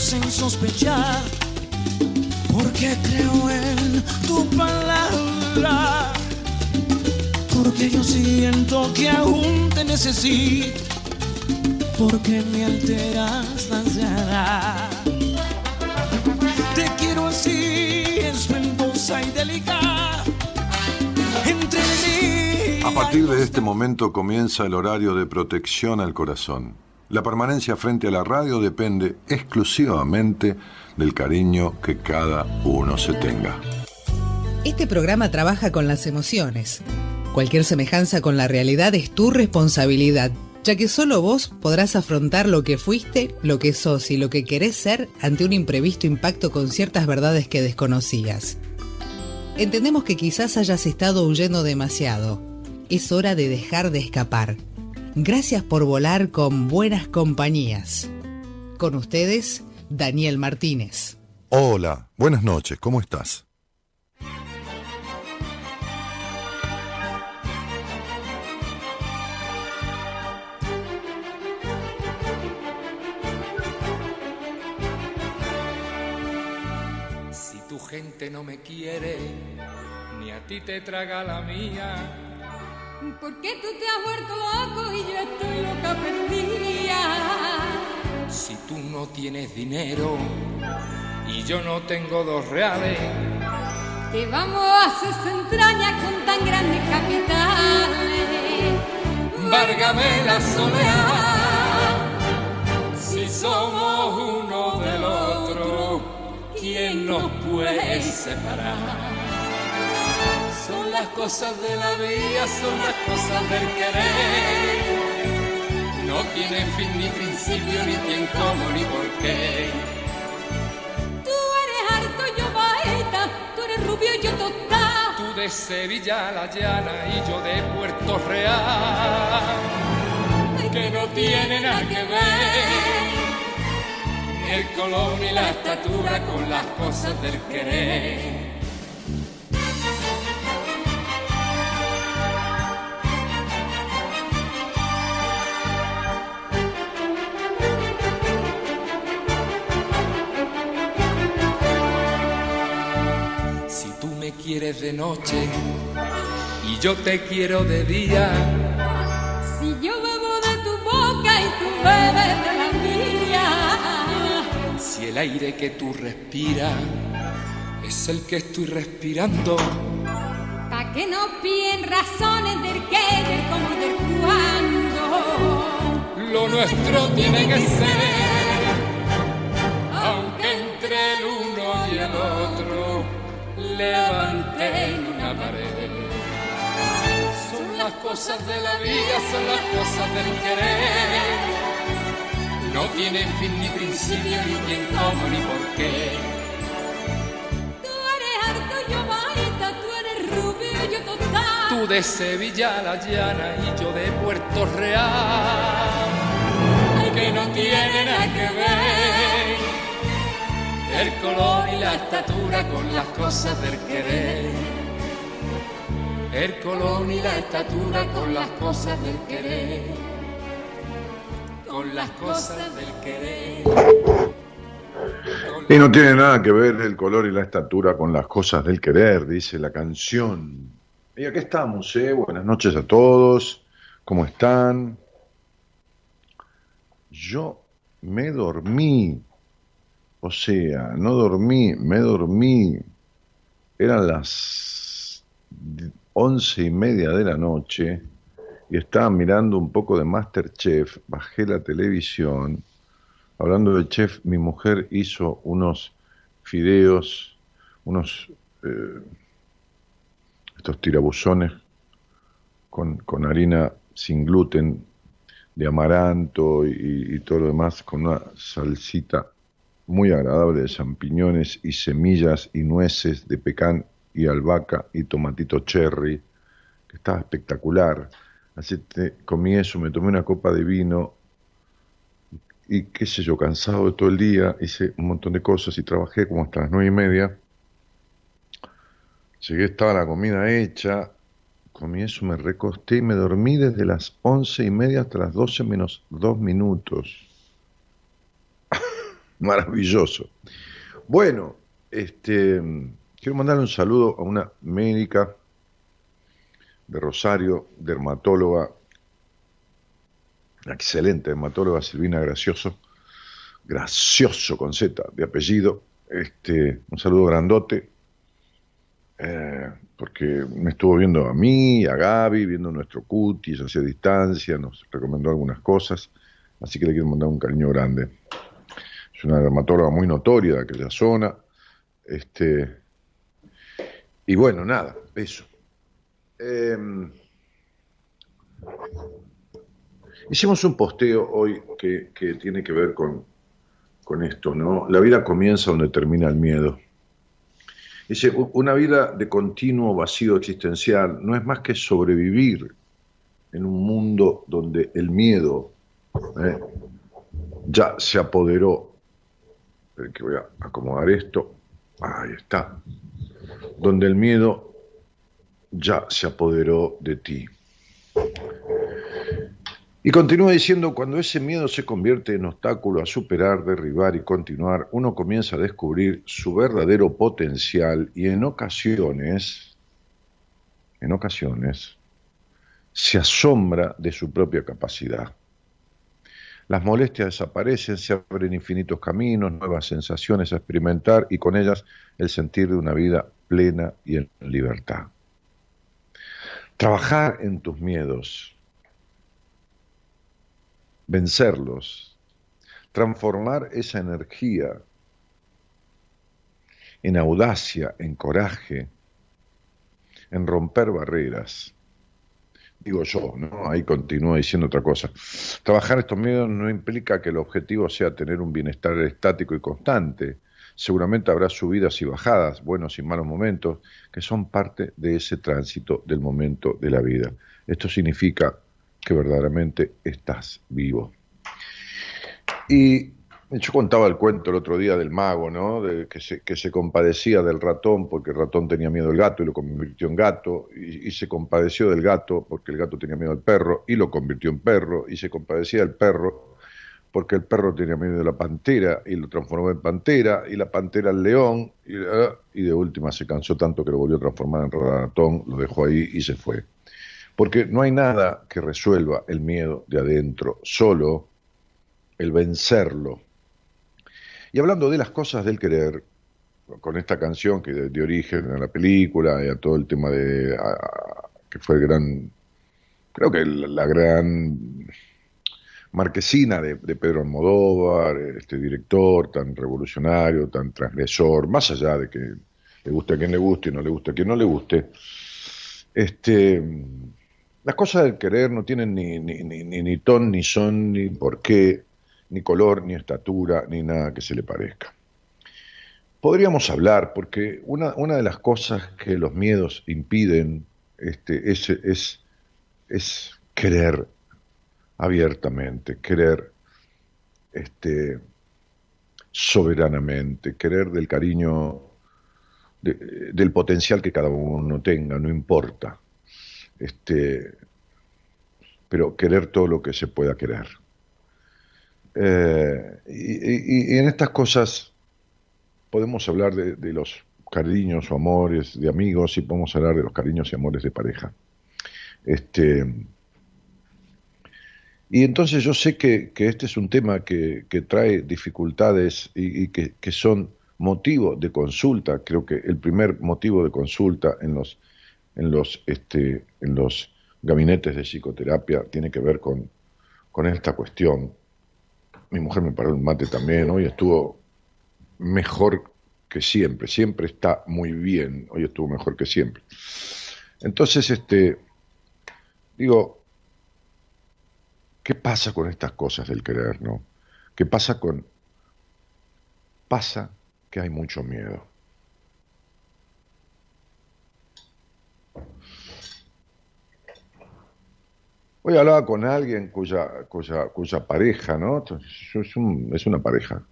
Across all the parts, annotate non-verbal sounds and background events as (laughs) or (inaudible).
En sospechar, porque creo en tu palabra, porque yo siento que aún te necesito, porque me alteras la ansiedad. Te quiero así, espantosa y delicada, entre mí. A partir de este momento comienza el horario de protección al corazón. La permanencia frente a la radio depende exclusivamente del cariño que cada uno se tenga. Este programa trabaja con las emociones. Cualquier semejanza con la realidad es tu responsabilidad, ya que solo vos podrás afrontar lo que fuiste, lo que sos y lo que querés ser ante un imprevisto impacto con ciertas verdades que desconocías. Entendemos que quizás hayas estado huyendo demasiado. Es hora de dejar de escapar. Gracias por volar con buenas compañías. Con ustedes, Daniel Martínez. Hola, buenas noches, ¿cómo estás? Si tu gente no me quiere, ni a ti te traga la mía. ¿Por qué tú te has vuelto loco y yo estoy loca perdida? Si tú no tienes dinero y yo no tengo dos reales, ¿Qué vamos a hacer esa entraña con tan grandes capitales? Várgame la soledad. Si somos uno del otro, ¿quién nos puede separar? Son las cosas de la vida, son las cosas del querer. No tienen fin ni principio, ni quién, cómo, ni por qué. Tú eres harto, yo baeta, tú eres rubio, yo tostado. Tú de Sevilla la llana y yo de Puerto Real. Que no tiene nada que ver el color ni la estatura con las cosas del querer. Me quieres de noche y yo te quiero de día, Si yo bebo de tu boca y tú bebes de la mía. si el aire que tú respiras es el que estoy respirando, Pa' que no piden razones del qué, del cómo, del cuándo. lo nuestro tiene que ser, aunque entre el uno y el otro levanten una pared. Son las cosas de la vida, son las cosas del querer. No tienen fin ni principio, ni quién, cómo, ni por qué. Tú eres harto, yo baeta, tú eres rubio, yo tostado. Tú de Sevilla la llana y yo de Puerto Real. Que no tiene nada que ver el color y la estatura con las cosas del querer. El color y la estatura con las cosas del querer. Con las cosas del querer. Y no tiene nada que ver el color y la estatura con las cosas del querer, dice la canción. Y aquí estamos, ¿eh? Buenas noches a todos. ¿Cómo están? Yo me dormí. O sea, no dormí, me dormí. Eran las once y media de la noche y estaba mirando un poco de Masterchef. Bajé la televisión. Hablando de chef, mi mujer hizo unos fideos, unos eh, estos tirabuzones con, con harina sin gluten de amaranto y, y todo lo demás, con una salsita muy agradable de champiñones y semillas y nueces de pecan y albahaca y tomatito cherry, que estaba espectacular. Así te, comí eso, me tomé una copa de vino y qué sé yo, cansado de todo el día, hice un montón de cosas y trabajé como hasta las nueve y media. Llegué, estaba la comida hecha, comí eso, me recosté y me dormí desde las once y media hasta las doce menos dos minutos. Maravilloso. Bueno, este, quiero mandarle un saludo a una médica de Rosario, dermatóloga, excelente dermatóloga, Silvina Gracioso, gracioso con Z de apellido. Este, un saludo grandote, eh, porque me estuvo viendo a mí, a Gaby, viendo nuestro cutis hacia distancia, nos recomendó algunas cosas, así que le quiero mandar un cariño grande. Es una dermatóloga muy notoria de aquella zona. Este, y bueno, nada, eso. Em, hicimos un posteo hoy que, que tiene que ver con, con esto, ¿no? La vida comienza donde termina el miedo. Dice, una vida de continuo vacío existencial no es más que sobrevivir en un mundo donde el miedo ¿eh? ya se apoderó. Que voy a acomodar esto. Ahí está. Donde el miedo ya se apoderó de ti. Y continúa diciendo, cuando ese miedo se convierte en obstáculo a superar, derribar y continuar, uno comienza a descubrir su verdadero potencial y en ocasiones, en ocasiones, se asombra de su propia capacidad. Las molestias desaparecen, se abren infinitos caminos, nuevas sensaciones a experimentar y con ellas el sentir de una vida plena y en libertad. Trabajar en tus miedos, vencerlos, transformar esa energía en audacia, en coraje, en romper barreras. Digo yo, ¿no? Ahí continúo diciendo otra cosa. Trabajar estos miedos no implica que el objetivo sea tener un bienestar estático y constante. Seguramente habrá subidas y bajadas, buenos y malos momentos, que son parte de ese tránsito del momento de la vida. Esto significa que verdaderamente estás vivo. Y yo contaba el cuento el otro día del mago, ¿no? De que, se, que se compadecía del ratón porque el ratón tenía miedo del gato y lo convirtió en gato, y, se compadeció del gato porque el gato tenía miedo al perro y lo convirtió en perro, y se compadecía del perro porque el perro tenía miedo de la pantera y lo transformó en pantera, y la pantera al león, y, y de última se cansó tanto que lo volvió a transformar en ratón, lo dejó ahí y se fue. Porque no hay nada que resuelva el miedo de adentro, solo el vencerlo. Y hablando de las cosas del querer, con esta canción que dio origen a la película y a todo el tema de que fue el gran, creo que la, gran marquesina de, de, Pedro Almodóvar, este director tan revolucionario, tan transgresor, más allá de que le guste a quien le guste y no le guste a quien no le guste, este las cosas del querer no tienen ni, ni, ni, ni, ton, ni son, ni por qué, ni color, ni estatura, ni nada que se le parezca. Podríamos hablar, porque una, una de las cosas que los miedos impiden este, es, es, es querer abiertamente, querer este, soberanamente, querer del cariño, de, del potencial que cada uno tenga, no importa este, pero querer todo lo que se pueda querer. Eh, y, en estas cosas podemos hablar de, de, los cariños o amores de amigos y podemos hablar de los cariños y amores de pareja. Este, y entonces yo sé que, que este es un tema que, que trae dificultades y, y que, que, son motivo de consulta. Creo que el primer motivo de consulta en los en los, este, en los gabinetes de psicoterapia tiene que ver con, con esta cuestión. Mi mujer me paró el mate también, hoy estuvo mejor que siempre, siempre está muy bien, hoy estuvo mejor que siempre. Entonces, este, digo, ¿qué pasa con estas cosas del querer, no? ¿Qué pasa con... Pasa que hay mucho miedo. Hoy hablaba con alguien cuya, pareja, ¿no? Es una pareja.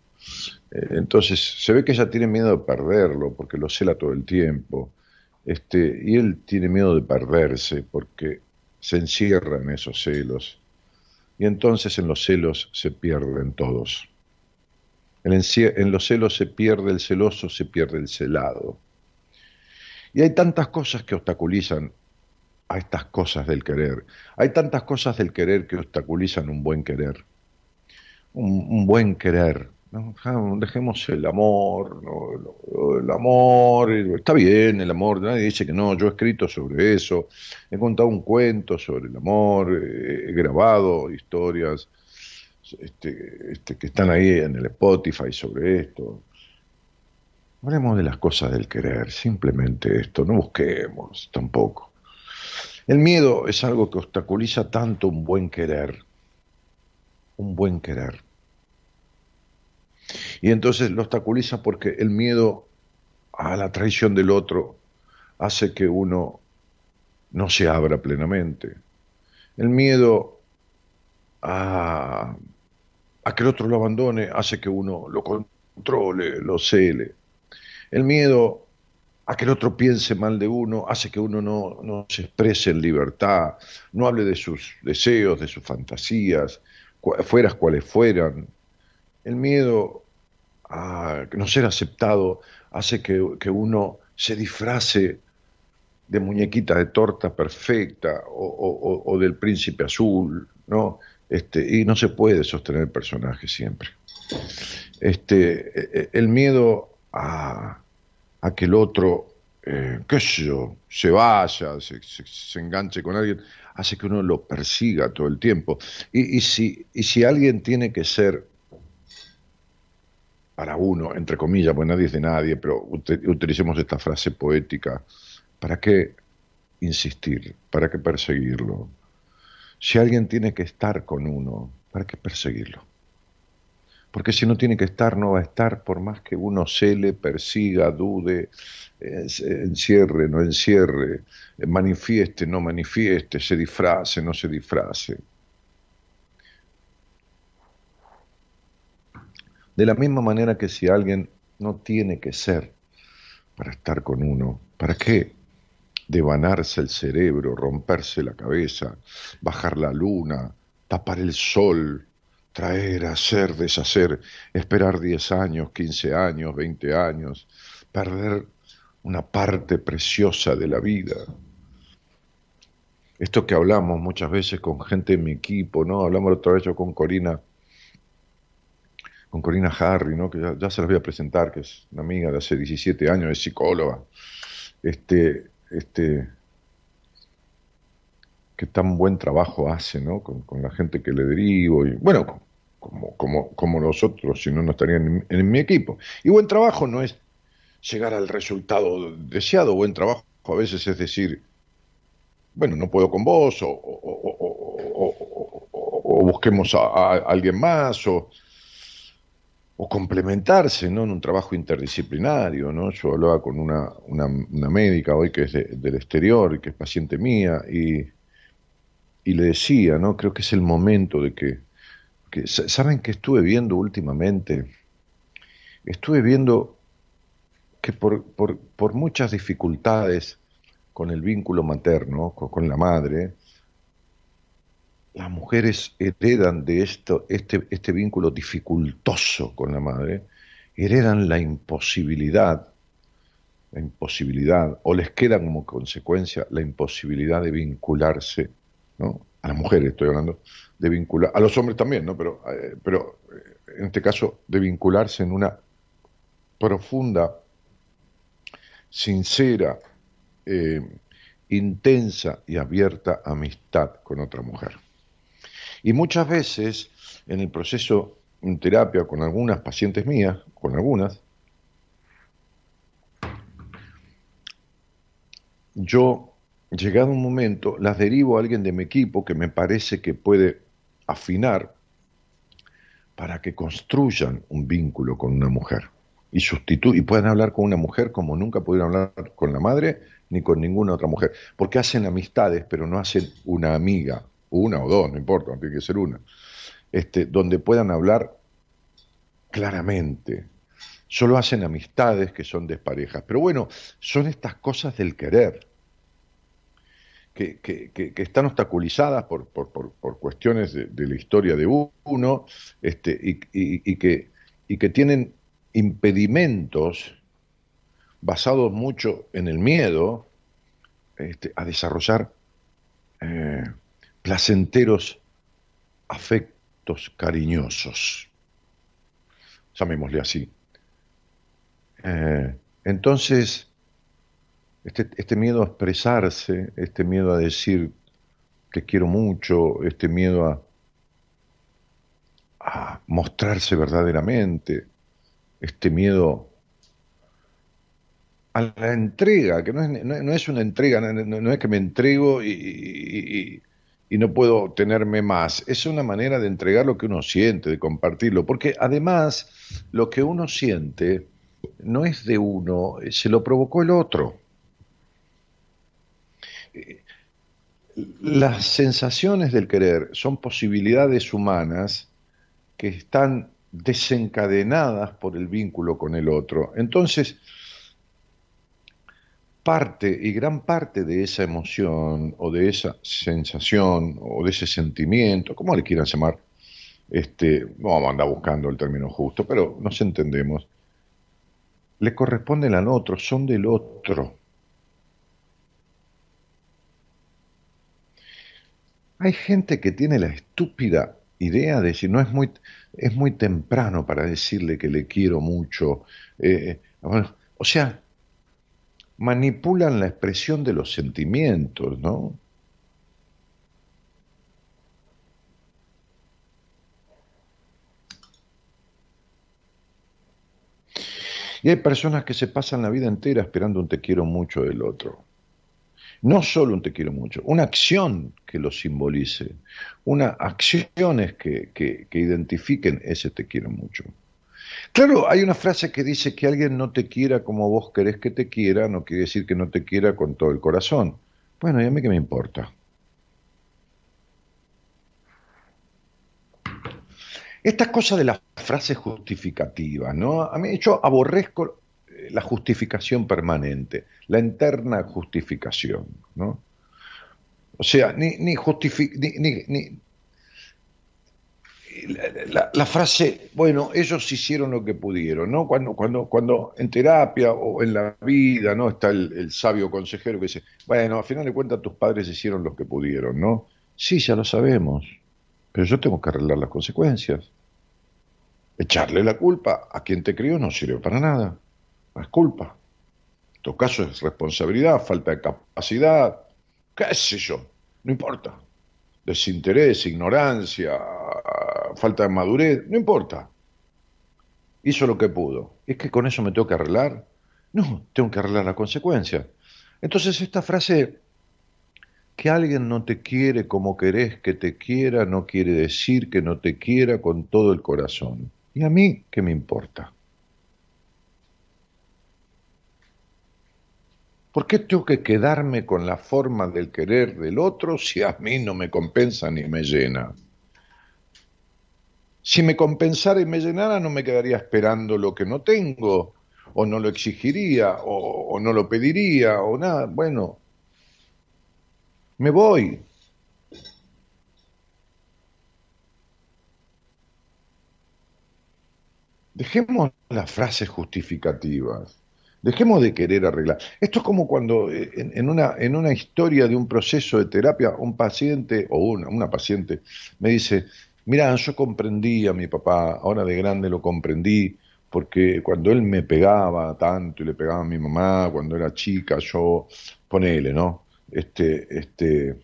Eh, entonces se ve que ella tiene miedo de perderlo porque lo cela todo el tiempo. Este, y él tiene miedo de perderse porque se encierra en esos celos. Y entonces en los celos se pierden todos. en los celos se pierde el celoso, se pierde el celado. Y hay tantas cosas que obstaculizan a estas cosas del querer. Hay tantas cosas del querer que obstaculizan un buen querer. Un, buen querer. Dejemos el amor, el amor, está bien el amor, nadie dice que no, yo he escrito sobre eso, he contado un cuento sobre el amor, he grabado historias este, este, que están ahí en el Spotify sobre esto. Hablemos de las cosas del querer, simplemente esto, no busquemos tampoco. El miedo es algo que obstaculiza tanto un buen querer, un buen querer. Y entonces lo obstaculiza porque el miedo a la traición del otro hace que uno no se abra plenamente. El miedo a a que el otro lo abandone hace que uno lo controle, lo cele. El miedo a que el otro piense mal de uno hace que uno no, no se exprese en libertad, no hable de sus deseos, de sus fantasías, fueras cuales fueran. El miedo a no ser aceptado hace que, uno se disfrace de muñequita de torta perfecta o, o, del príncipe azul, ¿no? Este, y no se puede sostener el personaje siempre. Este, e, e, el miedo a, que el otro, eh, qué sé yo, se vaya, se, enganche con alguien, hace que uno lo persiga todo el tiempo. Y, si, y si alguien tiene que ser para uno, entre comillas, pues nadie es de nadie, pero utilicemos esta frase poética, ¿para qué insistir? ¿Para qué perseguirlo? Si alguien tiene que estar con uno, ¿para qué perseguirlo? Porque si no tiene que estar, no va a estar por más que uno cele, persiga, dude, encierre, no encierre, manifieste, no manifieste, se disfrace, no se disfrace. De la misma manera que si alguien no tiene que ser para estar con uno, ¿para qué devanarse el cerebro, romperse la cabeza, bajar la luna, tapar el sol, traer, hacer, deshacer, esperar 10 años, 15 años, 20 años, perder una parte preciosa de la vida. Esto que hablamos muchas veces con gente de mi equipo, ¿no? Hablamos otra vez yo con Corina, con Corina Harry, ¿no? Que ya, ya se las voy a presentar, que es una amiga de hace 17 años, es psicóloga. Este, este, que tan buen trabajo hace, ¿no? Con, la gente que le derivo y, bueno, como, como, como nosotros, si no, no estarían en, mi equipo. Y buen trabajo no es llegar al resultado deseado, buen trabajo a veces es decir, bueno, no puedo con vos, o, o, busquemos a, alguien más, o, o complementarse ¿no? en un trabajo interdisciplinario. ¿no? Yo hablaba con una, una, médica hoy que es del exterior que es paciente mía y, y, le decía, ¿no? creo que es el momento de que, que, ¿saben que estuve viendo últimamente? Estuve viendo que por, por, por muchas dificultades con el vínculo materno, con la madre, las mujeres heredan de esto, este, este vínculo dificultoso con la madre, heredan la imposibilidad, la imposibilidad, o les queda como consecuencia la imposibilidad de vincularse. A las mujeres estoy hablando, de vincular, a los hombres también, ¿no? Pero, eh, pero eh, en este caso, de vincularse en una profunda, sincera, eh, intensa y abierta amistad con otra mujer. Y muchas veces en el proceso en terapia con algunas pacientes mías, con algunas, yo, llegado un momento, las derivo a alguien de mi equipo que me parece que puede afinar para que construyan un vínculo con una mujer y y puedan hablar con una mujer como nunca pudieron hablar con la madre ni con ninguna otra mujer, porque hacen amistades, pero no hacen una amiga, una o dos, no importa, tiene que ser una, este, donde puedan hablar claramente. Solo hacen amistades que son desparejas. Pero bueno, son estas cosas del querer, que, están obstaculizadas por, por, por, cuestiones de, la historia de uno, este, y, y, que, y que tienen impedimentos basados mucho en el miedo este, a desarrollar eh, placenteros afectos cariñosos, llamémosle así. Eh, entonces, este, este, miedo a expresarse, este miedo a decir que quiero mucho, este miedo a, mostrarse verdaderamente, este miedo a la entrega, que no es, no, es una entrega, no, es que me entrego y, y, no puedo tenerme más, es una manera de entregar lo que uno siente, de compartirlo, porque además lo que uno siente no es de uno, se lo provocó el otro. Las sensaciones del querer son posibilidades humanas que están desencadenadas por el vínculo con el otro. Entonces, parte y gran parte de esa emoción o de esa sensación o de ese sentimiento, como le quieran llamar, este, vamos a andar buscando el término justo, pero nos entendemos, le corresponden al otro, son del otro. Hay gente que tiene la estúpida idea de decir, no es muy, es muy temprano para decirle que le quiero mucho. Eh, o sea, manipulan la expresión de los sentimientos, ¿no? Y hay personas que se pasan la vida entera esperando un te quiero mucho del otro. No solo un te quiero mucho, una acción que lo simbolice, una acciones que, que, que identifiquen ese te quiero mucho. Claro, hay una frase que dice que alguien no te quiera como vos querés que te quiera, no quiere decir que no te quiera con todo el corazón. Bueno, ¿y a mí qué me importa? Esta cosa de las frases justificativas, ¿no? A mí yo aborrezco la justificación permanente, la interna justificación, ¿no? O sea, ni, ni, ni, ni, la, frase, bueno, ellos hicieron lo que pudieron, ¿no? Cuando, cuando, cuando en terapia o en la vida, ¿no? Está el, el sabio consejero que dice, bueno, al final de cuentas tus padres hicieron lo que pudieron, ¿no? Sí, ya lo sabemos, pero yo tengo que arreglar las consecuencias. Echarle la culpa a quien te crió no sirve para nada, es culpa. En tu caso es responsabilidad, falta de capacidad, qué sé yo, no importa. Desinterés, ignorancia, falta de madurez, no importa. Hizo lo que pudo. ¿Es que con eso me tengo que arreglar? No, tengo que arreglar la consecuencia. Entonces esta frase, que alguien no te quiere como querés que te quiera, no quiere decir que no te quiera con todo el corazón. ¿Y a mí qué me importa? ¿Por qué tengo que quedarme con la forma del querer del otro si a mí no me compensa ni me llena? Si me compensara y me llenara, no me quedaría esperando lo que no tengo, o no lo exigiría, o, no lo pediría, o nada. Bueno, me voy. Dejemos las frases justificativas. Dejemos de querer arreglar. Esto es como cuando eh, en, una, en una historia de un proceso de terapia, un paciente o una, una paciente me dice, Mira, yo comprendí a mi papá, ahora de grande lo comprendí, porque cuando él me pegaba tanto y le pegaba a mi mamá cuando era chica, yo, ponele, ¿no? Este, este,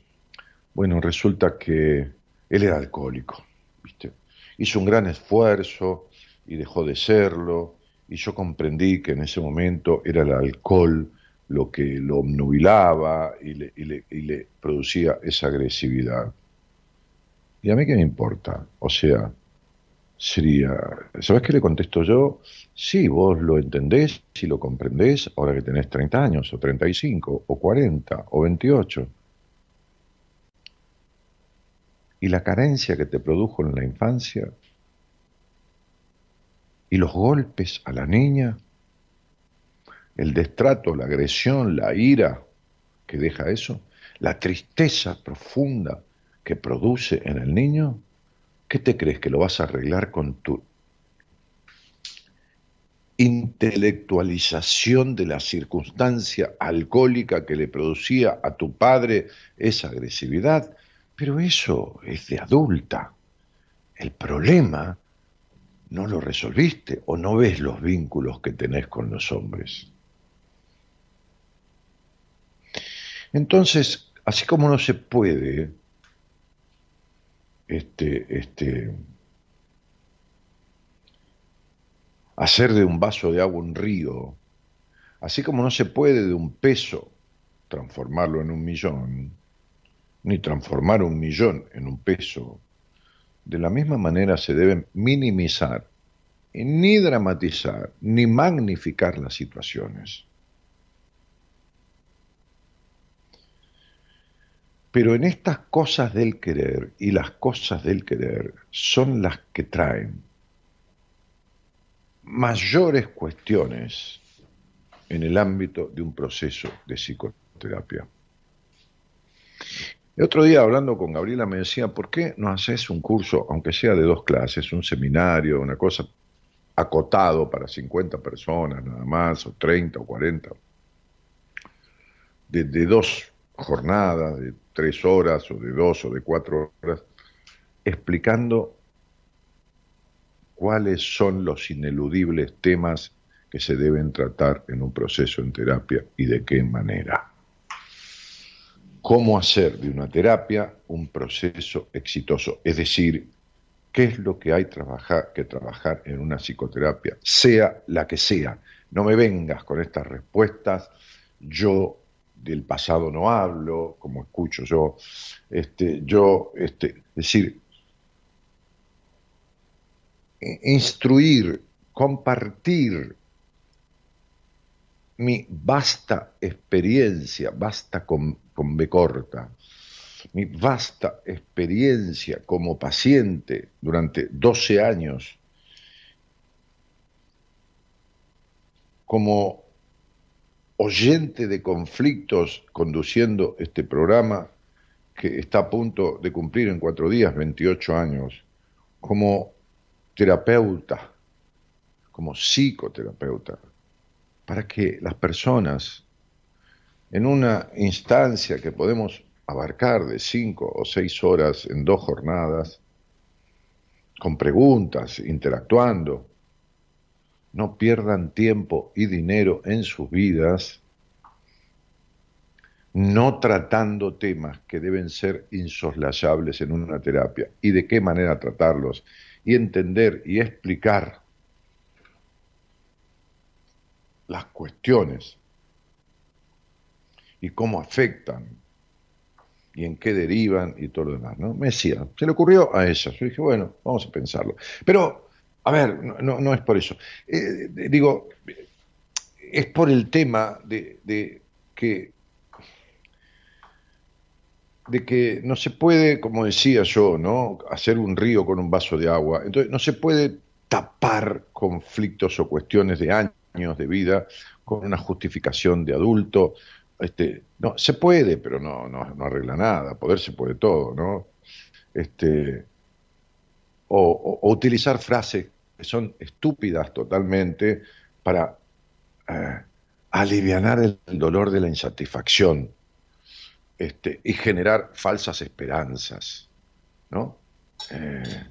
bueno, resulta que él era alcohólico, ¿viste? Hizo un gran esfuerzo y dejó de serlo, y yo comprendí que en ese momento era el alcohol lo que lo obnubilaba y le, y le, y le producía esa agresividad. ¿Y a mí qué me importa? O sea, sería, ¿sabes qué le contesto yo? Sí, vos lo entendés, si lo comprendés, ahora que tenés 30 años, o 35, o 40, o 28. Y la carencia que te produjo en la infancia, y los golpes a la niña, el destrato, la agresión, la ira que deja eso, la tristeza profunda que produce en el niño, ¿qué te crees que lo vas a arreglar con tu intelectualización de la circunstancia alcohólica que le producía a tu padre esa agresividad, pero eso es de adulta. El problema no lo resolviste o no ves los vínculos que tenés con los hombres. Entonces, así como no se puede este, este, hacer de un vaso de agua un río, así como no se puede de un peso transformarlo en un millón, ni transformar un millón en un peso, de la misma manera se deben minimizar, ni dramatizar, ni magnificar las situaciones. Pero en estas cosas del querer y las cosas del querer son las que traen mayores cuestiones en el ámbito de un proceso de psicoterapia. El otro día hablando con Gabriela me decía, ¿por qué no haces un curso, aunque sea de dos clases, un seminario, una cosa acotado para 50 personas nada más, o 30 o 40, de, de dos jornadas, de tres horas o de dos o de cuatro horas, explicando cuáles son los ineludibles temas que se deben tratar en un proceso en terapia y de qué manera. Cómo hacer de una terapia un proceso exitoso, es decir, qué es lo que hay que trabajar en una psicoterapia, sea la que sea. No me vengas con estas respuestas, yo del pasado no hablo, como escucho yo, este, yo, este, es decir, instruir, compartir mi vasta experiencia, vasta con, con B corta, mi vasta experiencia como paciente durante 12 años, como oyente de conflictos conduciendo este programa que está a punto de cumplir en cuatro días 28 años, como terapeuta, como psicoterapeuta, para que las personas, en una instancia que podemos abarcar de cinco o seis horas en dos jornadas, con preguntas, interactuando, no pierdan tiempo y dinero en sus vidas no tratando temas que deben ser insoslayables en una terapia y de qué manera tratarlos y entender y explicar las cuestiones y cómo afectan y en qué derivan y todo lo demás, ¿no? Me decía, se le ocurrió a ella, yo dije, bueno, vamos a pensarlo. Pero, a ver, no, no, es por eso. Eh, digo, es por el tema de, de que de que no se puede, como decía yo, ¿no? hacer un río con un vaso de agua. Entonces, no se puede tapar conflictos o cuestiones de años de vida con una justificación de adulto. Este, no, se puede, pero no, no, arregla nada. Poder se puede todo, ¿no? Este, o, utilizar frases que son estúpidas totalmente para eh, aliviar el dolor de la insatisfacción este, y generar falsas esperanzas, ¿no? Eh,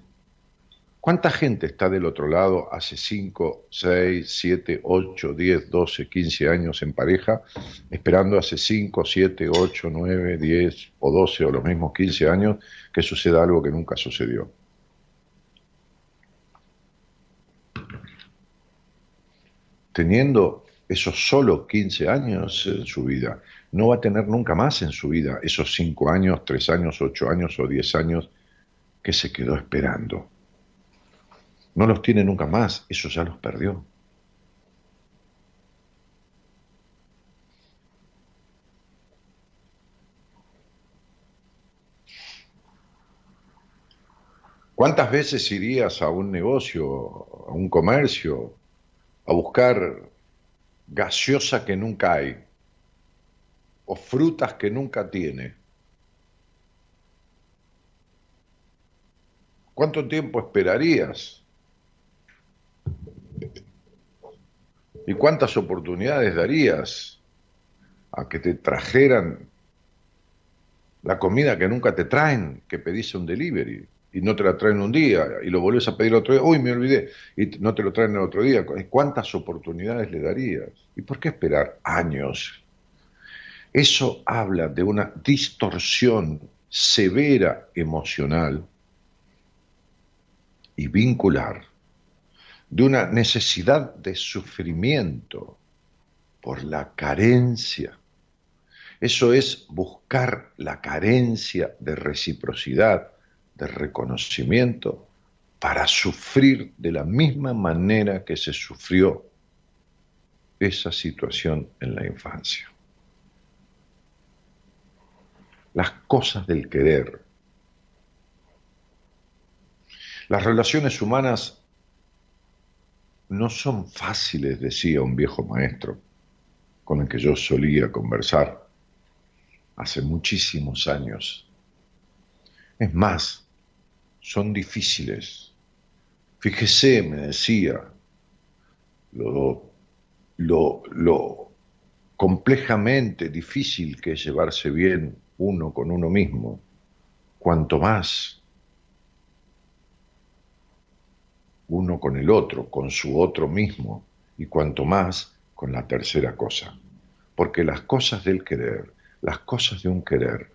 ¿Cuánta gente está del otro lado hace 5, 6, 7, 8, 10, 12, 15 años en pareja, esperando hace 5, 7, 8, 9, 10 o 12 o los mismos 15 años que suceda algo que nunca sucedió? Teniendo esos solo 15 años en su vida no va a tener nunca más en su vida esos cinco años, tres años, ocho años o diez años que se quedó esperando. No los tiene nunca más, eso ya los perdió. ¿Cuántas veces irías a un negocio, a un comercio, a buscar gaseosa que nunca hay? o frutas que nunca tiene. ¿Cuánto tiempo esperarías? ¿Y cuántas oportunidades darías a que te trajeran la comida que nunca te traen, que pedís un delivery y no te la traen un día y lo volvés a pedir otro día, uy, me olvidé, y no te lo traen el otro día? ¿Cuántas oportunidades le darías? ¿Y por qué esperar años? Eso habla de una distorsión severa emocional y vincular de una necesidad de sufrimiento por la carencia. Eso es buscar la carencia de reciprocidad, de reconocimiento, para sufrir de la misma manera que se sufrió esa situación en la infancia. Las cosas del querer. Las relaciones humanas no son fáciles, decía un viejo maestro con el que yo solía conversar hace muchísimos años. Es más, son difíciles. Fíjese, me decía, lo, lo, lo complejamente difícil que es llevarse bien uno con uno mismo, cuanto más uno con el otro, con su otro mismo, y cuanto más con la tercera cosa. Porque las cosas del querer, las cosas de un querer,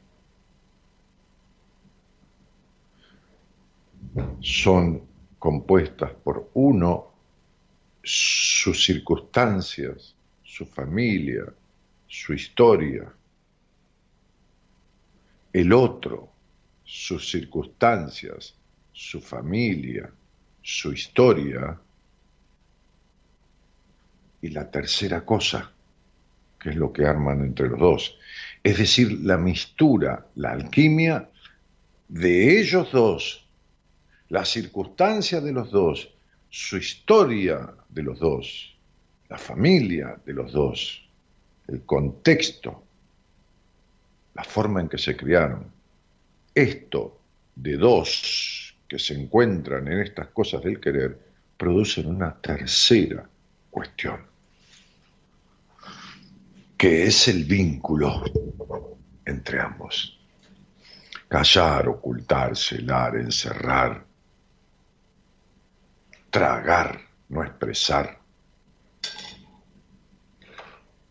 son compuestas por uno, sus circunstancias, su familia, su historia, el otro, sus circunstancias, su familia, su historia, y la tercera cosa, que es lo que arman entre los dos, es decir, la mistura, la alquimia de ellos dos, la circunstancia de los dos, su historia de los dos, la familia de los dos, el contexto, la forma en que se criaron. Esto de dos que se encuentran en estas cosas del querer producen una tercera cuestión, que es el vínculo entre ambos. Callar, ocultar, celar, encerrar, tragar, no expresar,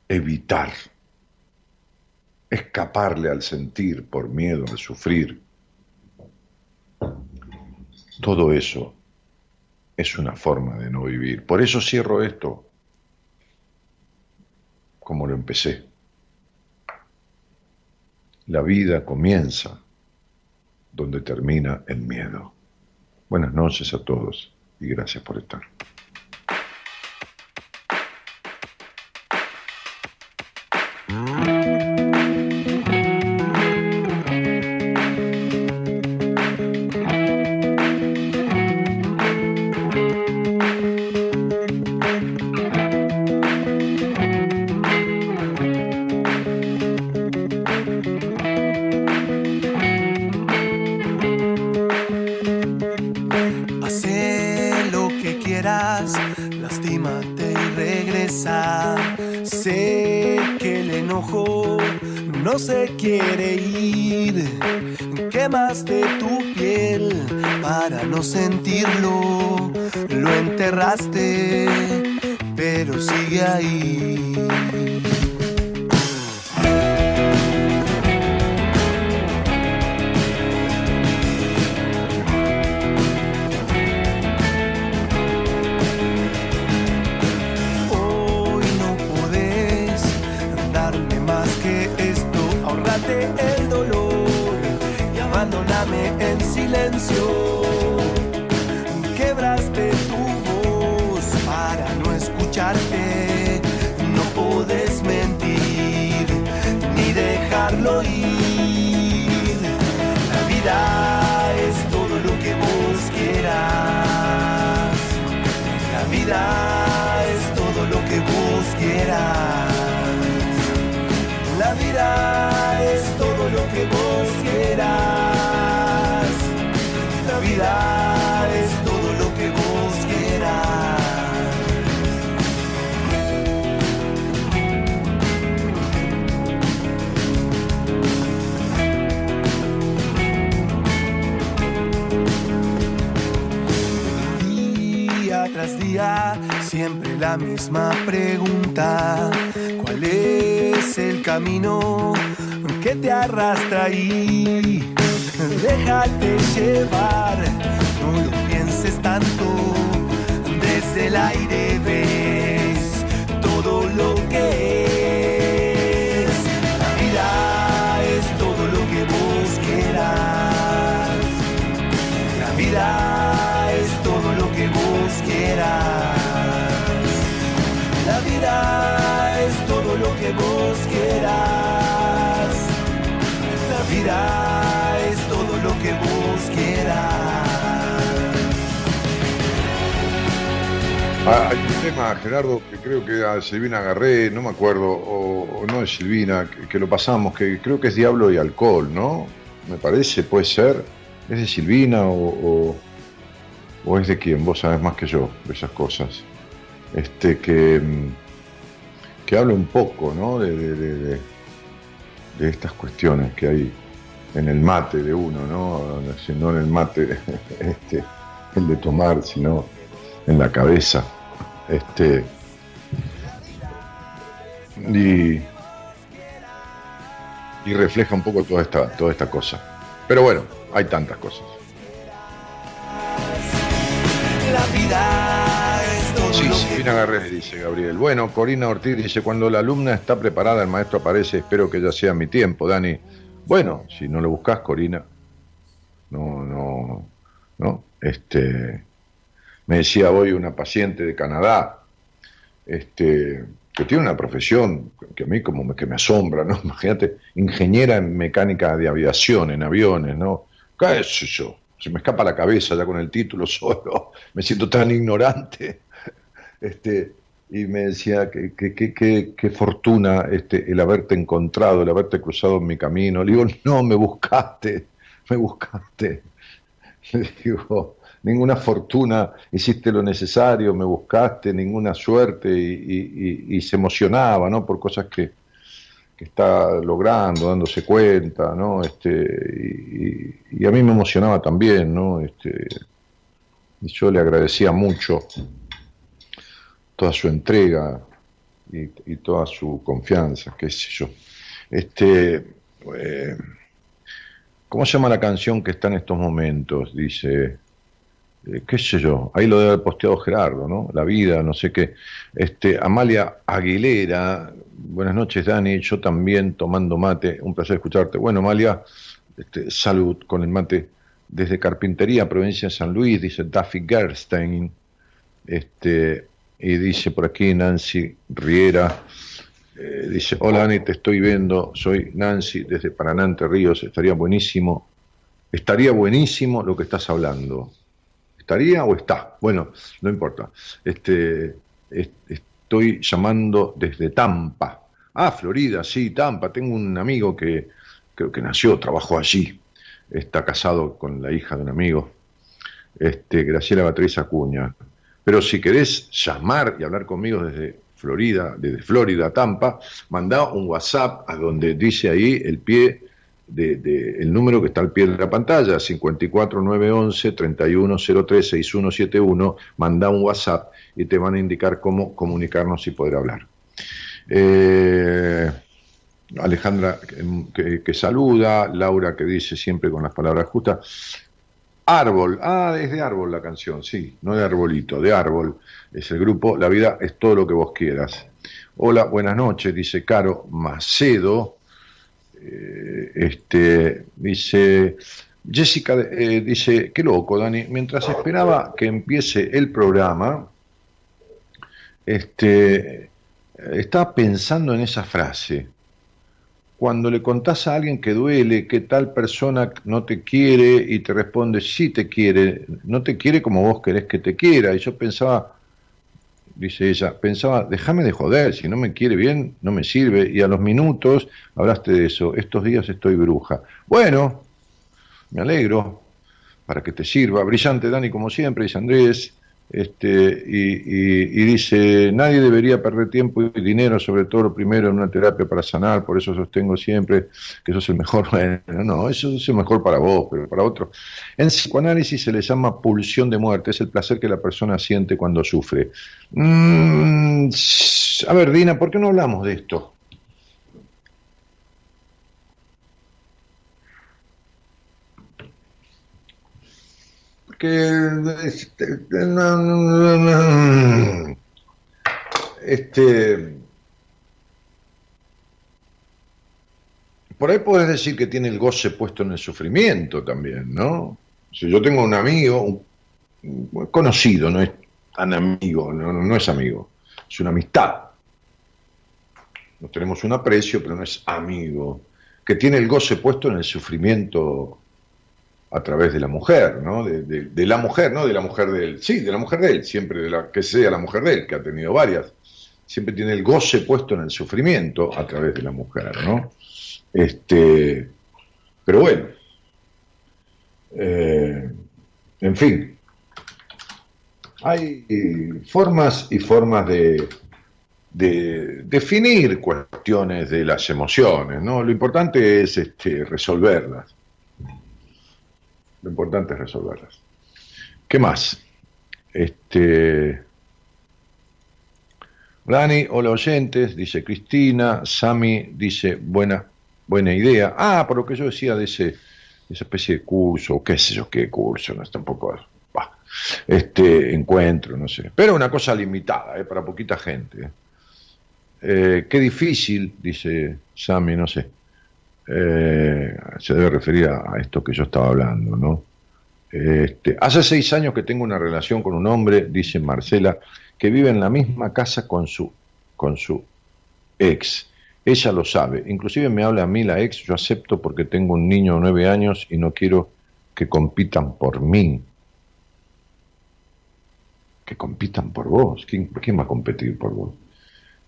evitar, escaparle al sentir por miedo al sufrir, todo eso es una forma de no vivir. Por eso cierro esto como lo empecé. La vida comienza donde termina el miedo. Buenas noches a todos y gracias por estar. Que, lo pasamos, que creo que es Diablo y Alcohol, ¿no? Me parece, puede ser. ¿Es de Silvina o, o, es de quién? Vos sabés más que yo de esas cosas. Este, que, mm, que un poco, ¿no? De- de- de estas cuestiones que hay en el mate de uno, ¿no? Si no en el mate, (laughs) este, el de tomar, sino en la cabeza. Este, y, y refleja un poco toda esta, toda esta cosa. Pero bueno, hay tantas cosas. La vida es Sí, Silvina Garrés, dice Gabriel. Bueno, Corina Ortiz dice, cuando la alumna está preparada, el maestro aparece, espero que ya sea mi tiempo, Dani. Bueno, si no lo buscas, Corina, no, no, no. Este, me decía hoy una paciente de Canadá, este, que tiene una profesión que a mí como me, que me asombra, ¿no? (laughs) Imagínate, ingeniera en mecánica de aviación, en aviones, ¿no? ¿Qué sé yo? Se me escapa la cabeza ya con el título (laughs) solo, me siento tan ignorante. Este, y me decía que, que, que, que- qué fortuna este, el haberte encontrado, el haberte cruzado en mi camino. Le digo, no, me buscaste, me buscaste. (laughs) Le digo, ninguna fortuna, hiciste lo necesario, me buscaste, ninguna suerte, y, se emocionaba, ¿no? Por cosas que, está logrando, dándose cuenta, ¿no? Este, y, a mí me emocionaba también, ¿no? Este, y yo le agradecía mucho toda su entrega y, y toda su confianza, qué sé yo. Este, eh, ¿Cómo se llama la canción que está en estos momentos? Dice, eh, qué sé yo, ahí lo debe haber posteado Gerardo, ¿no? La vida, no sé qué. Este, Amalia Aguilera, buenas noches Dani, yo también tomando mate, un placer escucharte. Bueno, Amalia, este, salud con el mate desde Carpintería, provincia de San Luis, dice Duffy Gerstein. Este, y dice por aquí Nancy Riera, eh, dice, hola Dani, te estoy viendo, soy Nancy desde Paraná, Ríos, estaría buenísimo, estaría buenísimo lo que estás hablando. ¿Estaría o está? Bueno, no importa. Este, es- estoy llamando desde Tampa. Ah, Florida, sí, Tampa. Tengo un amigo que creo que nació, trabajó allí. Está casado con la hija de un amigo, este, Graciela Beatriz Acuña. Pero si querés llamar y hablar conmigo desde Florida, desde Florida, Tampa, mandá un WhatsApp a donde dice ahí el pie de, el número que está al pie de la pantalla, 54911 3103 6171, mandá un WhatsApp y te van a indicar cómo comunicarnos y poder hablar. Eh, Alejandra que- que saluda, Laura que dice siempre con las palabras justas. Árbol, ah, es de árbol la canción, sí, no de arbolito, de árbol. Es el grupo La vida es todo lo que vos quieras. Hola, buenas noches, dice Caro Macedo. Eh, este, dice Jessica, eh, dice, qué loco, Dani, mientras esperaba que empiece el programa, este, estaba pensando en esa frase. Cuando le contás a alguien que duele, que tal persona no te quiere y te responde, sí te quiere, no te quiere como vos querés que te quiera. Y yo pensaba, dice ella, pensaba, déjame de joder, si no me quiere bien, no me sirve. Y a los minutos hablaste de eso, estos días estoy bruja. Bueno, me alegro, para que te sirva. Brillante, Dani, como siempre, dice Andrés. Este, y, y- y dice, nadie debería perder tiempo y dinero, sobre todo lo primero en una terapia para sanar, por eso sostengo siempre que eso es el mejor. (laughs) Bueno, no, eso es el mejor para vos, pero para otro. En psicoanálisis se le llama pulsión de muerte, es el placer que la persona siente cuando sufre. Mm, a ver, Dina, ¿por qué no hablamos de esto? Porque este, este por ahí puedes decir que tiene el goce puesto en el sufrimiento también, ¿no? Si yo tengo un amigo, un, conocido, no es tan amigo, no, no es amigo, es una amistad. Nos tenemos un aprecio, pero no es amigo, que tiene el goce puesto en el sufrimiento a través de la mujer, ¿no? De, la mujer, ¿no? De la mujer de él. Sí, de la mujer de él, siempre de la que sea la mujer de él, que ha tenido varias. Siempre tiene el goce puesto en el sufrimiento a través de la mujer, ¿no? Este, pero bueno, eh, en fin, hay formas y formas de, de definir cuestiones de las emociones, ¿no? Lo importante es este, resolverlas. Lo importante es resolverlas. ¿Qué más? Este. Dani, hola oyentes, dice Cristina, Sami dice buena, buena idea. Ah, por lo que yo decía de ese, esa especie de curso, qué sé yo, qué curso, no es tampoco, bah, este encuentro, no sé. Pero una cosa limitada, ¿eh? para poquita gente. ¿eh? Eh, qué difícil, dice Sami, no sé. Eh, se debe referir a, esto que yo estaba hablando, ¿no? Este, hace seis años que tengo una relación con un hombre, dice Marcela, que vive en la misma casa con su, con su ex. Ella lo sabe. Inclusive me habla a mí la ex, yo acepto porque tengo un niño de nueve años y no quiero que compitan por mí. Que compitan por vos. ¿Quién, quién va a competir por vos?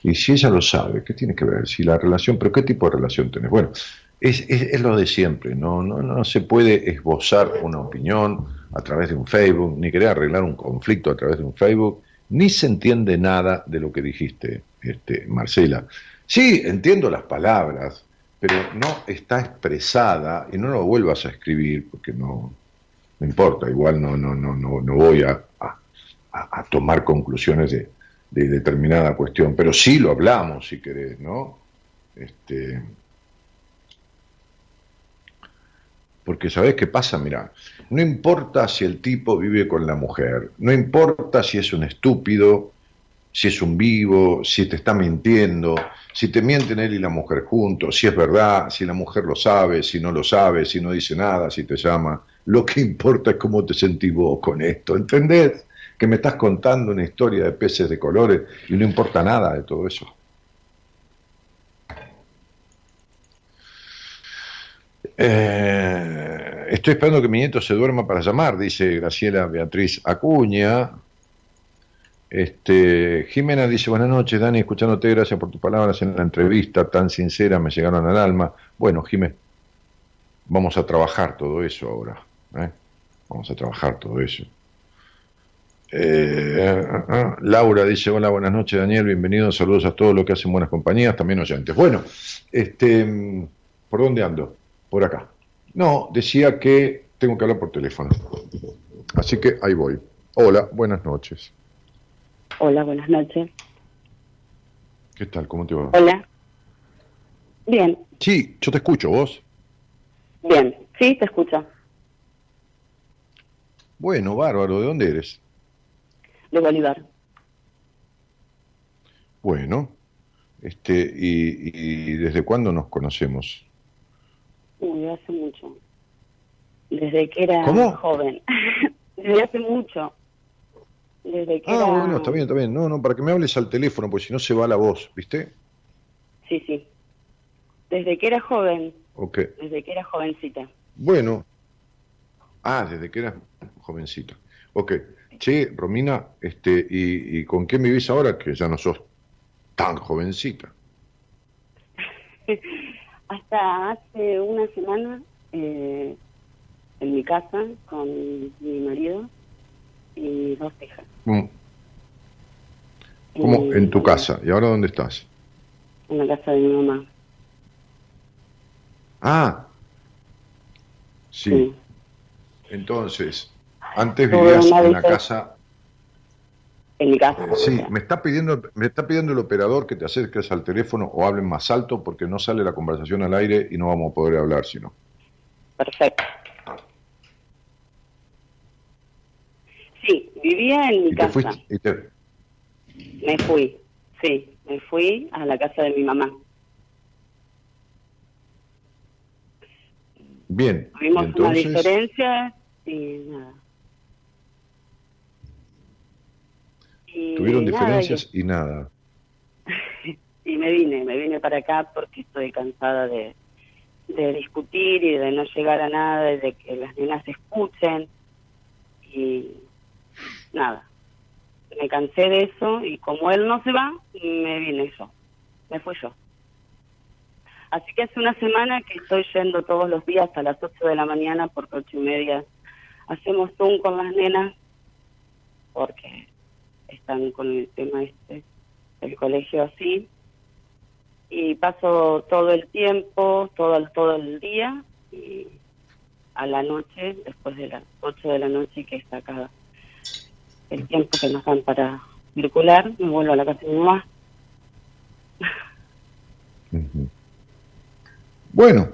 Y si ella lo sabe, ¿qué tiene que ver? Si la relación, pero ¿qué tipo de relación tenés? Bueno, es, es, lo de siempre, ¿no? No, no se puede esbozar una opinión a través de un Facebook, ni querer arreglar un conflicto a través de un Facebook, ni se entiende nada de lo que dijiste, este, Marcela. Sí, entiendo las palabras, pero no está expresada y no lo vuelvas a escribir porque no, no importa, igual no, no, no, no, no voy a, a, a tomar conclusiones de, de determinada cuestión, pero sí lo hablamos si querés, ¿no? Este, porque ¿sabés qué pasa? Mirá, no importa si el tipo vive con la mujer, no importa si es un estúpido, si es un vivo, si te está mintiendo, si te mienten él y la mujer juntos, si es verdad, si la mujer lo sabe, si no lo sabe, si no dice nada, si te llama. Lo que importa es cómo te sentís vos con esto, ¿entendés? Que me estás contando una historia de peces de colores y no importa nada de todo eso. Eh, estoy esperando que mi nieto se duerma para llamar, dice Graciela Beatriz Acuña. Este, Jimena dice, buenas noches, Dani, escuchándote, gracias por tus palabras en la entrevista tan sincera, me llegaron al alma. Bueno, Jimé, vamos a trabajar todo eso ahora. ¿eh? Vamos a trabajar todo eso. Eh, ah, ah, Laura dice, hola, buenas noches, Daniel, bienvenido, saludos a todos los que hacen buenas compañías, también oyentes. Bueno, este, ¿por dónde ando? Por acá. No, decía que tengo que hablar por teléfono. Así que ahí voy. Hola, buenas noches. Hola, buenas noches. ¿Qué tal? ¿Cómo te va? Hola. Bien, Sí, yo te escucho, ¿vos? bien. Sí, te escucho. Bueno, bárbaro, ¿de dónde eres? De Bolívar. Bueno, este, y, y desde cuándo nos conocemos? Uy, hace mucho. Desde que era ¿Cómo? joven. (laughs) Desde hace mucho. Desde que Ah, era... bueno, está bien, está bien. No, no, para que me hables al teléfono, porque si no se va la voz, ¿viste? Sí, sí. Desde que era joven. Ok. Desde que era jovencita. Bueno. Ah, desde que eras jovencita. Ok. Che, Romina, este, ¿y, y con quién vivís ahora que ya no sos tan jovencita? (laughs) Hasta hace una semana eh, en mi casa con mi marido y dos hijas. Mm. ¿Cómo? Y- En tu casa. ¿Y ahora dónde estás? En la casa de mi mamá. Ah. Sí. Sí. Entonces, antes vivías en la casa. En mi casa. eh, sí, me está pidiendo, me está pidiendo el operador que te acerques al teléfono o hablen más alto porque no sale la conversación al aire y no vamos a poder hablar sino. Perfecto. Sí, vivía en mi Y te casa. fuiste. y te- Me fui, sí, me fui a la casa de mi mamá. Bien. Tuvimos entonces, una diferencia y nada. Y Tuvieron nada, diferencias y nada. y, (laughs) y me vine, me vine para acá porque estoy cansada de, de discutir y de no llegar a nada y de que las nenas escuchen y nada. Me cansé de eso y como él no se va, me vine yo, me fui yo. Así que hace una semana que estoy yendo todos los días a las 8 de la mañana porque ocho y media hacemos Zoom con las nenas porque están con el tema este del colegio así y paso todo el tiempo, todo el, todo el día y a la noche, después de las 8 de la noche que está acá el tiempo que nos dan para circular, me vuelvo a la casa de mi mamá. Bueno,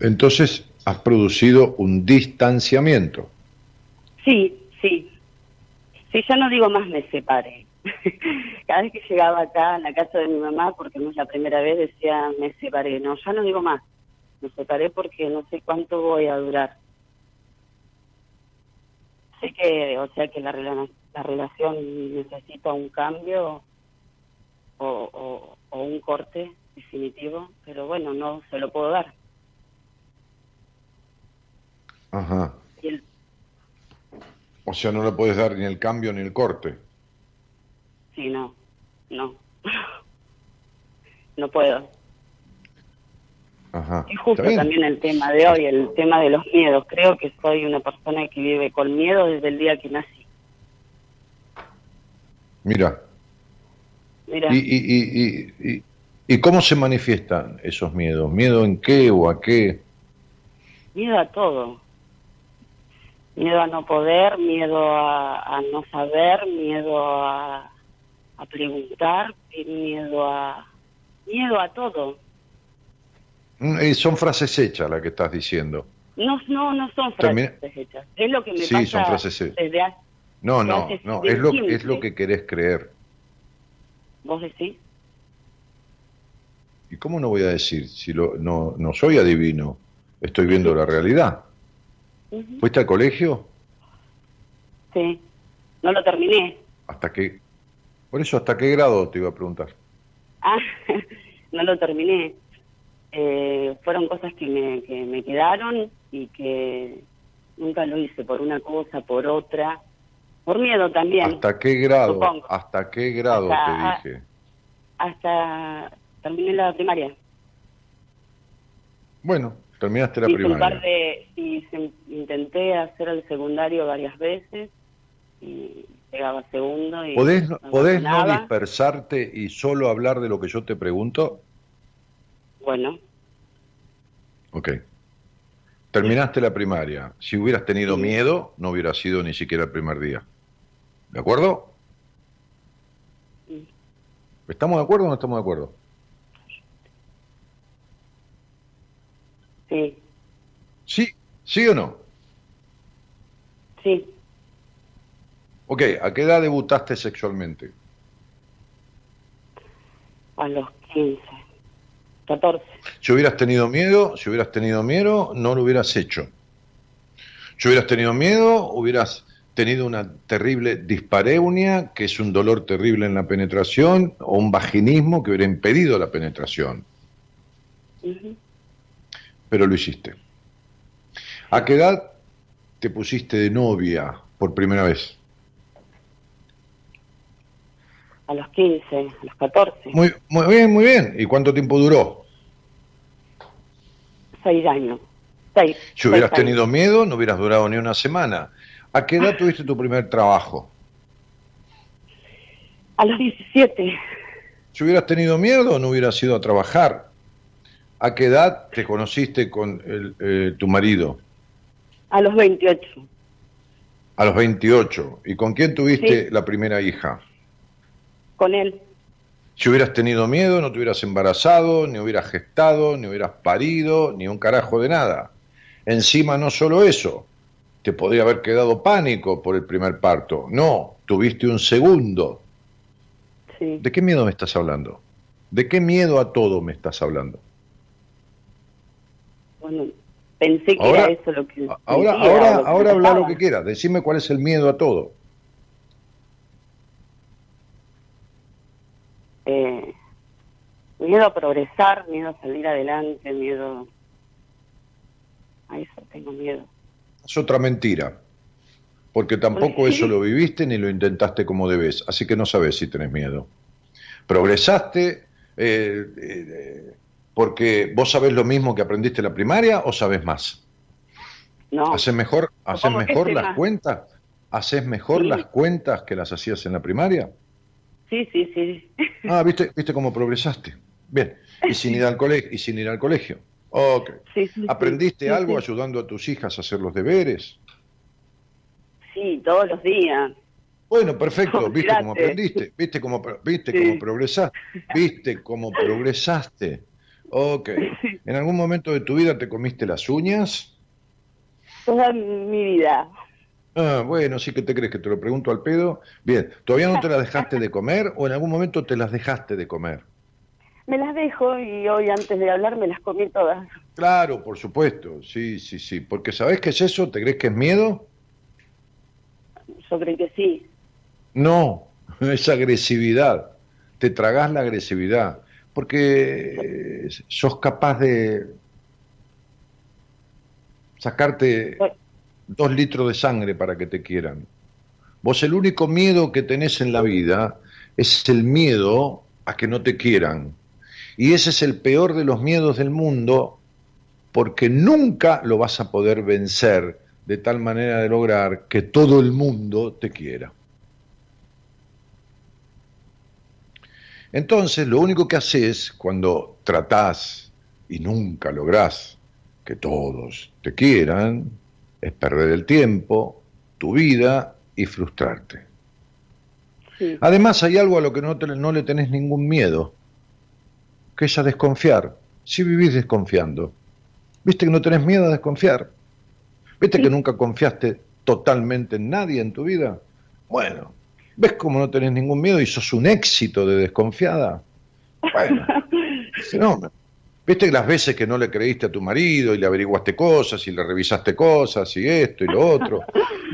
entonces has producido un distanciamiento. Sí, sí. Sí, ya no digo más me separé. (laughs) Cada vez que llegaba acá a la casa de mi mamá, porque no es la primera vez, decía me separé. No, ya no digo más. Me separé porque no sé cuánto voy a durar. Sé que, o sea, que la, la relación necesita un cambio o, o, o un corte definitivo, pero bueno, no se lo puedo dar. Ajá. Y el, O sea, no le puedes dar ni el cambio ni el corte. Sí, no, no. No puedo. Ajá. Y justo también el tema de hoy, el tema de los miedos. Creo que soy una persona que vive con miedo desde el día que nací. Mira, Mira, ¿y, y, y, y, y- y cómo se manifiestan esos miedos? ¿Miedo en qué o a qué? miedo a todo. Miedo a no poder, miedo a, a no saber, miedo a, a preguntar, miedo a miedo a todo. Mm, Son frases hechas las que estás diciendo. No, no, no son frases hechas. Es lo que me Sí, pasa son frases hechas. desde hace, No, ¿Qué no, no, es lo, es lo que querés creer. vos decís. ¿Y cómo no voy a decir si lo, no, no soy adivino? Estoy viendo la realidad. Ujú. ¿Fuiste al colegio? Sí, no lo terminé. ¿Hasta qué? Por eso, ¿hasta qué grado te iba a preguntar? Ah, (laughs) no lo terminé. Eh, fueron cosas que me, que me quedaron y que nunca lo hice por una cosa, por otra. Por miedo también. ¿Hasta qué grado? supongo. ¿Hasta qué grado Hasta- te dije? Hasta terminé la primaria. Bueno, terminaste la Hice un par primaria. de... y se- intenté hacer el secundario varias veces y llegaba segundo y... ¿Podés, no- ¿Podés no dispersarte y solo hablar de lo que yo te pregunto? Bueno, Ok. Terminaste la primaria. Si hubieras tenido Sí. miedo, no hubiera sido ni siquiera el primer día. ¿De acuerdo? ¿Estamos de acuerdo o no estamos de acuerdo? Sí, ¿Sí? ¿Sí o no? sí. Ok, ¿a qué edad debutaste sexualmente? A los 15, 14. Si hubieras tenido miedo, si hubieras tenido miedo, no lo hubieras hecho. Si hubieras tenido miedo, hubieras tenido una terrible dispareunia, que es un dolor terrible en la penetración, o un vaginismo que hubiera impedido la penetración. Pero lo hiciste. ¿A qué edad te pusiste de novia por primera vez? A los 15, a los 14. Muy, muy bien, muy bien. ¿Y cuánto tiempo duró? Seis años. Seis. Si hubieras seis años. tenido miedo, no hubieras durado ni una semana. ¿A qué edad tuviste tu primer trabajo? A los 17, Si hubieras tenido miedo, no hubieras ido a trabajar. ¿A qué edad te conociste con el, eh, tu marido? a los 28, A los 28. ¿Y con quién tuviste Sí. la primera hija? con él. Si hubieras tenido miedo, no te hubieras embarazado, ni hubieras gestado, ni hubieras parido, ni un carajo de nada. Encima no solo eso, te podría haber quedado pánico por el primer parto. No, tuviste un segundo. Sí. ¿De qué miedo me estás hablando? ¿De qué miedo a todo me estás hablando? Pensé que Ahora- era eso lo que. Ahora, sentía, ahora, lo que ahora habla lo que quieras. Decime cuál es el miedo a todo. Eh, miedo a progresar, miedo a salir adelante, miedo. A eso tengo miedo. Es otra mentira. Porque tampoco Pues sí. eso lo viviste ni lo intentaste como debes. Así que no sabes si tenés miedo. Progresaste eh, eh, porque vos sabés lo mismo que aprendiste en la primaria o sabés más. No, ¿Haces mejor, haces ¿Cómo que mejor las más? cuentas? ¿Haces mejor Sí. las cuentas que las hacías en la primaria? sí, sí, sí. (laughs) Ah, ¿viste, viste cómo progresaste? Bien. Y sin ir al colegio. Y sin ir al colegio. Ok. sí. ¿Aprendiste algo ayudando a tus hijas a hacer los deberes? Sí, todos los días. Bueno, perfecto. (laughs) ¿Viste cómo aprendiste? ¿Viste cómo, (laughs) viste cómo progresaste? ¿Viste cómo progresaste? Ok. (laughs) ¿En algún momento de tu vida te comiste las uñas? Toda mi vida. Ah, bueno, sí que te crees que te lo pregunto al pedo. Bien, ¿todavía no te las dejaste de comer o en algún momento te las dejaste de comer? Me las dejo y hoy antes de hablar me las comí todas. Claro, por supuesto, sí, sí, sí. Porque ¿sabés qué es eso? ¿Te crees que es miedo? Yo creo que sí. No, (laughs) es agresividad. Te tragás la agresividad. Porque sos capaz de sacarte dos litros de sangre para que te quieran. Vos el único miedo que tenés en la vida es el miedo a que no te quieran. Y ese es el peor de los miedos del mundo porque nunca lo vas a poder vencer de tal manera de lograr que todo el mundo te quiera. Entonces, lo único que haces cuando tratás y nunca lográs que todos te quieran es perder el tiempo, tu vida y frustrarte. Sí. Además, hay algo a lo que no, te- no le tenés ningún miedo, que es a desconfiar. Si vivís desconfiando, viste que no tenés miedo a desconfiar, viste que nunca confiaste totalmente en nadie en tu vida. Bueno, ¿ves cómo no tenés ningún miedo y sos un éxito de desconfiada? Bueno, (laughs) fenómeno. Viste las veces que no le creíste a tu marido y le averiguaste cosas y le revisaste cosas y esto y lo otro.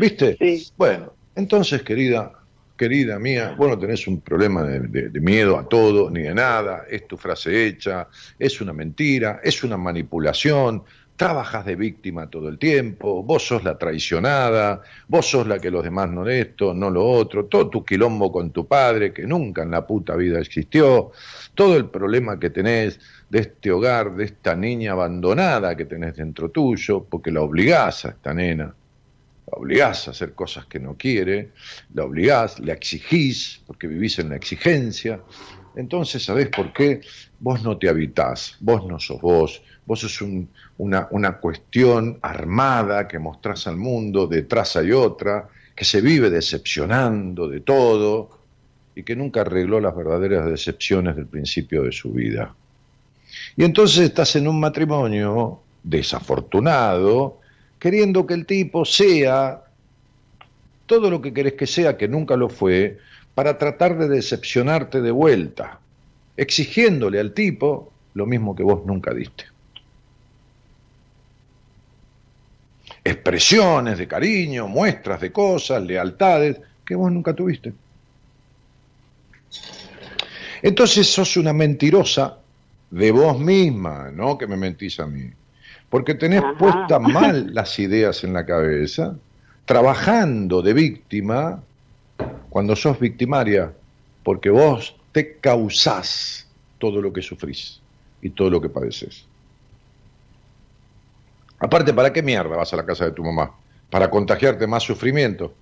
¿Viste? Sí. Bueno, entonces, querida, querida mía, vos no tenés un problema de, de- de miedo a todo ni de nada, es tu frase hecha, es una mentira, es una manipulación, trabajas de víctima todo el tiempo, vos sos la traicionada, vos sos la que los demás no esto, no lo otro, todo tu quilombo con tu padre que nunca en la puta vida existió, todo el problema que tenés de este hogar, de esta niña abandonada que tenés dentro tuyo, porque la obligás a esta nena, la obligás a hacer cosas que no quiere, la obligás, la exigís, porque vivís en la exigencia. Entonces, ¿sabés por qué? Vos no te habitás, vos no sos vos, vos sos un- una, una cuestión armada que mostrás al mundo, detrás hay otra, que se vive decepcionando de todo y que nunca arregló las verdaderas decepciones del principio de su vida. Y entonces estás en un matrimonio desafortunado, queriendo que el tipo sea todo lo que querés que sea, que nunca lo fue, para tratar de decepcionarte de vuelta, exigiéndole al tipo lo mismo que vos nunca diste. Expresiones de cariño, muestras de cosas, lealtades que vos nunca tuviste. Entonces sos una mentirosa de vos misma, no que me mentís a mí. Porque tenés Ajá. puestas mal las ideas en la cabeza, trabajando de víctima cuando sos victimaria, porque vos te causás todo lo que sufrís y todo lo que padeces. Aparte, ¿para qué mierda vas a la casa de tu mamá? para contagiarte más sufrimiento.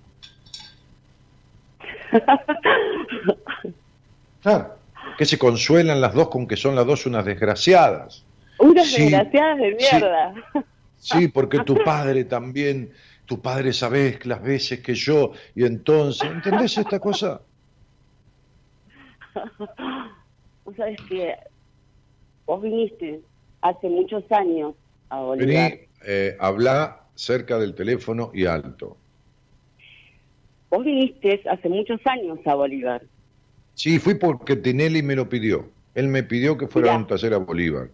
(laughs) Claro, que se consuelan las dos con que son las dos unas desgraciadas. Unas Sí, desgraciadas de sí. mierda. Sí, porque tu padre también, tu padre sabes las veces que yo, y entonces, ¿entendés esta cosa? (laughs) Vos sabés que vos viniste hace muchos años a Bolívar. Vení, eh, habla cerca del teléfono y alto. Vos viniste hace muchos años a Bolívar. Sí, fui porque Tinelli me lo pidió. Él me pidió que fuera a un taller a Bolívar.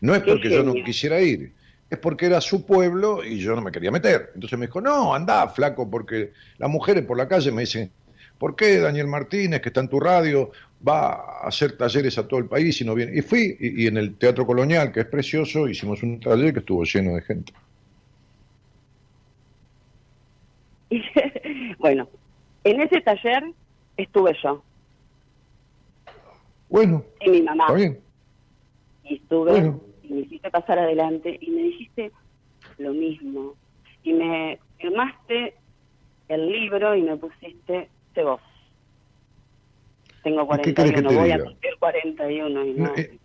No es Qué porque yo no quisiera ir, es porque era su pueblo y yo no me quería meter. Entonces me dijo, no, anda, flaco, porque las mujeres por la calle me dicen, ¿por qué Daniel Martínez, que está en tu radio, va a hacer talleres a todo el país y no viene? Y fui, y, y en el Teatro Colonial, que es precioso, hicimos un taller que estuvo lleno de gente. (laughs) bueno, en ese taller estuve yo Bueno, y mi mamá. está bien. Y estuve Bueno. y me hiciste pasar adelante y me dijiste lo mismo. Y me firmaste el libro y me pusiste de vos. Tengo ¿Y qué querés que 41, te voy a diga? cumplir 41 y no, No, eh.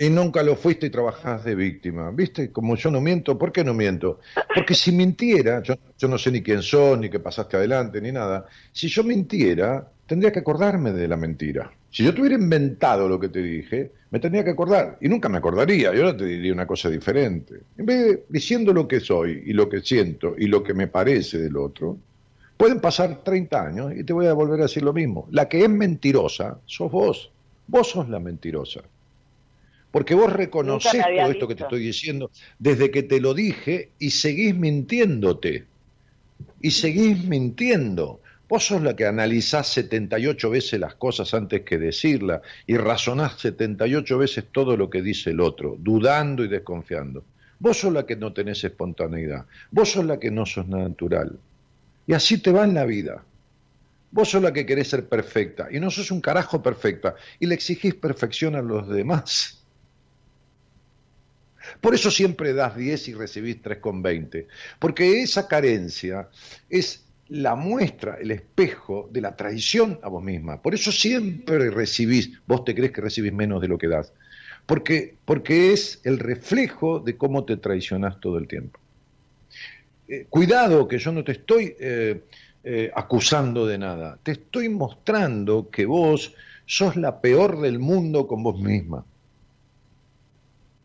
Y nunca lo fuiste y trabajás de víctima. ¿Viste? Como yo no miento, ¿por qué no miento? Porque si mintiera, yo, yo no sé ni quién sos, ni que pasaste adelante, ni nada. Si yo mintiera, tendría que acordarme de la mentira. Si yo te hubiera inventado lo que te dije, me tendría que acordar. Y nunca me acordaría. Yo ahora te diría una cosa diferente. En vez de diciendo lo que soy, y lo que siento, y lo que me parece del otro, pueden pasar 30 años y te voy a volver a decir lo mismo. La que es mentirosa sos vos. Vos sos la mentirosa. Porque vos reconocés todo esto que te estoy diciendo desde que te lo dije y seguís mintiéndote. Y seguís mintiendo. Vos sos la que analizás 78 veces las cosas antes que decirlas y razonás 78 veces todo lo que dice el otro, dudando y desconfiando. Vos sos la que no tenés espontaneidad. Vos sos la que no sos natural. Y así te va en la vida. Vos sos la que querés ser perfecta y no sos un carajo perfecta y le exigís perfección a los demás. Por eso siempre das 10 y recibís 3,20. Porque esa carencia es la muestra, el espejo de la traición a vos misma. Por eso siempre recibís, vos te crees que recibís menos de lo que das. Porque, porque es el reflejo de cómo te traicionás todo el tiempo. Eh, cuidado, que yo no te estoy eh, eh, acusando de nada. Te estoy mostrando que vos sos la peor del mundo con vos misma.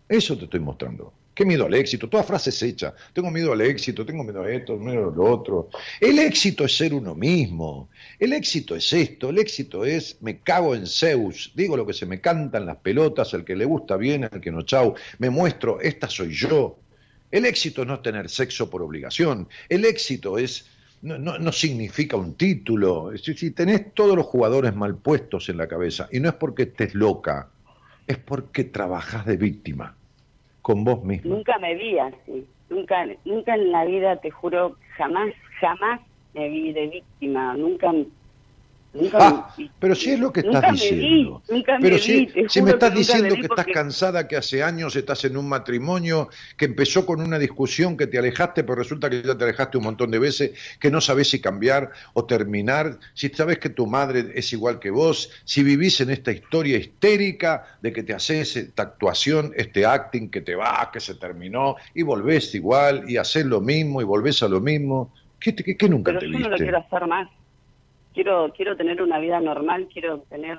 Eso te estoy mostrando. Qué miedo al éxito, toda frase es hecha. Tengo miedo al éxito, tengo miedo a esto, miedo a lo otro. El éxito es ser uno mismo. El éxito es esto, el éxito es me cago en Zeus, digo lo que se me cantan las pelotas, al que le gusta bien, al que no chau, me muestro, esta soy yo. El éxito es no tener sexo por obligación. El éxito es no, no, no significa un título. Si, si tenés todos los jugadores mal puestos en la cabeza, y no es porque estés loca, es porque trabajás de víctima con vos misma. Nunca me vi así. Nunca, nunca en la vida, te juro, jamás, jamás me vi de víctima. Nunca, nunca Ah, me pero si es lo que Nunca estás me vi, diciendo. nunca Pero me si, vi, me estás que nunca me diciendo que estás cansada, que hace años estás en un matrimonio, que empezó con una discusión, que te alejaste, pero resulta que ya te alejaste un montón de veces, que no sabes si cambiar o terminar, si sabes que tu madre es igual que vos, si vivís en esta historia histérica de que te haces esta actuación, este acting que te va, que se terminó, y volvés igual, y haces lo mismo, y volvés a lo mismo. ¿Qué, te- qué- qué nunca Pero te yo viste? no lo quiero hacer más. Quiero, quiero tener una vida normal, quiero tener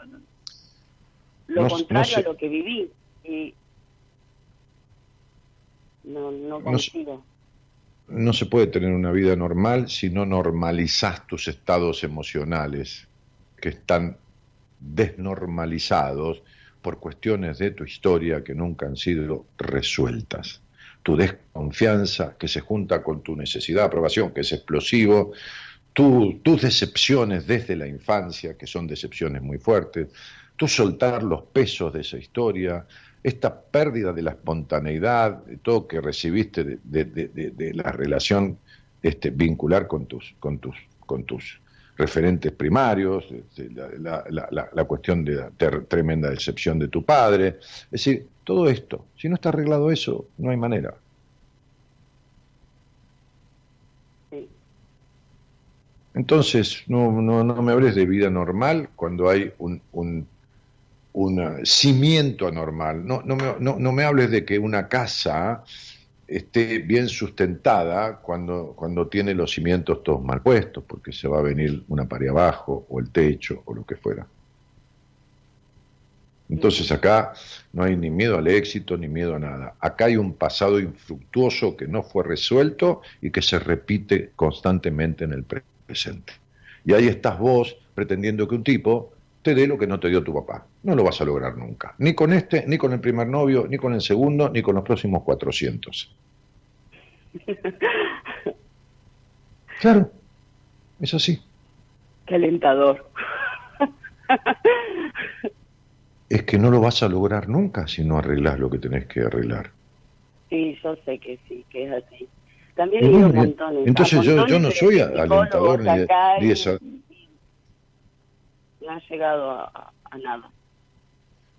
lo No- contrario no sé. a lo que viví. Y no, no No consigo. no se puede tener una vida normal si no normalizás tus estados emocionales, que están desnormalizados por cuestiones de tu historia que nunca han sido resueltas. Tu desconfianza que se junta con tu necesidad de aprobación, que es explosivo, tu- tus decepciones desde la infancia, que son decepciones muy fuertes, tu soltar los pesos de esa historia, esta pérdida de la espontaneidad, de todo que recibiste de, de- de- la relación este, vincular con tus, con tus, con tus referentes primarios, la, la- la- cuestión de la tremenda decepción de tu padre. Es decir, todo esto, si no está arreglado eso, no hay manera. Entonces, no, no, no me hables de vida normal cuando hay un, un, un eh, cimiento anormal. No, no, me, no, no me hables de que una casa esté bien sustentada cuando, cuando tiene los cimientos todos mal puestos, porque se va a venir una pared abajo, o el techo, o lo que fuera. Entonces acá no hay ni miedo al éxito ni miedo a nada. Acá hay un pasado infructuoso que no fue resuelto y que se repite constantemente en el presente. Y ahí estás vos pretendiendo que un tipo te dé lo que no te dio tu papá. No lo vas a lograr nunca. Ni con este, ni con el primer novio, ni con el segundo, ni con los próximos 400. (laughs) Claro, es así. Qué alentador. Es que no lo vas a lograr nunca si no arreglas lo que tenés que arreglar. Sí, yo sé que sí, que es así. También Y he bueno, ido montones. entonces yo- yo no soy alentador ni de- ni esa- No ha llegado a, a nada.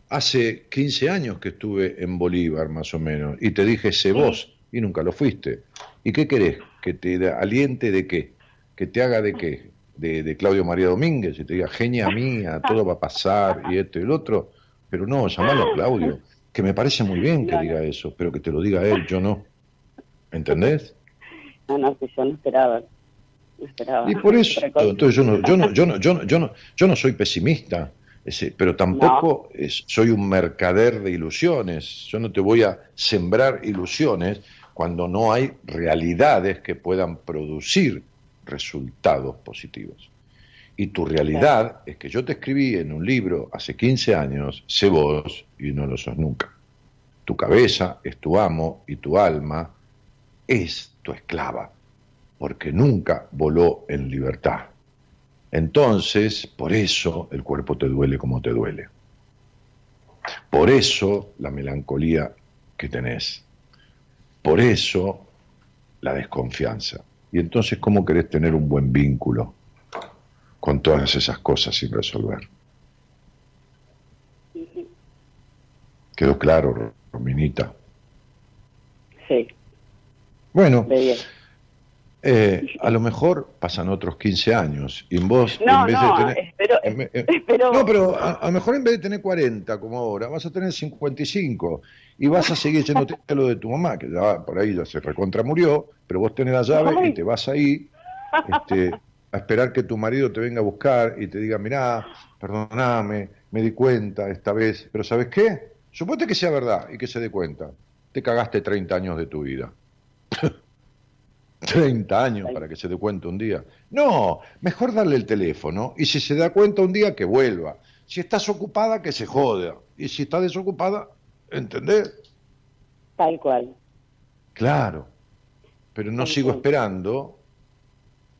Hace 15 años que estuve en Bolívar, más o menos, y te dije, sé vos, y nunca lo fuiste. ¿Y qué querés? ¿Que te aliente de qué? ¿Que te haga de qué? De, de Claudio María Domínguez, y te diga, genia mía, todo va a pasar, y esto y el otro. Pero no, llamalo a Claudio, que me parece muy bien que diga eso, pero que te lo diga él, yo no. ¿Entendés? No, no, que yo no esperaba. No esperaba. Y por eso, entonces yo no, yo no, yo no, yo no, yo no, yo no soy pesimista, ese, pero tampoco soy un mercader de ilusiones. Yo no te voy a sembrar ilusiones cuando no hay realidades que puedan producir resultados positivos. Y tu realidad es que yo te escribí en un libro hace 15 años, sé vos y no lo sos nunca. Tu cabeza es tu amo y tu alma es tu esclava porque nunca voló en libertad. Entonces, por eso el cuerpo te duele como te duele. Por eso la melancolía que tenés. Por eso la desconfianza. Y entonces, ¿cómo querés tener un buen vínculo con todas esas cosas sin resolver? ¿Quedó claro, Rominita? Sí, Bueno. Eh, a lo mejor pasan otros 15 años y en vos, No, en vez no, de tener... espero, en espero- no, pero a, lo mejor en vez de tener 40 como ahora, vas a tener 55 y vas a seguir yéndote (laughs) lo de tu mamá, que ya por ahí ya se recontra murió, pero vos tenés la llave Ay. y te vas ahí este, (laughs) a esperar que tu marido te venga a buscar y te diga, mirá, perdoname, me di cuenta esta vez, pero ¿sabes qué? Suponte que sea verdad y que se dé cuenta. Te cagaste 30 años de tu vida. (laughs) 30 años para que se dé cuenta un día. No, mejor darle el teléfono y si se da cuenta un día que vuelva. Si estás ocupada, que se joda. Y si está desocupada, ¿entendés? Tal cual. Claro. Pero no Tal sigo cual. esperando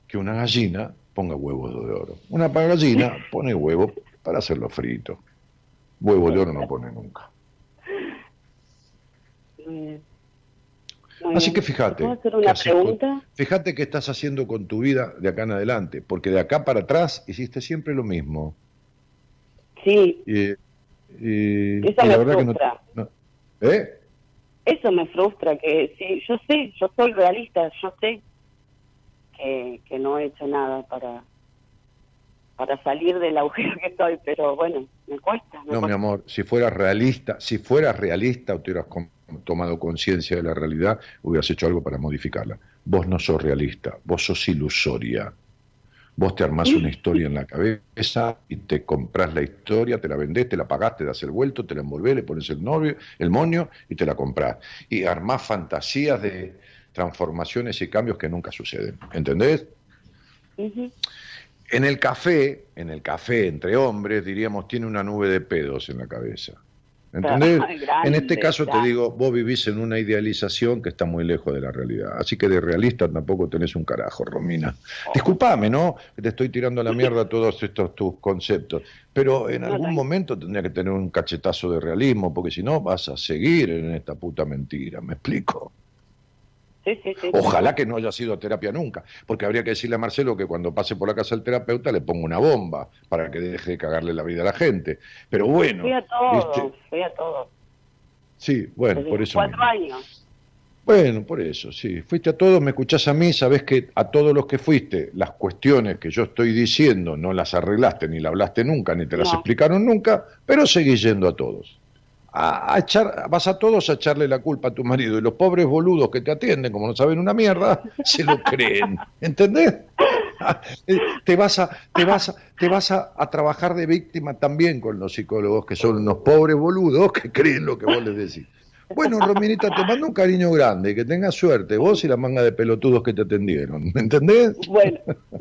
que una gallina ponga huevos de oro. Una gallina (laughs) pone huevo para hacerlo frito. Huevo de oro no pone nunca. Así que fíjate. ¿Puedo hacer qué una haces con- pregunta? fíjate qué estás haciendo con tu vida de acá en adelante, porque de acá para atrás hiciste siempre lo mismo. Sí, Y, y- me la verdad que no- ¿Eh? eso me frustra, que sí, yo sé, yo soy realista, yo sé que, que no he hecho nada para para salir del agujero que estoy, pero bueno, me cuesta. Me No, mi amor, si fueras realista, si fueras realista o te hubieras tomado conciencia de la realidad, hubieras hecho algo para modificarla. Vos no sos realista, vos sos ilusoria. Vos te armás una historia en la cabeza y te compras la historia, te la vendés, te la pagás, te das el vuelto, te la envolvés, le pones el novio, el moño y te la comprás. Y armás fantasías de transformaciones y cambios que nunca suceden. ¿Entendés? Ujú. En el café, en el café entre hombres, diríamos, tiene una nube de pedos en la cabeza. ¿Entendés? (laughs) Grande, en este caso te digo, vos vivís en una idealización que está muy lejos de la realidad. Así que de realista tampoco tenés un carajo, Romina. Oh. Disculpame, ¿no? Te estoy tirando a la mierda todos estos tus conceptos. Pero en No, algún momento tendría que tener un cachetazo de realismo, porque si no vas a seguir en esta puta mentira. ¿Me explico? Sí, sí, sí. Ojalá que no haya sido a terapia nunca, porque habría que decirle a Marcelo que cuando pase por la casa del terapeuta le ponga una bomba para que deje de cagarle la vida a la gente. Pero bueno, Fui a todo, ¿viste? fui a todo. sí, bueno, Desde por eso. cuatro mismo. años. Bueno, por eso, sí. Fuiste a todos, me escuchás a mí, sabés que a todos los que fuiste, las cuestiones que yo estoy diciendo no las arreglaste, ni las hablaste nunca, ni te las No. explicaron nunca, pero seguís yendo a todos. A, echar, vas a todos a echarle la culpa a tu marido y los pobres boludos que te atienden, como no saben una mierda, (laughs) se lo creen. ¿Entendés? (laughs) te vas a, te vas a, te vas a, a trabajar de víctima también con los psicólogos, que son unos pobres boludos que creen lo que vos les decís. Bueno, Rominita, te mando un cariño grande, que tengas suerte, vos y la manga de pelotudos que te atendieron. ¿Me entendés? Bueno,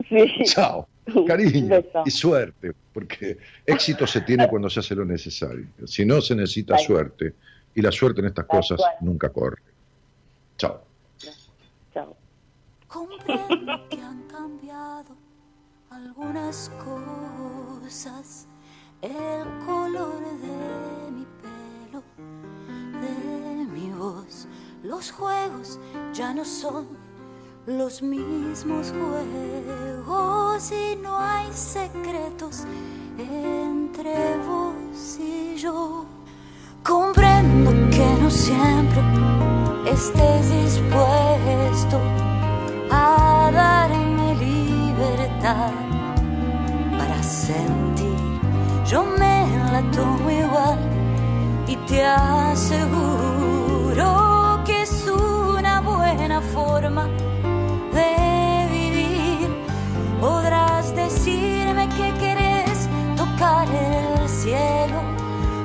sí. (laughs) Chao. Cariño beso. y suerte, porque éxito se tiene cuando se hace lo necesario. Si no, se necesita suerte. Y la suerte en estas cosas nunca corre. Chao. Chao. Comprendo que han cambiado algunas cosas, el color de mi pelo, de mi voz. Los juegos ya no son los mismos juegos y no hay secretos entre vos y yo. Comprendo que no siempre estés dispuesto a darme libertad para sentir. Yo me la tomo igual y te aseguro que es una buena forma de vivir. Podrás decirme que querés tocar el cielo.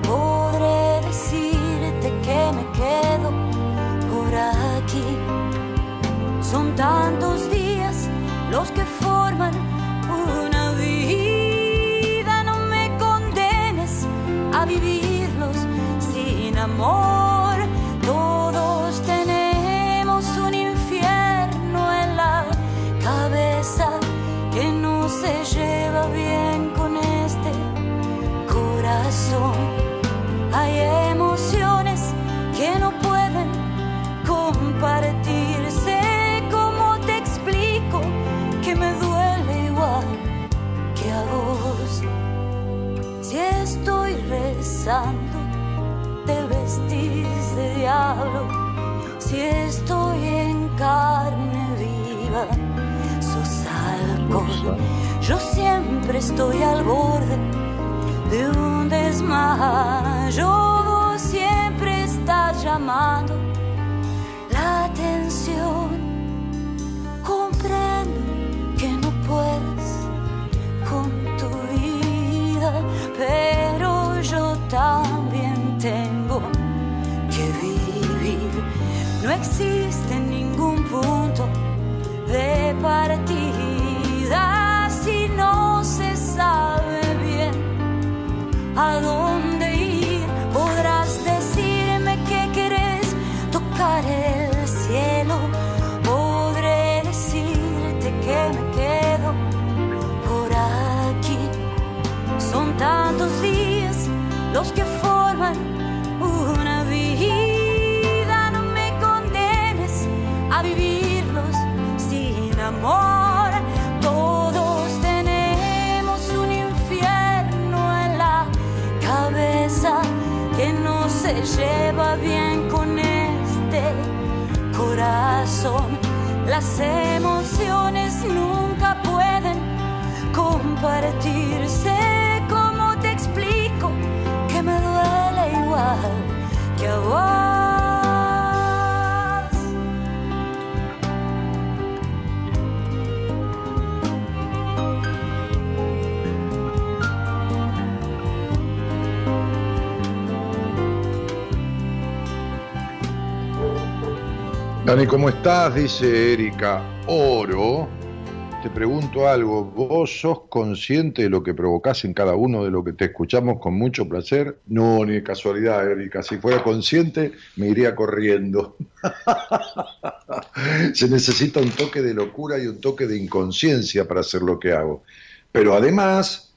Podré decirte que me quedo por aquí. Son tantos días los que forman una vida. No me condenes a sin amor. Todos tenemos un infierno en la cabeza que no se lleva bien con este corazón. Hay emociones que no pueden compartirse. ¿Cómo te explico que me duele igual que a vos? Si estoy rezando, de diablo. Si estoy en carne viva, sos alcohol. Yo siempre estoy al borde de un desmayo. Vos siempre estás llamando la atención. Comprendo que no puedes con tu vida, pero No existe ningún punto de partida si no se sabe bien a dónde lleva bien con este corazón. Las emociones nunca pueden compartirse. ¿Cómo te explico que me duele igual que a vos? Dani, ¿cómo estás? Dice Erika Oro. Te pregunto algo, ¿vos sos consciente de lo que provocás en cada uno de lo que te escuchamos con mucho placer? No, ni de casualidad, Erika. Si fuera consciente, me iría corriendo. (laughs) Se necesita un toque de locura y un toque de inconsciencia para hacer lo que hago. Pero además,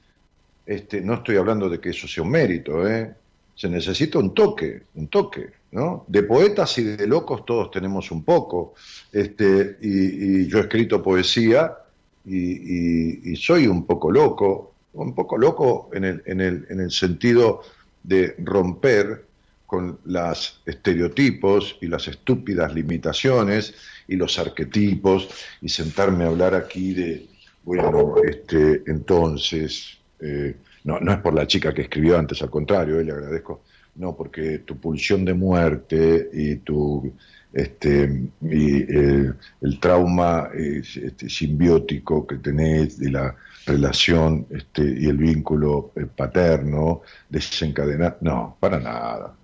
este, no estoy hablando de que eso sea un mérito, ¿eh? Se necesita un toque, un toque, ¿no? De poetas y de locos todos tenemos un poco. Este, y, yo he escrito poesía y, soy un poco loco, un poco loco en el, en el, en el sentido de romper con las estereotipos y las estúpidas limitaciones y los arquetipos y sentarme a hablar aquí de, bueno, este, entonces, eh, no, no es por la chica que escribió antes, al contrario, eh, le agradezco, no, porque tu pulsión de muerte y tu este, y eh, el trauma este, simbiótico que tenés de la relación este, y el vínculo eh, paterno desencadenar. No, para nada.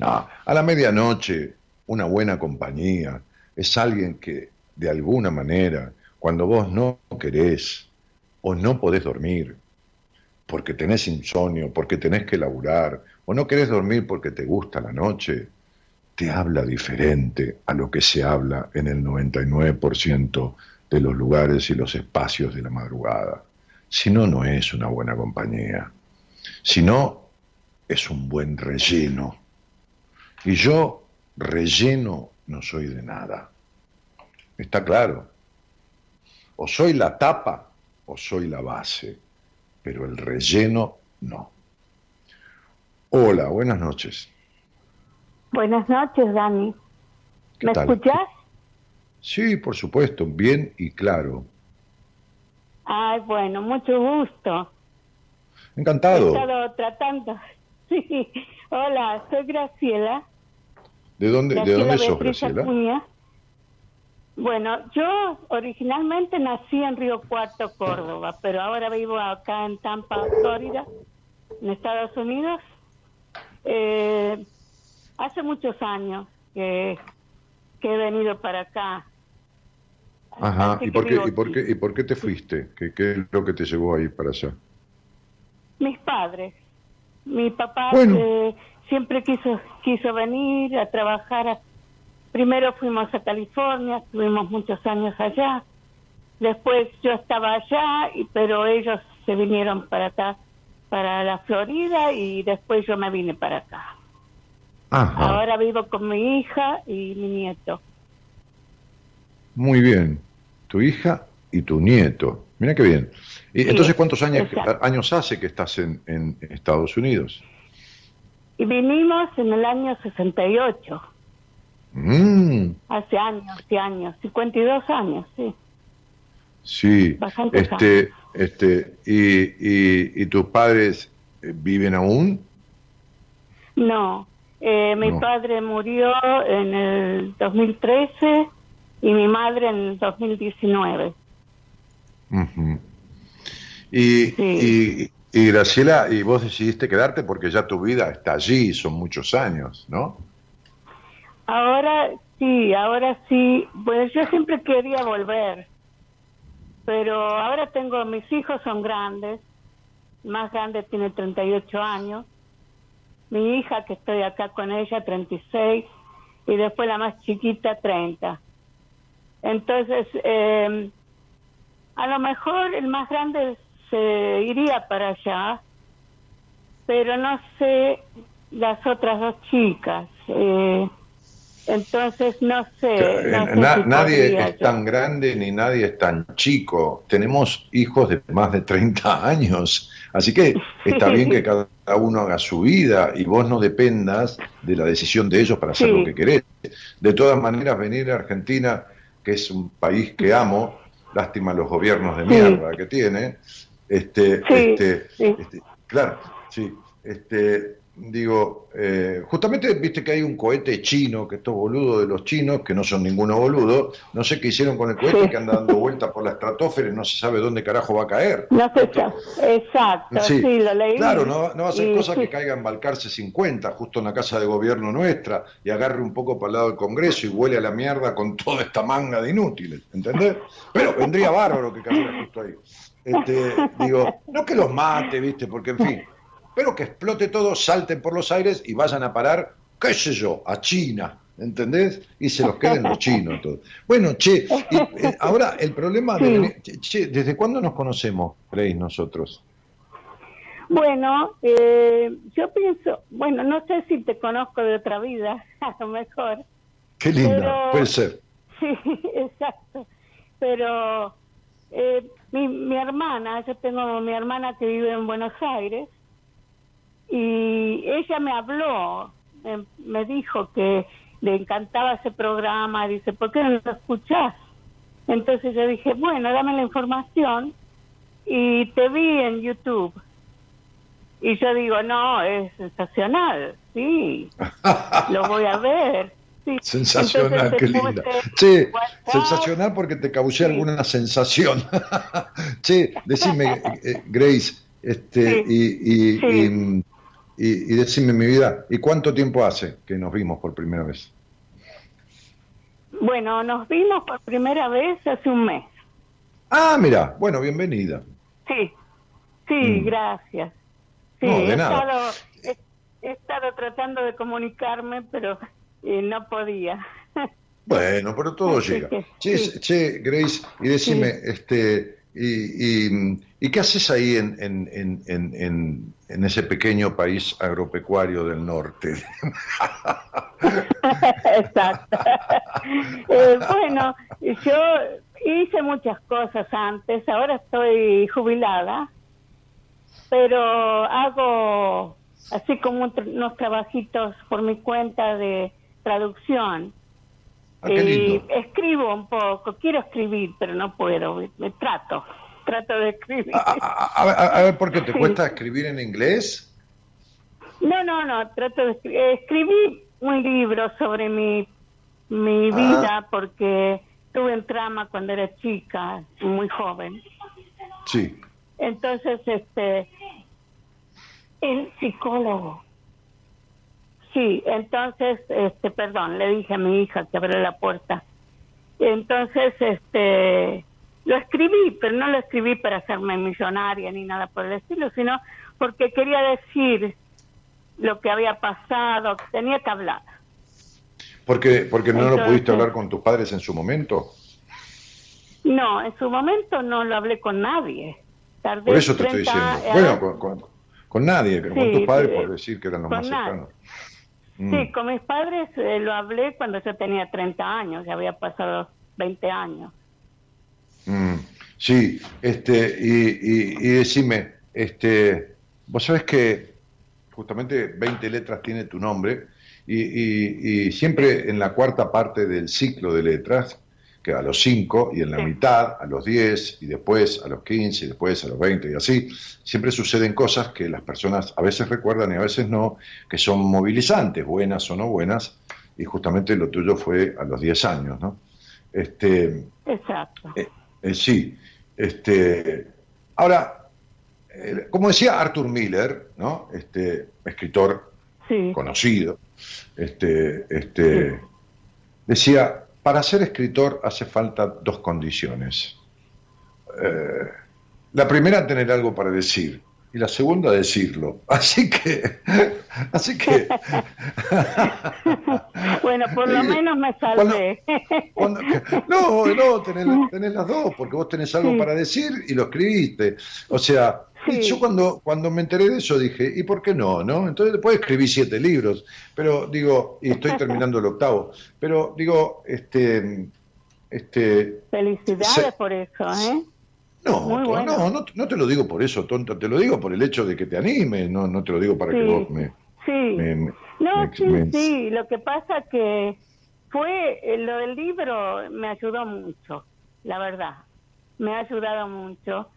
A la medianoche, una buena compañía es alguien que, de alguna manera, cuando vos no querés o no podés dormir, porque tenés insomnio, porque tenés que laburar, o no querés dormir porque te gusta la noche, te habla diferente a lo que se habla en el 99% de los lugares y los espacios de la madrugada. Si no, no es una buena compañía. Si no, es un buen relleno. Y yo, relleno, no soy de nada. Está claro. O soy la tapa o soy la base, pero el relleno no. Hola, buenas noches. Buenas noches, Dani. ¿Me escuchás? Sí, por supuesto, bien y claro. Ay, bueno, mucho gusto. Encantado. He estado tratando. (laughs) Sí. Hola, soy Graciela. ¿De dónde, ¿de dónde sos, Graciela? Bueno, yo originalmente nací en Río Cuarto, Córdoba, pero ahora vivo acá en Tampa, Florida, en Estados Unidos. Eh, hace muchos años que, he venido para acá. Ajá, ¿Y por, qué, ¿y, por qué, ¿y por qué te fuiste? ¿Qué, ¿Qué, es lo que te llevó ahí para allá? Mis padres. Mi papá eh, siempre quiso, quiso venir a trabajar. Primero fuimos a California, estuvimos muchos años allá. Después yo estaba allá, y, pero ellos se vinieron para acá, para la Florida, y después yo me vine para acá. Ahora vivo con mi hija y mi nieto. Muy bien. Tu hija y tu nieto. Mira qué bien. Y, entonces, ¿cuántos años, años hace que estás en, Estados Unidos? Y vinimos en el año 68. Mm. Hace años y años, 52 años, sí. Sí. este, este, y, y, ¿Y tus padres eh, viven aún? No, eh, mi padre murió en el 2013 y mi madre en el 2019. y, y, Graciela, y vos decidiste quedarte porque ya tu vida está allí, son muchos años, ¿no? Ahora sí, ahora sí. Pues yo siempre quería volver, pero ahora tengo, mis hijos son grandes, más grande tiene 38 años mi hija, que estoy acá con ella, 36, y después la más chiquita, 30. Entonces, eh, a lo mejor el más grande se iría para allá, pero no sé las otras dos chicas. Eh, entonces, no sé. nadie es tan grande ni nadie es tan chico. Tenemos hijos de más de 30 (laughs) años. Así que está bien que cada uno haga su vida y vos no dependas de la decisión de ellos para hacer lo que querés. De todas maneras, venir a Argentina, que es un país que amo, lástima los gobiernos de mierda que tiene, este, este, este, claro, sí, este, digo, eh, justamente viste que hay un cohete chino, que estos boludos de los chinos, que no son ninguno boludo, no sé qué hicieron con el cohete que anda dando vueltas por la estratosfera y no se sabe dónde carajo va a caer. No sé, exacto, sí, lo leí. Claro, no, no va a ser cosa que caiga en Balcarce 50, justo en la casa de gobierno nuestra, y agarre un poco para el lado del Congreso y huele a la mierda con toda esta manga de inútiles, ¿entendés? Pero vendría bárbaro que cayera justo ahí. Este, digo, no que los mate, viste, porque en fin pero que explote todo, salten por los aires y vayan a parar, qué sé yo, a China, ¿entendés? Y se los queden los chinos todos. Bueno, che, eh, ahora el problema de... Che, ¿desde cuándo nos conocemos, Grace, nosotros? Bueno, eh, yo pienso, bueno, no sé si te conozco de otra vida, (laughs) a lo mejor. Qué linda, puede ser. (laughs) Sí, exacto. Pero eh, mi, mi hermana, yo tengo mi hermana que vive en Buenos Aires, y ella me habló me, me dijo que le encantaba ese programa, dice, ¿por qué no lo escuchás? Entonces yo dije, bueno, dame la información y te vi en YouTube. Y yo digo, no, es sensacional, sí, lo voy a ver. Sí. (laughs) Sensacional, qué linda. Che, WhatsApp, sensacional porque te causé alguna sensación. (laughs) che, decime, eh, Grace, este, Sí. y, y, Sí. y, y- y decime mi vida, ¿y cuánto tiempo hace que nos vimos por primera vez? Bueno, nos vimos por primera vez hace un mes. Ah, mira, bueno, bienvenida. Sí, sí, Mm. gracias. Sí, No, de he, nada. Estado, he, he estado tratando de comunicarme, pero eh, no podía. (laughs) Bueno, pero todo Así llega. que, Che, sí. che, Grace, y decime, este, y, y, ¿y qué haces ahí en, en, en, en, en, ese pequeño país agropecuario del norte? (laughs) Exacto. Eh, bueno, yo hice muchas cosas antes, ahora estoy jubilada, pero hago así como unos trabajitos por mi cuenta de traducción. Ah, lindo. escribo un poco, quiero escribir, pero no puedo, me, me trato, (laughs) trato de escribir. A, a- a- ver, ¿por qué te cuesta escribir en inglés? No, no, no, trato de escri- eh, escribí un libro sobre mi, mi Ah. vida porque tuve un trama cuando era chica, muy joven. Sí. Entonces, este, el psicólogo. Sí, entonces, este, perdón, le dije a mi hija que abrió la puerta. Entonces, este, lo escribí, pero no lo escribí para hacerme millonaria ni nada por el estilo, sino porque quería decir lo que había pasado, que tenía que hablar. Porque, porque no lo pudiste hablar con tus padres en su momento. No, en su momento no lo hablé con nadie. Tardé Por eso te estoy 30 diciendo. Bueno, con, con- con nadie, con Sí, tus padres por decir que eran los con más nadie. cercanos. Mm. Sí, con mis padres eh, lo hablé cuando yo tenía 30 años, ya había pasado 20 años. Mm, sí, este, y, y, y decime, este, vos sabés que justamente 20 letras tiene tu nombre, y, y- y siempre en la cuarta parte del ciclo de letras, que a los 5 y en la Sí. mitad, a los 10 y después a los 15 y después a los 20 y así, siempre suceden cosas que las personas a veces recuerdan y a veces no, que son movilizantes, buenas o no buenas, y justamente lo tuyo fue a los 10 años, ¿no? Este, Exacto. eh, eh, sí, este, ahora, eh, como decía Arthur Miller, ¿no? Este escritor Sí, conocido, este, este, decía, para ser escritor hace falta dos condiciones. Eh, la primera, tener algo para decir, y la segunda, decirlo. (laughs) Así que, así que, (laughs) bueno, por lo (laughs) menos me salvé. Cuando- no, no, tenés, tenés las dos, porque vos tenés algo Sí. para decir y lo escribiste. O sea, y Sí. yo cuando, cuando me enteré de eso dije, ¿y por qué no? no? Entonces después escribí siete libros, pero digo, y estoy terminando el octavo, pero digo, este, este, Felicidades por eso, ¿eh? no, bueno. no, no, no te lo digo por eso, tonto, te lo digo por el hecho de que te anime, no, no te lo digo para que vos me... Sí. me- me- No, me- sí, sí, lo que pasa que fue, eh, lo del libro me ayudó mucho, la verdad, me ha ayudado mucho,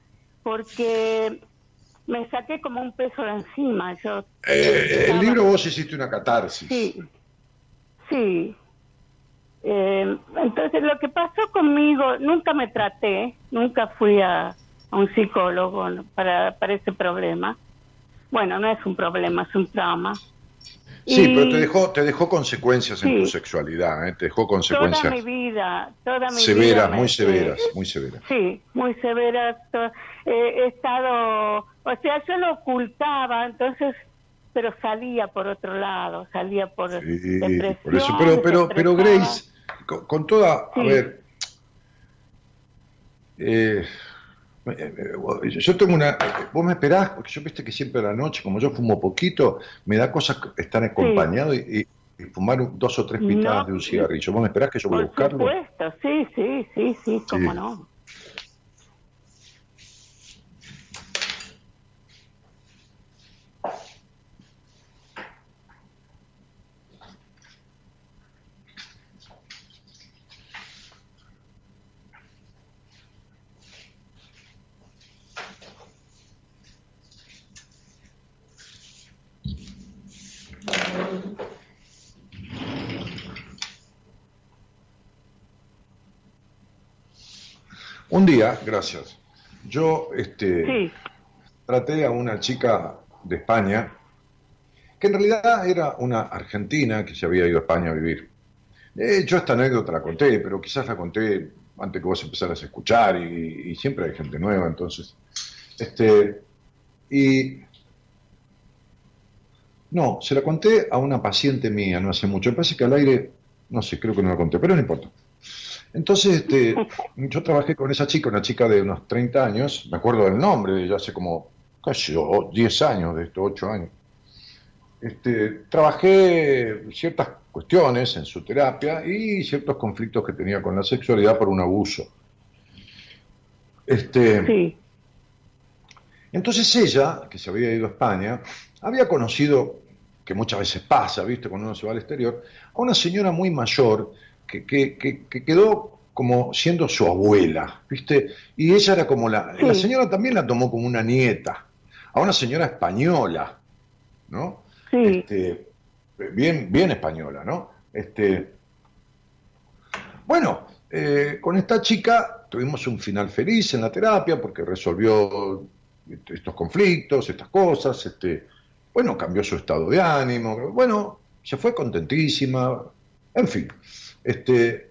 porque me saqué como un peso de encima, yo... Eh, el libro vos hiciste una catarsis. Sí, sí. Eh, entonces lo que pasó conmigo, nunca me traté, nunca fui a, a un psicólogo para, para ese problema. Bueno, no es un problema, es un trauma. Sí, Y pero te dejó, te dejó consecuencias en tu sexualidad, ¿eh? te dejó Toda consecuencias mi vida, toda mi vida. severas, me- muy severas, muy severas. Sí, muy severas. eh, he estado, o sea, yo lo ocultaba, entonces, pero salía por otro lado, salía por Sí, depresión. por eso, pero, pero, pero. Grace, con, con toda, a ver, eh, yo tengo una, vos me esperás, porque yo viste que siempre a la noche, como yo fumo poquito, me da cosas estar acompañado y, y- y fumar dos o tres pitadas No, de un cigarrillo. ¿Vos me esperás que yo voy a Por buscarlo? supuesto, sí, sí, sí, sí, cómo Sí. no. Un día, gracias, yo este, Sí, traté a una chica de España, que en realidad era una argentina que se había ido a España a vivir. Eh, yo esta anécdota la conté, pero quizás la conté antes que vos empezaras a escuchar y, y siempre hay gente nueva, entonces. Este, y no, se la conté a una paciente mía no hace mucho. Me parece que al aire, no sé, creo que no la conté, pero no importa. Entonces, este, yo trabajé con esa chica, una chica de unos 30 años, me acuerdo del nombre, de ella hace como, casi 10 años, de estos 8 años. Este, trabajé ciertas cuestiones en su terapia y ciertos conflictos que tenía con la sexualidad por un abuso. Este, sí, entonces ella, que se había ido a España, había conocido, que muchas veces pasa, ¿viste? Cuando uno se va al exterior, a una señora muy mayor que, que- que- que quedó como siendo su abuela, ¿viste? Y ella era como la... La señora también la tomó como una nieta, a una señora española, ¿no? sí, Este, bien, bien española, ¿no? Este, bueno, eh, con esta chica tuvimos un final feliz en la terapia porque resolvió estos conflictos, estas cosas, este, bueno, cambió su estado de ánimo, bueno, se fue contentísima, en fin, este,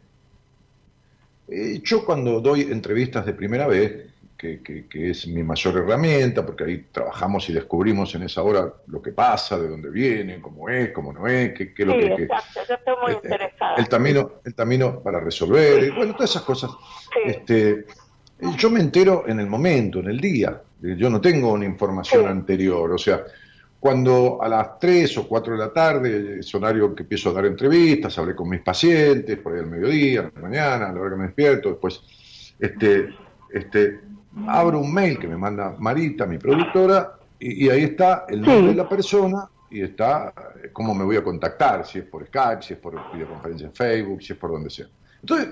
eh, yo cuando doy entrevistas de primera vez, que, que- que es mi mayor herramienta, porque ahí trabajamos y descubrimos en esa hora lo que pasa, de dónde viene, cómo es, cómo no es, qué, qué es lo sí, que, que- exacto, yo estoy muy eh, interesada. el camino, el camino para resolver, y bueno, todas esas cosas. Sí. Este, yo me entero en el momento, en el día. Yo no tengo una información Sí. anterior. O sea, cuando a las 3 o 4 de la tarde es horario que empiezo a dar entrevistas, hablé con mis pacientes, por ahí al mediodía, a la mañana, a la hora que me despierto, después este, este, abro un mail que me manda Marita, mi productora, y, y ahí está el nombre Sí. de la persona y está eh, cómo me voy a contactar, si es por Skype, si es por videoconferencia en Facebook, si es por donde sea. Entonces,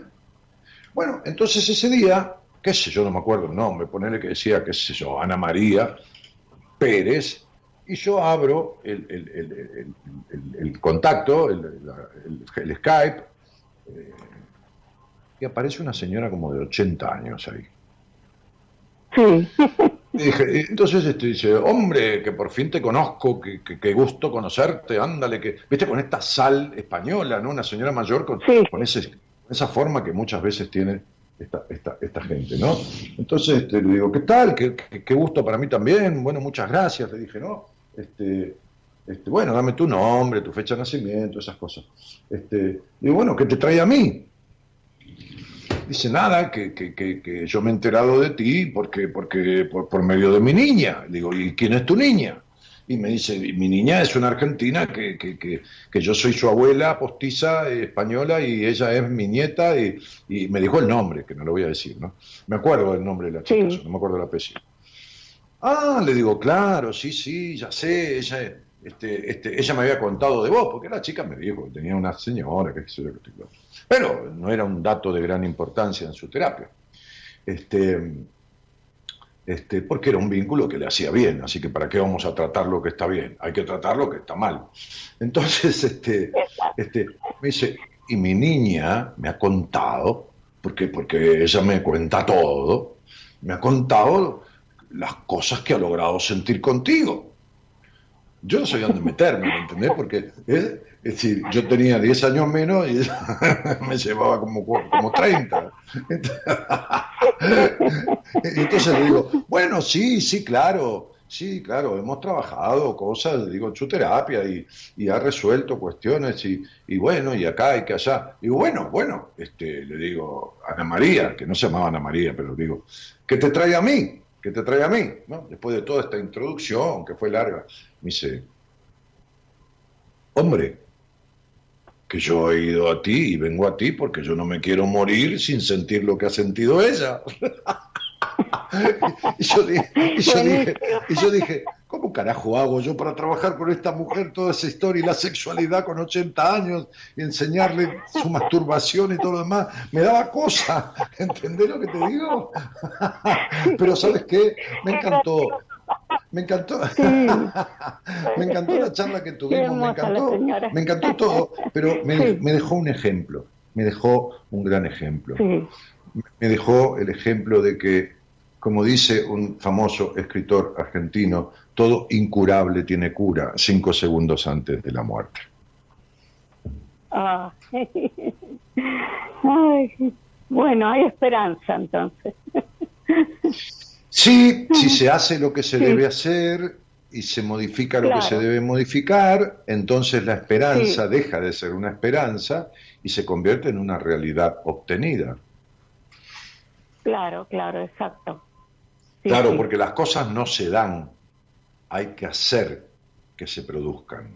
bueno, entonces ese día, qué sé yo, no me acuerdo el nombre, ponerle que decía, qué sé yo, Ana María Pérez, y yo abro el, el- el- el- el- el contacto, el, Skype, eh, y aparece una señora como de 80 años ahí. Sí, Y dije, y entonces este, dice, hombre, que por fin te conozco, que, que- que gusto conocerte, ándale, que, viste, con esta sal española, ¿no? Una señora mayor con, Sí. con ese, esa forma que muchas veces tiene esta, esta, esta gente, ¿no? Entonces este, le digo, ¿qué tal? ¿Qué, qué- qué gusto para mí también. Bueno, muchas gracias, le dije, ¿no? Este, este, bueno, dame tu nombre, tu fecha de nacimiento, esas cosas. Este, digo, bueno, ¿qué te trae a mí? Dice nada, que, que, que, que yo me he enterado de ti porque, porque por, por medio de mi niña. Digo, ¿y quién es tu niña? Y me dice, mi niña es una argentina que, que, que, que yo soy su abuela postiza eh, española y ella es mi nieta y, y me dijo el nombre, que no lo voy a decir, ¿no? Me acuerdo del nombre de la chica, Sí. no me acuerdo el apellido. Ah, le digo, claro, sí, sí, ya sé, ella, este, este, ella me había contado de vos, porque la chica me dijo que tenía una señora, que sé yo, pero no era un dato de gran importancia en su terapia. Este, este, porque era un vínculo que le hacía bien, así que ¿para qué vamos a tratar lo que está bien? Hay que tratar lo que está mal. Entonces, (laughs) este, este, me dice, y mi niña me ha contado, porque, porque ella me cuenta todo, me ha contado las cosas que ha logrado sentir contigo. Yo no sabía dónde meterme, ¿me entendés? Porque es, decir, yo tenía 10 años menos y (laughs) me llevaba como, como 30. (laughs) Entonces le digo, bueno, sí, sí, claro, sí, claro, hemos trabajado cosas, digo, su terapia y, y ha resuelto cuestiones y, y bueno, y acá y que allá. Y bueno, bueno, este, le digo, Ana María, que no se llamaba Ana María, pero digo, ¿qué te trae a mí? ¿Qué te trae a mí? ¿No? Después de toda esta introducción, que fue larga, me dice, hombre, que yo he ido a ti y vengo a ti porque yo no me quiero morir sin sentir lo que ha sentido ella. (laughs) y, yo dije, y, yo dije, y yo dije, ¿cómo carajo hago yo para trabajar con esta mujer toda esa historia y la sexualidad con 80 años y enseñarle su masturbación y todo lo demás? Me daba cosa, (laughs) ¿entendés lo que te digo? (laughs) Pero ¿sabes qué? Me encantó. Me encantó. (laughs) me encantó la charla que tuvimos, me encantó, me encantó todo, pero me, Sí. me dejó un ejemplo, me dejó un gran ejemplo. sí, me dejó el ejemplo de que, como dice un famoso escritor argentino, todo incurable tiene cura cinco segundos antes de la muerte. Ah. (laughs) Ay, bueno, hay esperanza entonces. Sí, si se (laughs) hace lo que se debe hacer y se modifica lo que se debe modificar, entonces la esperanza deja de ser una esperanza y se convierte en una realidad obtenida. Claro, claro, exacto. claro, porque las cosas no se dan, hay que hacer que se produzcan.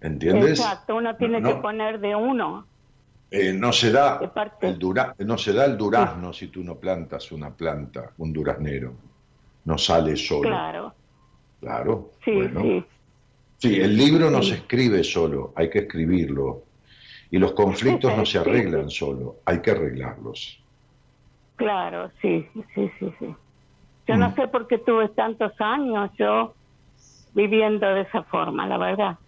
¿Entiendes? Exacto, uno tiene que poner de uno. Eh, no, se da el dura, no se da el durazno si tú no plantas una planta, un duraznero. No sale solo. Claro. Claro. Sí, sí. Sí, el libro no se escribe solo, hay que escribirlo. Y los conflictos no (laughs) se arreglan solo, hay que arreglarlos. Claro, sí, sí, sí, sí. Yo no mm. sé por qué tuve tantos años yo viviendo de esa forma, la verdad.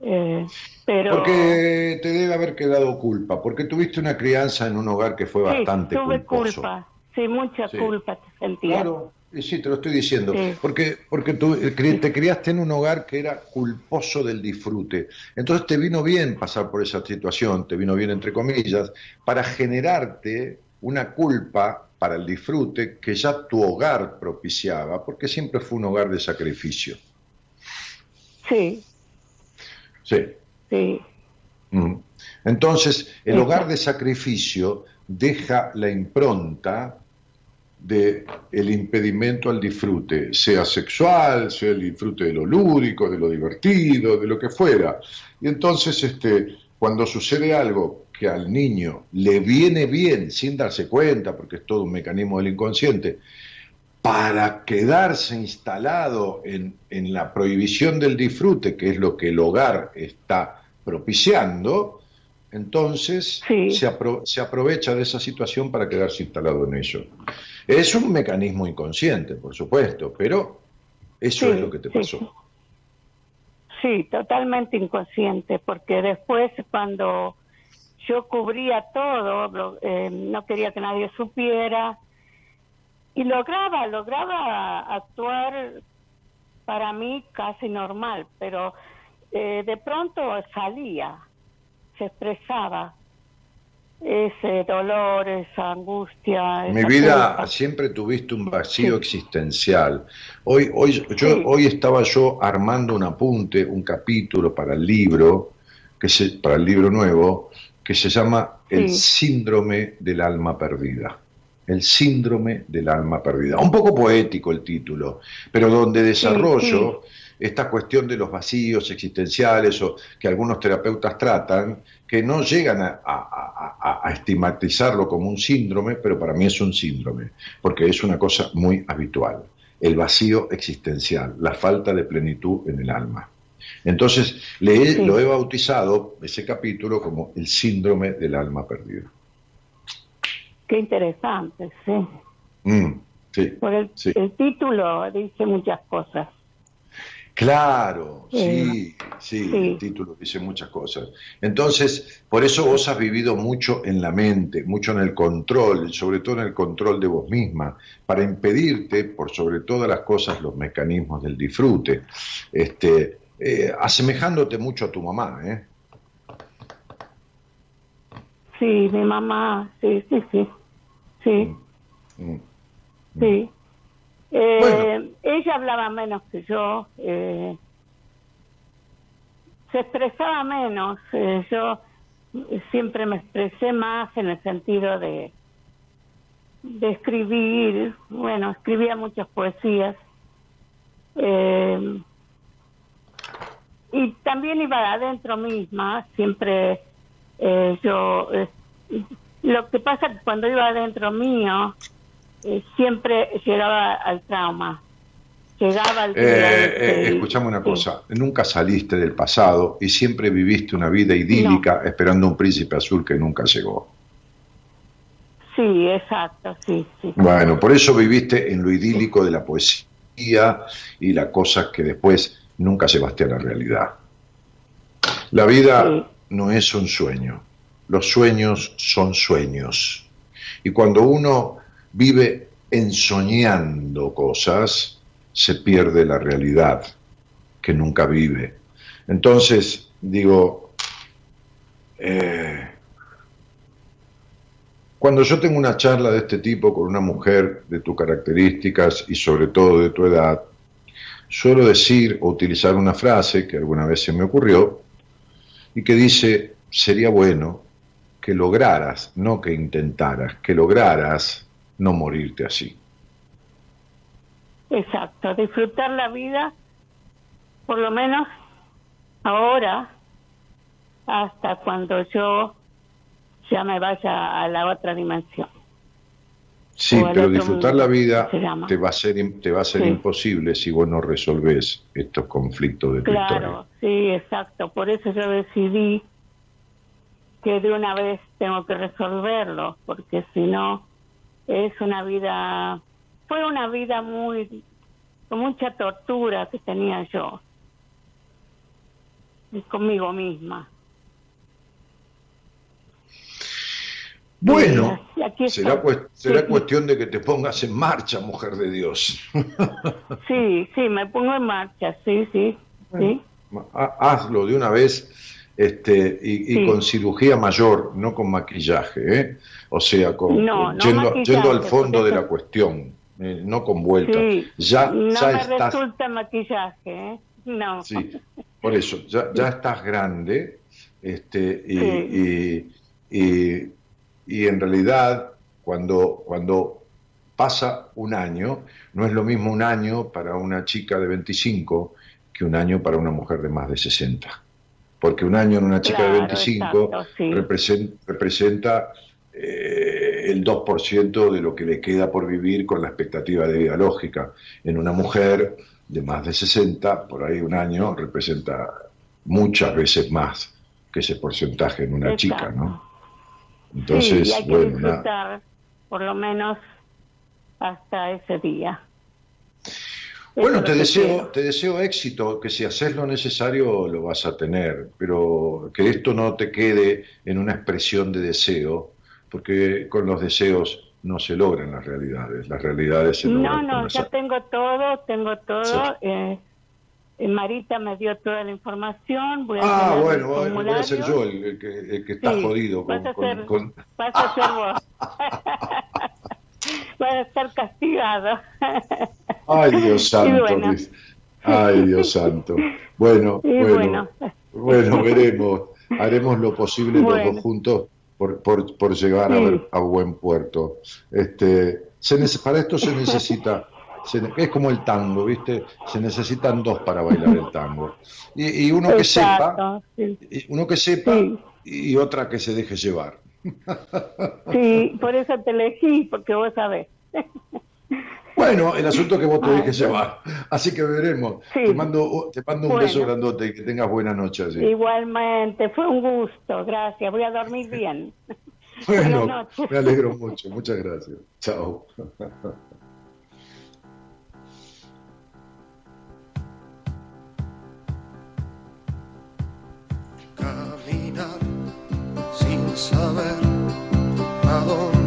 Eh, pero... Porque te debe haber quedado culpa, porque tuviste una crianza en un hogar que fue bastante tuve culpa, sí, mucha culpa te sentía. Claro, sí, te lo estoy diciendo, porque, porque tú eh, te criaste en un hogar que era culposo del disfrute. Entonces te vino bien pasar por esa situación, te vino bien entre comillas, para generarte una culpa para el disfrute que ya tu hogar propiciaba, porque siempre fue un hogar de sacrificio. Sí, Sí. Sí. Entonces, el hogar de sacrificio deja la impronta de el impedimento al disfrute, sea sexual, sea el disfrute de lo lúdico, de lo divertido, de lo que fuera. Y entonces, este, cuando sucede algo que al niño le viene bien sin darse cuenta, porque es todo un mecanismo del inconsciente, para quedarse instalado en, la prohibición del disfrute, que es lo que el hogar está propiciando, entonces se, se, aprovecha de esa situación para quedarse instalado en eso. Es un mecanismo inconsciente, por supuesto, pero eso es lo que te pasó. Sí. totalmente inconsciente, porque después cuando yo cubría todo, eh, no quería que nadie supiera, y lograba, lograba actuar para mí casi normal, pero eh, de pronto salía, se expresaba ese dolor, esa angustia. Mi vida siempre tuviste un vacío existencial. Hoy, hoy, yo, hoy estaba yo armando un apunte, un capítulo para el libro, que se, para el libro nuevo, que se llama El síndrome del alma perdida el síndrome del alma perdida. Un poco poético el título, pero donde desarrollo esta cuestión de los vacíos existenciales o que algunos terapeutas tratan, que no llegan a, a, estigmatizarlo como un síndrome, pero para mí es un síndrome, porque es una cosa muy habitual, el vacío existencial, la falta de plenitud en el alma. Entonces, le lo he bautizado, ese capítulo, como el síndrome del alma perdida. Qué interesante, sí. Mm, sí, Por el, título dice muchas cosas. Claro, sí, sí, el título dice muchas cosas. Entonces, por eso vos has vivido mucho en la mente, mucho en el control, sobre todo en el control de vos misma, para impedirte, por sobre todas las cosas, los mecanismos del disfrute, este, eh, asemejándote mucho a tu mamá, ¿eh? Sí, mi mamá, sí, sí, sí. Sí. Mm, mm, sí. Eh, ella hablaba menos que yo. Eh, se expresaba menos. Eh, yo siempre me expresé más en el sentido de, de escribir. Bueno, escribía muchas poesías. Y también iba adentro misma. Siempre yo lo que pasa es que cuando iba adentro mío, eh, siempre llegaba al trauma. Llegaba al... Eh, eh, escuchame una cosa, nunca saliste del pasado y siempre viviste una vida idílica esperando un príncipe azul que nunca llegó. Sí, exacto, sí, sí. Bueno, por eso viviste en lo idílico de la poesía y la cosa que después nunca llevaste a la realidad. La vida no es un sueño, los sueños son sueños. Y cuando uno vive ensoñando cosas, se pierde la realidad que nunca vive. Entonces, digo, eh, cuando yo tengo una charla de este tipo con una mujer de tus características y sobre todo de tu edad, suelo decir o utilizar una frase que alguna vez se me ocurrió y que dice, sería bueno que lograras, no que intentaras, que lograras no morirte así. Exacto, disfrutar la vida, por lo menos ahora, hasta cuando yo ya me vaya a la otra dimensión. Sí, pero disfrutar la vida te va a ser te va a ser imposible si vos no resolvés estos conflictos de tu Claro, sí, exacto. Por eso yo decidí que de una vez tengo que resolverlo, porque si no es una vida fue una vida muy con mucha tortura que tenía yo conmigo misma. Bueno, será, será cuestión de que te pongas en marcha, mujer de Dios. (laughs) sí, sí, me pongo en marcha, sí, sí, sí. Hazlo de una vez este, y, con cirugía mayor, no con maquillaje, ¿eh? o sea, con, yendo, al fondo de la cuestión, eh, no con vuelta. Ya, no me resulta maquillaje, ¿eh? no. Sí, por eso, ya, ya estás grande este, y, y y en realidad cuando, cuando pasa un año, no es lo mismo un año para una chica de 25 que un año para una mujer de más de 60. Porque un año en una chica de 25 representa, eh, el 2% de lo que le queda por vivir con la expectativa de vida lógica. En una mujer de más de 60, por ahí un año representa muchas veces más que ese porcentaje en una chica, ¿no? Entonces, sí, hay que disfrutar por lo menos hasta ese día. Bueno, te deseo, te deseo éxito, que si haces lo necesario lo vas a tener, pero que esto no te quede en una expresión de deseo, porque con los deseos no se logran las realidades, las realidades se logran. No, no, ya tengo todo, tengo todo. Eh, Marita me dio toda la información. Voy a ah, bueno, voy a ser yo el, que, está jodido. Con, vas, a ser, (laughs) vas a ser vos. vas a estar castigado. Ay, Dios santo. Ay, Dios santo. Bueno, bueno, bueno, veremos. Haremos lo posible los dos juntos por, por, por llegar a, a, buen puerto. Este, se, para esto se necesita es como el tango, ¿viste? Se necesitan dos para bailar el tango. Y, uno que sepa, uno que sepa y otra que se deje llevar. Sí, por eso te elegí, porque vos sabés. Bueno, el asunto es que vos te dejes llevar. Así que veremos. Te mando, te mando un beso grandote y que tengas buena noche. Igualmente, fue un gusto. Gracias. Voy a dormir bien. (laughs) Bueno, me alegro mucho. Muchas gracias. Chao. Saber a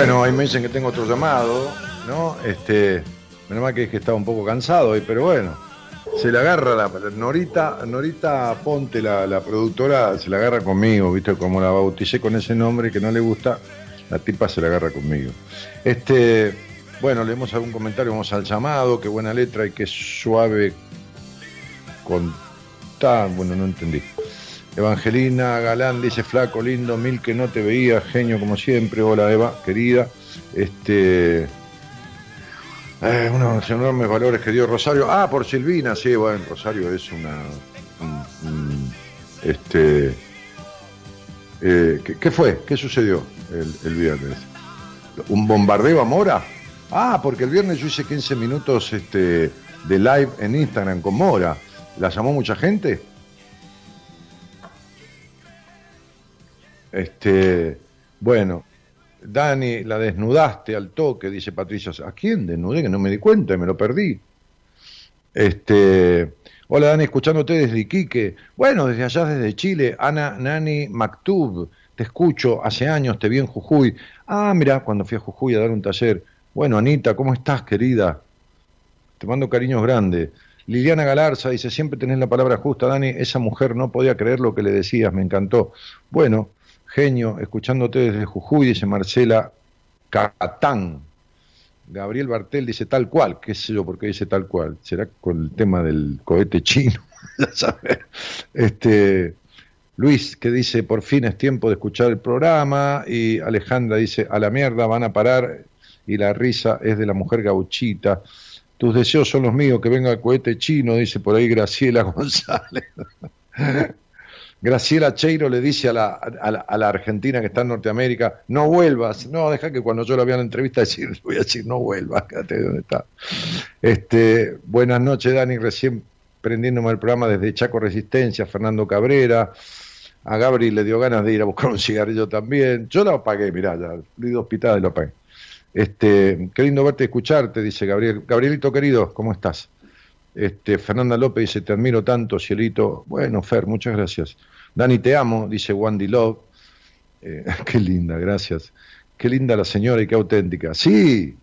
Bueno, ahí me dicen que tengo otro llamado, ¿no? Este, menos mal que es que estaba un poco cansado hoy, pero bueno, se la agarra la Norita, Norita Ponte, la, productora, se la agarra conmigo, ¿viste? Como la bauticé con ese nombre que no le gusta, la tipa se la agarra conmigo. Este, bueno, leemos algún comentario, vamos al llamado, qué buena letra y qué suave contar, bueno, no entendí. Evangelina Galán dice, flaco, lindo, mil que no te veía, genio como siempre, hola Eva, querida. Este, eh, unos enormes valores que dio Rosario. Ah, por Silvina, sí, bueno, Rosario es una... un- un- este, eh, ¿qué, qué fue? ¿Qué sucedió el, el viernes? ¿Un bombardeo a Mora? Ah, porque el viernes yo hice 15 minutos este, de live en Instagram con Mora. ¿La llamó mucha gente? Este, bueno, Dani, la desnudaste al toque, dice Patricia. ¿A quién desnudé? Que no me di cuenta y me lo perdí. Este, hola Dani, escuchándote desde Iquique. Bueno, desde allá, desde Chile. Ana Nani Maktub, te escucho, hace años te vi en Jujuy. Ah, mira, cuando fui a Jujuy a dar un taller. Bueno, Anita, ¿cómo estás, querida? Te mando cariños grandes. Liliana Galarza dice, siempre tenés la palabra justa, Dani, esa mujer no podía creer lo que le decías, me encantó. Bueno, genio, escuchándote desde Jujuy, dice Marcela Catán. Gabriel Bartel dice tal cual, qué sé yo por qué dice tal cual. ¿Será con el tema del cohete chino? (laughs) Este, Luis, que dice, por fin es tiempo de escuchar el programa. Y Alejandra dice, a la mierda van a parar. Y la risa es de la mujer gauchita. Tus deseos son los míos, que venga el cohete chino, dice por ahí Graciela (laughs) González. Graciela Cheiro le dice a la, argentina que está en Norteamérica, no vuelvas, no, deja que cuando yo la vea en la entrevista (laughs) decir, voy a decir, no vuelvas, quédate donde está. Este, buenas noches, Dani, recién prendiéndome el programa desde Chaco Resistencia, Fernando Cabrera, a Gabri le dio ganas de ir a buscar un cigarrillo también, yo lo apagué, mirá, ya, di dos pitadas y lo apagué. Este, qué lindo verte y escucharte, dice Gabriel. Gabrielito querido, ¿cómo estás? Este, Fernanda López dice, te admiro tanto, cielito. Bueno, Fer, muchas gracias. Dani, te amo, dice Wandy Love. Eh, (laughs) qué linda, gracias. Qué linda la señora y qué auténtica. Sí,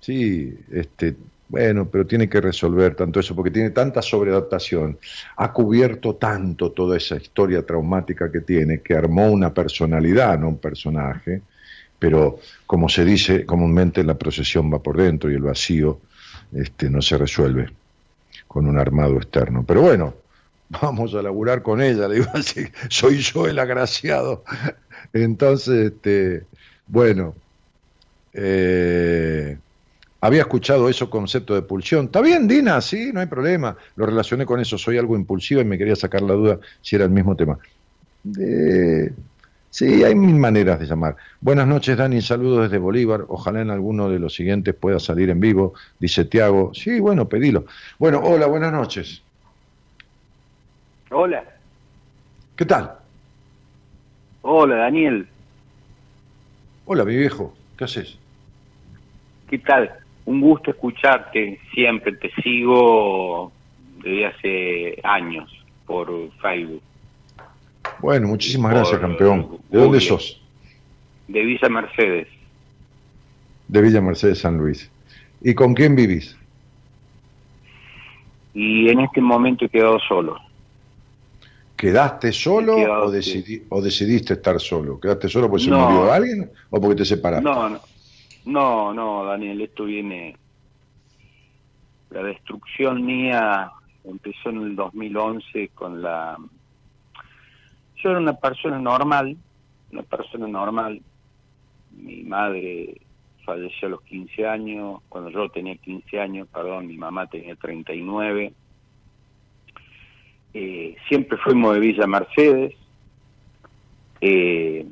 sí, este, bueno, pero tiene que resolver tanto eso, porque tiene tanta sobreadaptación. Ha cubierto tanto toda esa historia traumática que tiene, que armó una personalidad, no un personaje, pero como se dice comúnmente, la procesión va por dentro y el vacío este, no se resuelve con un armado externo. Pero bueno, vamos a laburar con ella, le digo (laughs) así, soy yo el agraciado. Entonces, este, bueno, eh, había escuchado eso concepto de pulsión. Está bien, Dina, sí, no hay problema. Lo relacioné con eso, soy algo impulsivo y me quería sacar la duda si era el mismo tema. Eh, sí, hay mil maneras de llamar. Buenas noches, Dani, saludos desde Bolívar. Ojalá en alguno de los siguientes pueda salir en vivo, dice Tiago. Sí, bueno, pedilo. Bueno, hola, buenas noches. Hola, ¿Qué tal? hola Daniel, Hola, mi viejo, ¿qué haces? ¿qué tal? Un gusto escucharte, siempre te sigo desde hace años por Facebook, Bueno, muchísimas gracias, campeón. ¿De dónde sos? de Villa Mercedes. De Villa Mercedes, San Luis. ¿Y con quién vivís? Y en este momento he quedado solo. ¿Quedaste solo quedado, o, decidi- o decidiste estar solo? ¿Quedaste solo porque se No. murió alguien o porque te separaste? No, no, no, no, Daniel, esto viene... La destrucción mía empezó en el 2011 con la... Yo era una persona normal, una persona normal. Mi madre falleció a los 15 años, cuando yo tenía 15 años, perdón, mi mamá tenía 39. Eh, siempre fuimos de Villa Mercedes. Eh,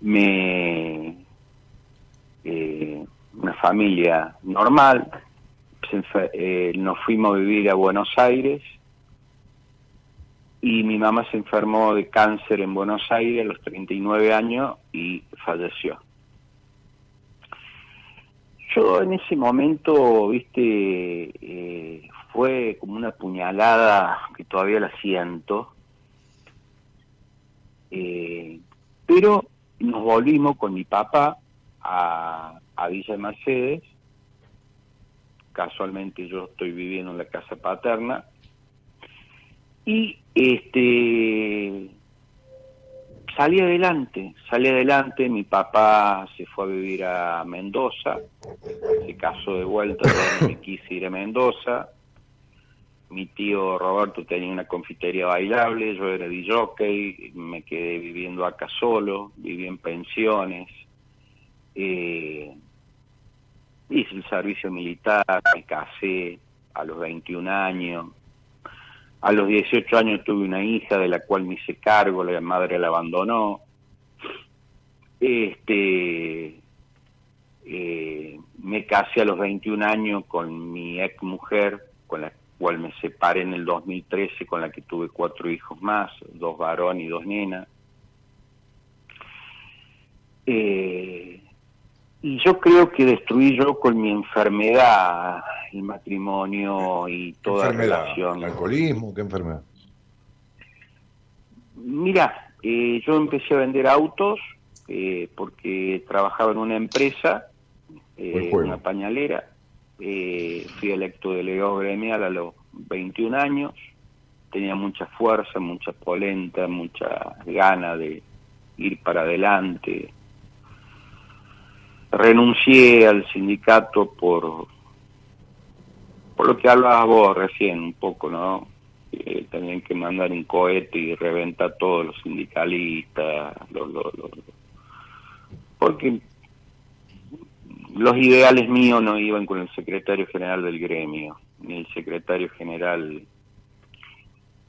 me eh, una familia normal, eh, nos fuimos a vivir a Buenos Aires y mi mamá se enfermó de cáncer en Buenos Aires a los 39 años y falleció. Yo en ese momento, viste, eh, fue como una puñalada que todavía la siento, eh, pero nos volvimos con mi papá a, a Villa Mercedes, casualmente yo estoy viviendo en la casa paterna, y este salí adelante, salí adelante, mi papá se fue a vivir a Mendoza, se casó de vuelta, me quise ir a Mendoza, mi tío Roberto tenía una confitería bailable, yo era DJ, me quedé viviendo acá solo, viví en pensiones, eh, hice el servicio militar, me casé a los 21 años, a los 18 años tuve una hija de la cual me hice cargo, la madre la abandonó. Este, eh, me casé a los 21 años con mi ex mujer, con la cual me separé en el 2013, con la que tuve cuatro hijos más, dos varones y dos nenas. Eh, y yo creo que destruí yo con mi enfermedad el matrimonio y toda enfermedad? relación. ¿El alcoholismo? ¿Qué enfermedad? Mira, eh, yo empecé a vender autos eh, porque trabajaba en una empresa, eh, una pañalera. Eh, fui electo delegado gremial a los 21 años. Tenía mucha fuerza, mucha polenta, mucha gana de ir para adelante. Renuncié al sindicato por, por lo que hablabas vos recién un poco, ¿no? Eh, tenían que mandar un cohete y reventar a todos los sindicalistas, los, los- los- porque los ideales míos no iban con el secretario general del gremio, ni el secretario general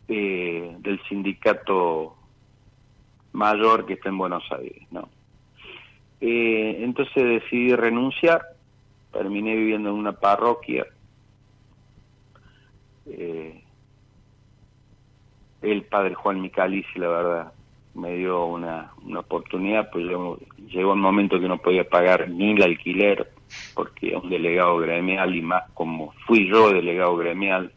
del sindicato mayor que está en Buenos Aires, ¿no? Eh, entonces decidí renunciar, terminé viviendo en una parroquia. Eh, el padre Juan Micalici, la verdad, me dio una, una oportunidad, pues llegó un momento que no podía pagar ni el alquiler, porque un delegado gremial, y más como fui yo delegado gremial,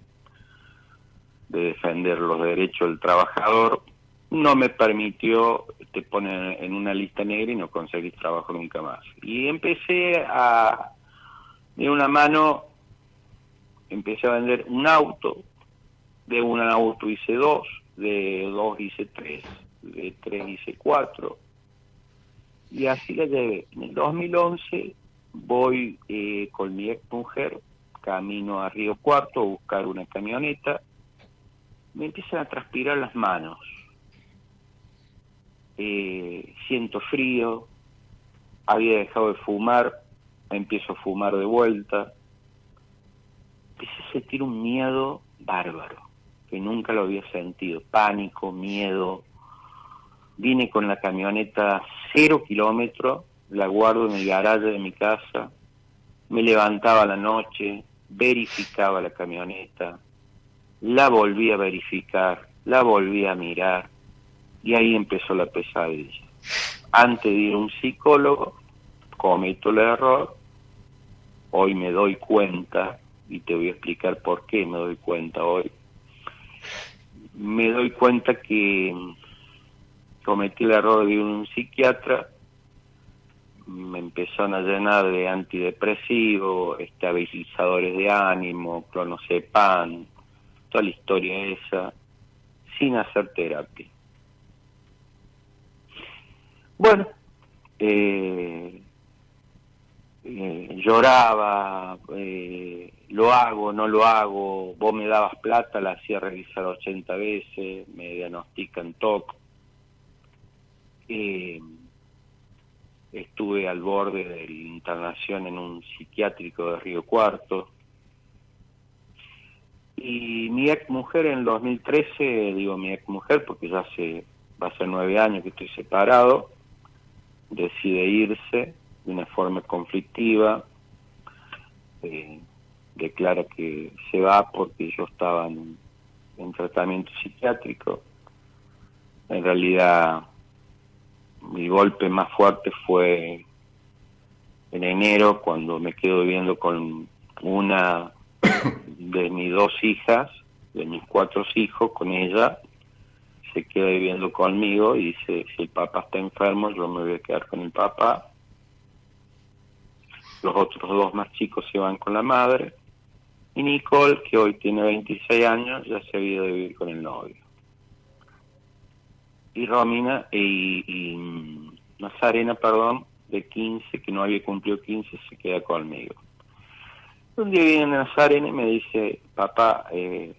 de defender los derechos del trabajador, no me permitió, te ponen en una lista negra y no conseguís trabajo nunca más. Y empecé a, de una mano, empecé a vender un auto, de un auto hice dos, de dos hice tres, de tres hice cuatro, y así la llevé. En el 2011 voy eh, con mi ex mujer, camino a Río Cuarto a buscar una camioneta, me empiezan a transpirar las manos, Eh, siento frío, había dejado de fumar, empiezo a fumar de vuelta, empecé a sentir un miedo bárbaro, que nunca lo había sentido, pánico, miedo, vine con la camioneta cero kilómetros, la guardo en el garaje de mi casa, me levantaba a la noche, verificaba la camioneta, la volví a verificar, la volví a mirar, y ahí empezó la pesadilla. Antes de ir a un psicólogo, cometo el error, hoy me doy cuenta, y te voy a explicar por qué me doy cuenta hoy. Me doy cuenta que cometí el error de ir a un psiquiatra, me empezaron a llenar de antidepresivos, estabilizadores de ánimo, clonazepam, toda la historia esa, sin hacer terapia. Bueno, eh, eh, lloraba, eh, lo hago, no lo hago, vos me dabas plata, la hacía revisar 80 veces, me diagnostican TOC. Eh, estuve al borde de la internación en un psiquiátrico de Río Cuarto. Y mi ex mujer en el 2013, digo mi ex mujer porque ya hace, va a ser nueve años que estoy separado, decide irse de una forma conflictiva, eh, declara que se va porque yo estaba en, en tratamiento psiquiátrico. En realidad, mi golpe más fuerte fue en enero cuando me quedo viviendo con una de mis dos hijas, de mis cuatro hijos, con ella, se queda viviendo conmigo y dice, si el papá está enfermo, yo me voy a quedar con el papá. Los otros dos más chicos se van con la madre. Y Nicole, que hoy tiene 26 años, ya se ha ido a vivir con el novio. Y Romina y, y Nazarena, perdón, de 15, que no había cumplido 15, se queda conmigo. Un día viene Nazarena y me dice, papá, eh,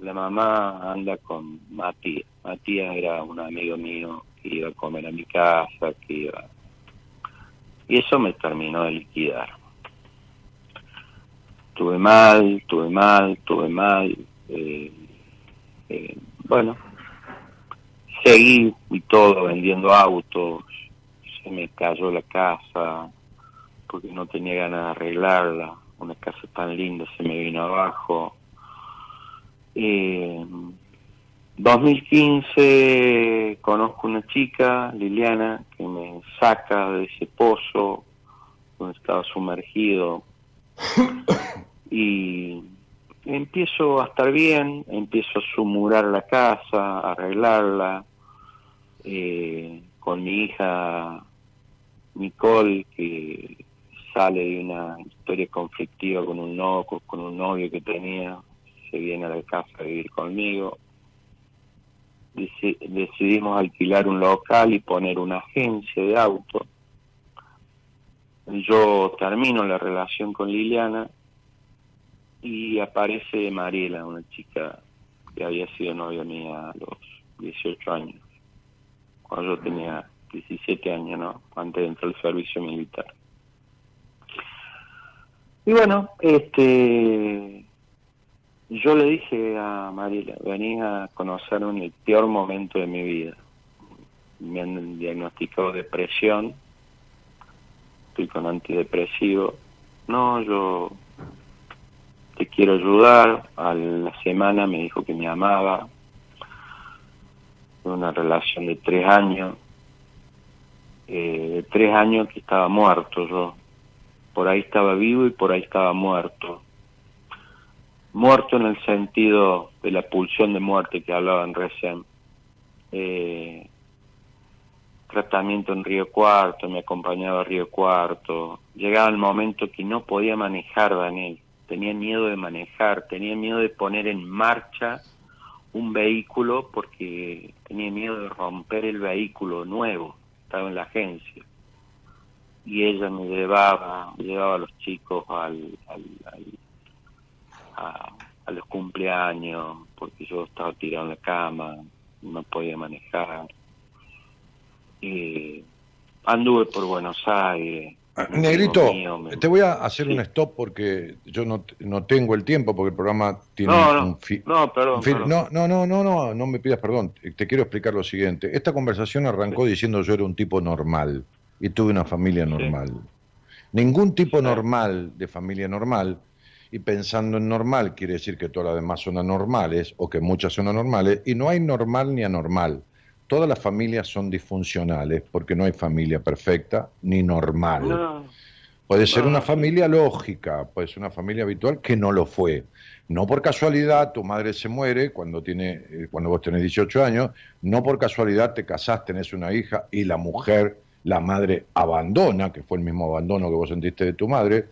la mamá anda con Matías. Matías era un amigo mío que iba a comer a mi casa, que iba... Y eso me terminó de liquidar. Tuve mal, tuve mal, tuve mal. eh, eh, bueno, seguí y todo vendiendo autos. Se me cayó la casa porque no tenía ganas de arreglarla. Una casa tan linda se me vino abajo. Eh, 2015 conozco una chica, Liliana, que me saca de ese pozo donde estaba sumergido. (coughs) Y empiezo a estar bien, empiezo a sumurar la casa, a arreglarla, eh, con mi hija Nicole, que sale de una historia conflictiva con un, no, con un novio que tenía, se viene a la casa a vivir conmigo. Deci- decidimos alquilar un local y poner una agencia de auto. Yo termino la relación con Liliana y aparece Mariela, una chica que había sido novia mía a los 18 años, cuando yo tenía 17 años, ¿no? Antes de entrar al servicio militar. Y bueno, este, yo le dije a Mariela, vení a conocerme en el peor momento de mi vida. Me han diagnosticado depresión, estoy con antidepresivo. No, yo te quiero ayudar. A la semana me dijo que me amaba. Una relación de tres años. Eh, de tres años que estaba muerto yo. Por ahí estaba vivo y por ahí estaba muerto. Muerto en el sentido de la pulsión de muerte que hablaban recién. Eh, tratamiento en Río Cuarto, me acompañaba a Río Cuarto. Llegaba el momento que no podía manejar, Daniel. Tenía miedo de manejar, tenía miedo de poner en marcha un vehículo porque tenía miedo de romper el vehículo nuevo. Estaba en la agencia. Y ella me llevaba, llevaba a los chicos al, al, al- a, a los cumpleaños porque yo estaba tirado en la cama, no podía manejar. Y anduve por Buenos Aires. un amigo Negrito, mío me- te voy a hacer Sí. un stop porque yo no, no tengo el tiempo porque el programa tiene No, un no, fi- no, perdón, un. No, no, no, no, no, no me pidas perdón. Te quiero explicar lo siguiente. Esta conversación arrancó diciendo yo era un tipo normal y tuve una familia normal. Ningún tipo normal de familia normal, y pensando en normal quiere decir que todas las demás son anormales o que muchas son anormales, y no hay normal ni anormal. Todas las familias son disfuncionales porque no hay familia perfecta ni normal. No, Puede ser una familia lógica, puede ser una familia habitual que no lo fue. No por casualidad tu madre se muere cuando, tiene, eh, cuando vos tenés 18 años, no por casualidad te casás, tenés una hija y la mujer, la madre abandona, que fue el mismo abandono que vos sentiste de tu madre,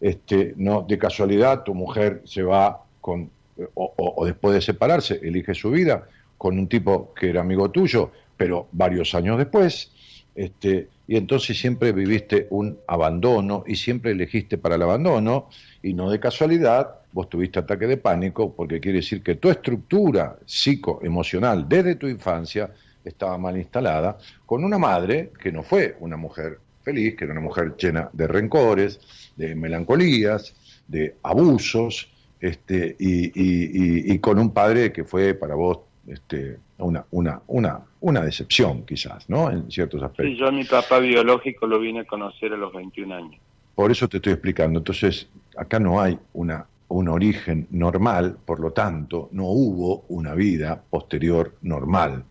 este, no de casualidad tu mujer se va con, o después de separarse, elige su vida con un tipo que era amigo tuyo, pero varios años después, este, y entonces siempre viviste un abandono y siempre elegiste para el abandono y no de casualidad vos tuviste ataque de pánico porque quiere decir que tu estructura psicoemocional desde tu infancia estaba mal instalada con una madre que no fue una mujer feliz, que era una mujer llena de rencores, de melancolías, de abusos, este, y, y- y- y con un padre que fue para vos este, una, una, una, una decepción quizás, ¿no? En ciertos aspectos. Sí, yo a mi papá biológico lo vine a conocer a los 21 años. Por eso te estoy explicando. Entonces, acá no hay una, un origen normal, por lo tanto, no hubo una vida posterior normal.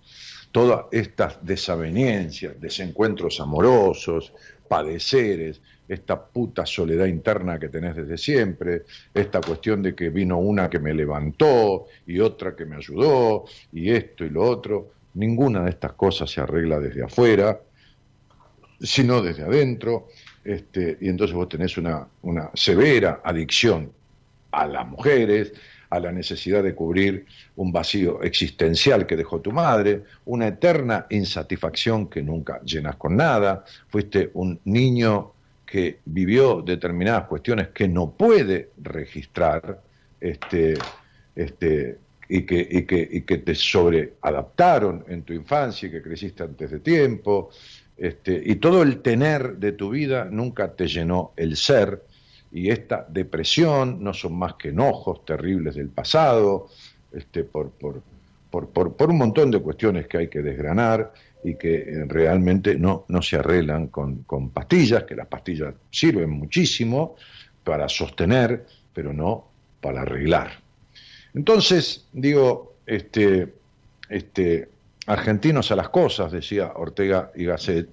Todas estas desavenencias, desencuentros amorosos, padeceres, esta puta soledad interna que tenés desde siempre, esta cuestión de que vino una que me levantó y otra que me ayudó y esto y lo otro, ninguna de estas cosas se arregla desde afuera, sino desde adentro, este, y entonces vos tenés una, una severa adicción a las mujeres, a la necesidad de cubrir un vacío existencial que dejó tu madre, una eterna insatisfacción que nunca llenas con nada, fuiste un niño que vivió determinadas cuestiones que no puede registrar este, este, y, que, y, que, y que te sobreadaptaron en tu infancia y que creciste antes de tiempo. Este, y todo el tener de tu vida nunca te llenó el ser, y esta depresión no son más que enojos terribles del pasado, este, por, por, por, por, por un montón de cuestiones que hay que desgranar y que eh, realmente no, no se arreglan con, con pastillas, que las pastillas sirven muchísimo para sostener, pero no para arreglar. Entonces, digo, este, este, argentinos a las cosas, decía Ortega y Gasset,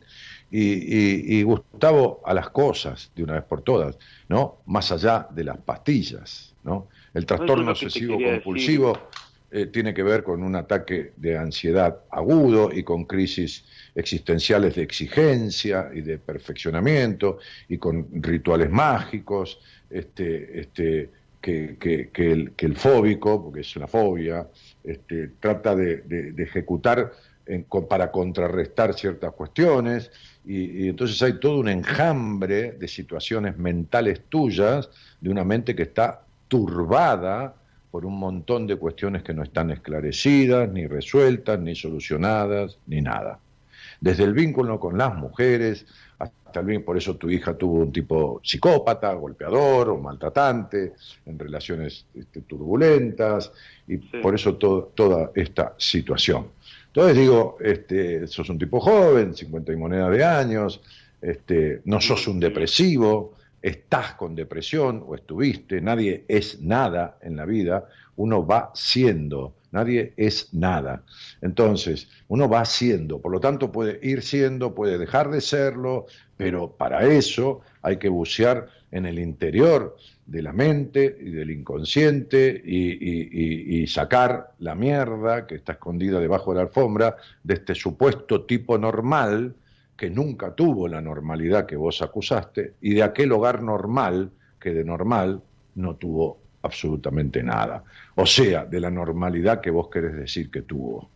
y, y, y, Gustavo a las cosas de una vez por todas, ¿no? Más allá de las pastillas, ¿no? El trastorno obsesivo compulsivo eh, tiene que ver con un ataque de ansiedad agudo y con crisis existenciales de exigencia y de perfeccionamiento y con rituales mágicos, este, este, que, que, el, que el fóbico, porque es una fobia, este, trata de, ejecutar en, para contrarrestar ciertas cuestiones, y, entonces hay todo un enjambre de situaciones mentales tuyas, de una mente que está turbada por un montón de cuestiones que no están esclarecidas, ni resueltas, ni solucionadas, ni nada. Desde el vínculo con las mujeres, hasta el por eso tu hija tuvo un tipo psicópata, golpeador o maltratante, en relaciones este, turbulentas, y sí. por eso to toda esta situación. Entonces digo, este, sos un tipo joven, 50 y moneda de años, este, no sos un depresivo, estás con depresión o estuviste, nadie es nada en la vida, uno va siendo, nadie es nada. Entonces, uno va siendo, por lo tanto puede ir siendo, puede dejar de serlo, pero para eso hay que bucear en el interior de la mente y del inconsciente y, y, y, y, sacar la mierda que está escondida debajo de la alfombra de este supuesto tipo normal que nunca tuvo la normalidad que vos acusaste y de aquel hogar normal que de normal no tuvo absolutamente nada. O sea, de la normalidad que vos querés decir que tuvo.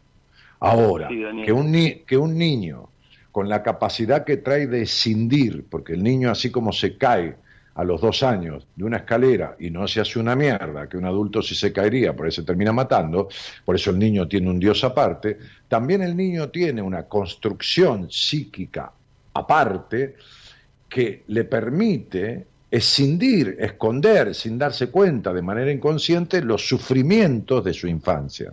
Ahora, sí, que, un que un niño con la capacidad que trae de escindir, porque el niño así como se cae, a los dos años de una escalera y no se hace una mierda, que un adulto sí se caería, por eso se termina matando, por eso el niño tiene un Dios aparte, también el niño tiene una construcción psíquica aparte que le permite escindir, esconder, sin darse cuenta de manera inconsciente, los sufrimientos de su infancia.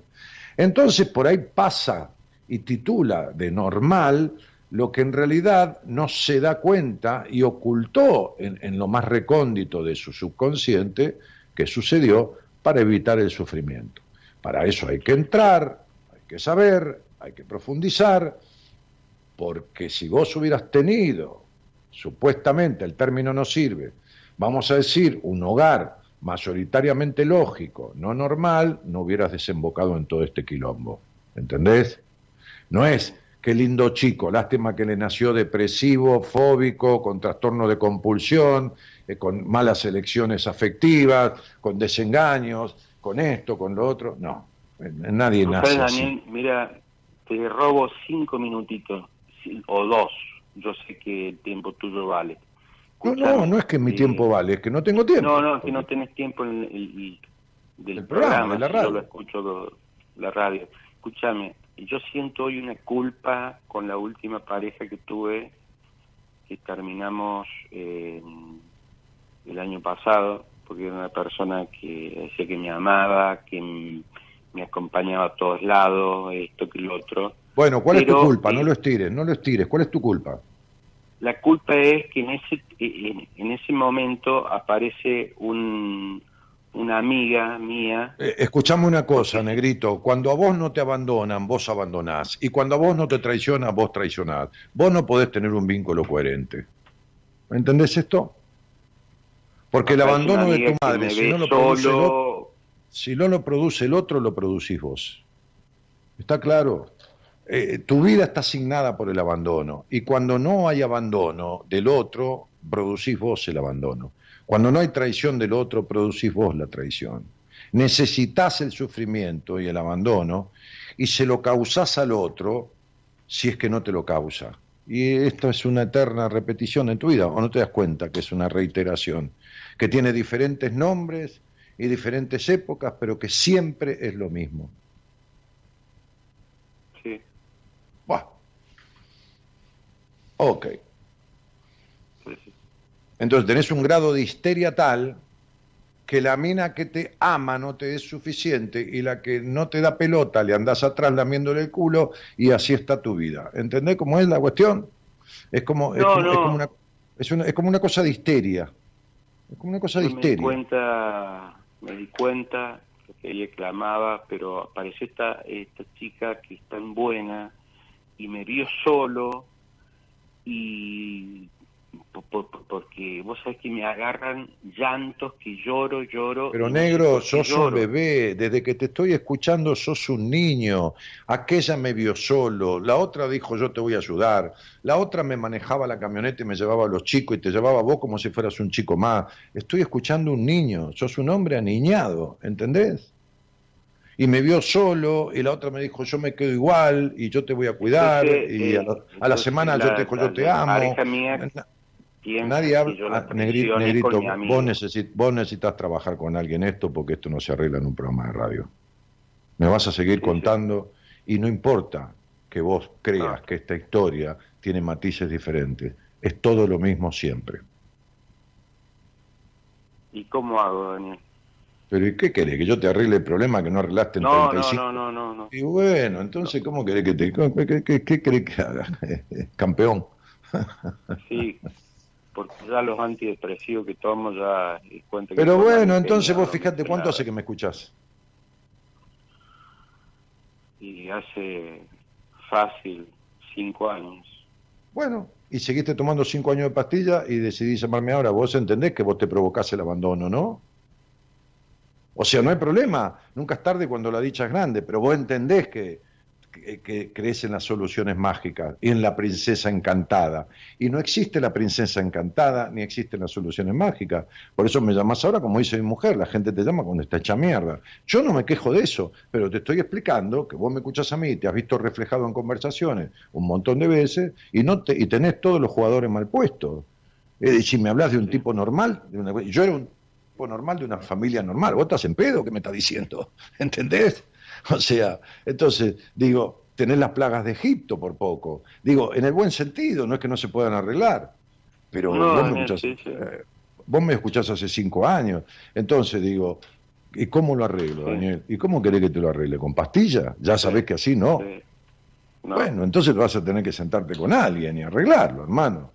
Entonces por ahí pasa y titula de normal lo que en realidad no se da cuenta y ocultó en, lo más recóndito de su subconsciente que sucedió para evitar el sufrimiento. Para eso hay que entrar, hay que saber, hay que profundizar, porque si vos hubieras tenido, supuestamente el término no sirve, vamos a decir, un hogar mayoritariamente lógico, no normal, no hubieras desembocado en todo este quilombo. ¿Entendés? No es qué lindo chico, lástima que le nació depresivo, fóbico, con trastorno de compulsión, eh, con malas elecciones afectivas, con desengaños, con esto, con lo otro. No, nadie no, nace Daniel, así. Mira, te robo cinco minutitos, o dos, yo sé que el tiempo tuyo vale. Escuchame, no, no, no es que mi eh, tiempo vale, es que no tengo tiempo. No, no, es que no tenés tiempo en el, el del el programa, programa, de la radio. Yo lo escucho la radio. Escúchame, yo siento hoy una culpa con la última pareja que tuve, que terminamos eh, el año pasado, porque era una persona que decía que me amaba, que me acompañaba a todos lados, esto que lo otro. Bueno, ¿cuál es tu culpa? eh, No lo estires, no lo estires. ¿Cuál es tu culpa? La culpa es que en ese, en, en ese momento aparece un, una amiga mía, Eh, escuchame una cosa, negrito. Cuando a vos no te abandonan, vos abandonás. Y cuando a vos no te traicionan, vos traicionás. Vos no podés tener un vínculo coherente. ¿Me entendés esto? Porque el abandono de tu madre, si no, lo produce el otro, si no lo produce el otro, lo producís vos. ¿Está claro? Eh, tu vida está asignada por el abandono. Y cuando no hay abandono del otro, producís vos el abandono. Cuando no hay traición del otro, producís vos la traición. Necesitas el sufrimiento y el abandono y se lo causás al otro si es que no te lo causa. Y esto es una eterna repetición en tu vida, o no te das cuenta que es una reiteración, que tiene diferentes nombres y diferentes épocas, pero que siempre es lo mismo. sí, Buah. Ok. Entonces tenés un grado de histeria tal que la mina que te ama no te es suficiente y la que no te da pelota le andás atrás lamiéndole el culo y así está tu vida. ¿Entendés cómo es la cuestión? Es como, es No, como, es no. como una, es, una, es como una cosa de histeria. Es como una cosa de me di histeria. cuenta, me di cuenta que ella clamaba, pero apareció esta, esta chica que es tan buena y me vio solo y porque vos sabés que me agarran llantos que lloro, lloro. Pero negro, sos un bebé, desde que te estoy escuchando sos un niño, aquella me vio solo, la otra dijo yo te voy a ayudar, la otra me manejaba la camioneta y me llevaba a los chicos y te llevaba a vos como si fueras un chico más. Estoy escuchando un niño, sos un hombre aniñado, ¿entendés? Y me vio solo y la otra me dijo yo me quedo igual y yo te voy a cuidar Entonces, y a, la- a la entonces semana yo te digo la- yo te amo. mía Nadie habla, yo ah, negrito, amigo. vos, necesit- vos necesitas trabajar con alguien esto porque esto no se arregla en un programa de radio. Me vas a seguir Sí, sí. contando y no importa que vos creas Ah. que esta historia tiene matices diferentes, es todo lo mismo siempre. ¿Y cómo hago, Daniel? Pero ¿y qué querés? ¿Que yo te arregle el problema que no arreglaste en No, no, 35? no, no, no, no. Y bueno, entonces, ¿cómo querés que te... ¿Qué, qué, qué querés que haga? (laughs) Campeón. Sí, (laughs) porque ya los antidepresivos que tomo ya eh, cuento que Pero bueno, entonces vos fíjate cuánto nada. hace que me escuchás. Y hace fácil cinco años. Bueno, y seguiste tomando cinco años de pastilla y decidí llamarme ahora. Vos entendés que vos te provocás el abandono, ¿no? O sea, no hay problema. Nunca es tarde cuando la dicha es grande, pero vos entendés que, que, crees en las soluciones mágicas y en la princesa encantada. Y no existe la princesa encantada ni existen las soluciones mágicas. Por eso me llamas ahora, como dice mi mujer, la gente te llama cuando está hecha mierda. Yo no me quejo de eso, pero te estoy explicando que vos me escuchas a mí, te has visto reflejado en conversaciones un montón de veces y, no te, y tenés todos los jugadores mal puestos. Eh, si me hablas de un tipo normal, de una- yo era un tipo normal de una familia normal, vos estás en pedo, ¿qué me estás diciendo? (laughs) ¿Entendés? (laughs) O sea, entonces, digo, tenés las plagas de Egipto por poco. Digo, en el buen sentido, no es que no se puedan arreglar, pero No, vos, me Daniel, escuchás, sí, sí. eh, vos me escuchás hace cinco años. Entonces digo, ¿y cómo lo arreglo, Sí. Daniel? ¿Y cómo querés que te lo arregle? ¿Con pastilla? Ya sabés que así no. Bueno, entonces vas a tener que sentarte con alguien y arreglarlo, hermano.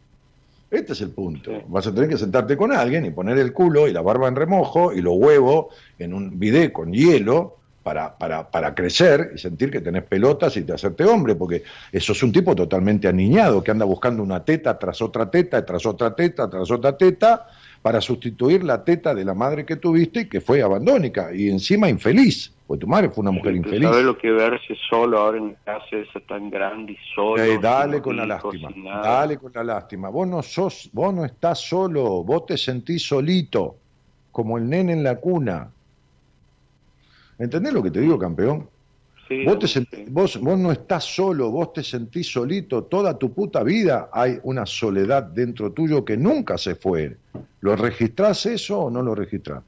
Este es el punto. Sí. Vas a tener que sentarte con alguien y poner el culo y la barba en remojo y los huevos en un bidet con hielo para, para, para crecer y sentir que tenés pelotas y te hacerte hombre, porque eso es un tipo totalmente aniñado que anda buscando una teta tras otra teta, tras otra teta, tras otra teta, para sustituir la teta de la madre que tuviste y que fue abandónica y encima infeliz, porque tu madre fue una mujer infeliz. ¿Sabes lo que verse solo ahora en casa esa tan grande y solo? Eh, dale con la lástima, dale con la lástima. Vos no sos, vos no estás solo, vos te sentís solito, como el nene en la cuna. ¿Entendés lo que te digo, campeón? Sí, Vos, te vos, vos no estás solo, vos te sentís solito. Toda tu puta vida hay una soledad dentro tuyo que nunca se fue. ¿Lo registrás eso o no lo registrás?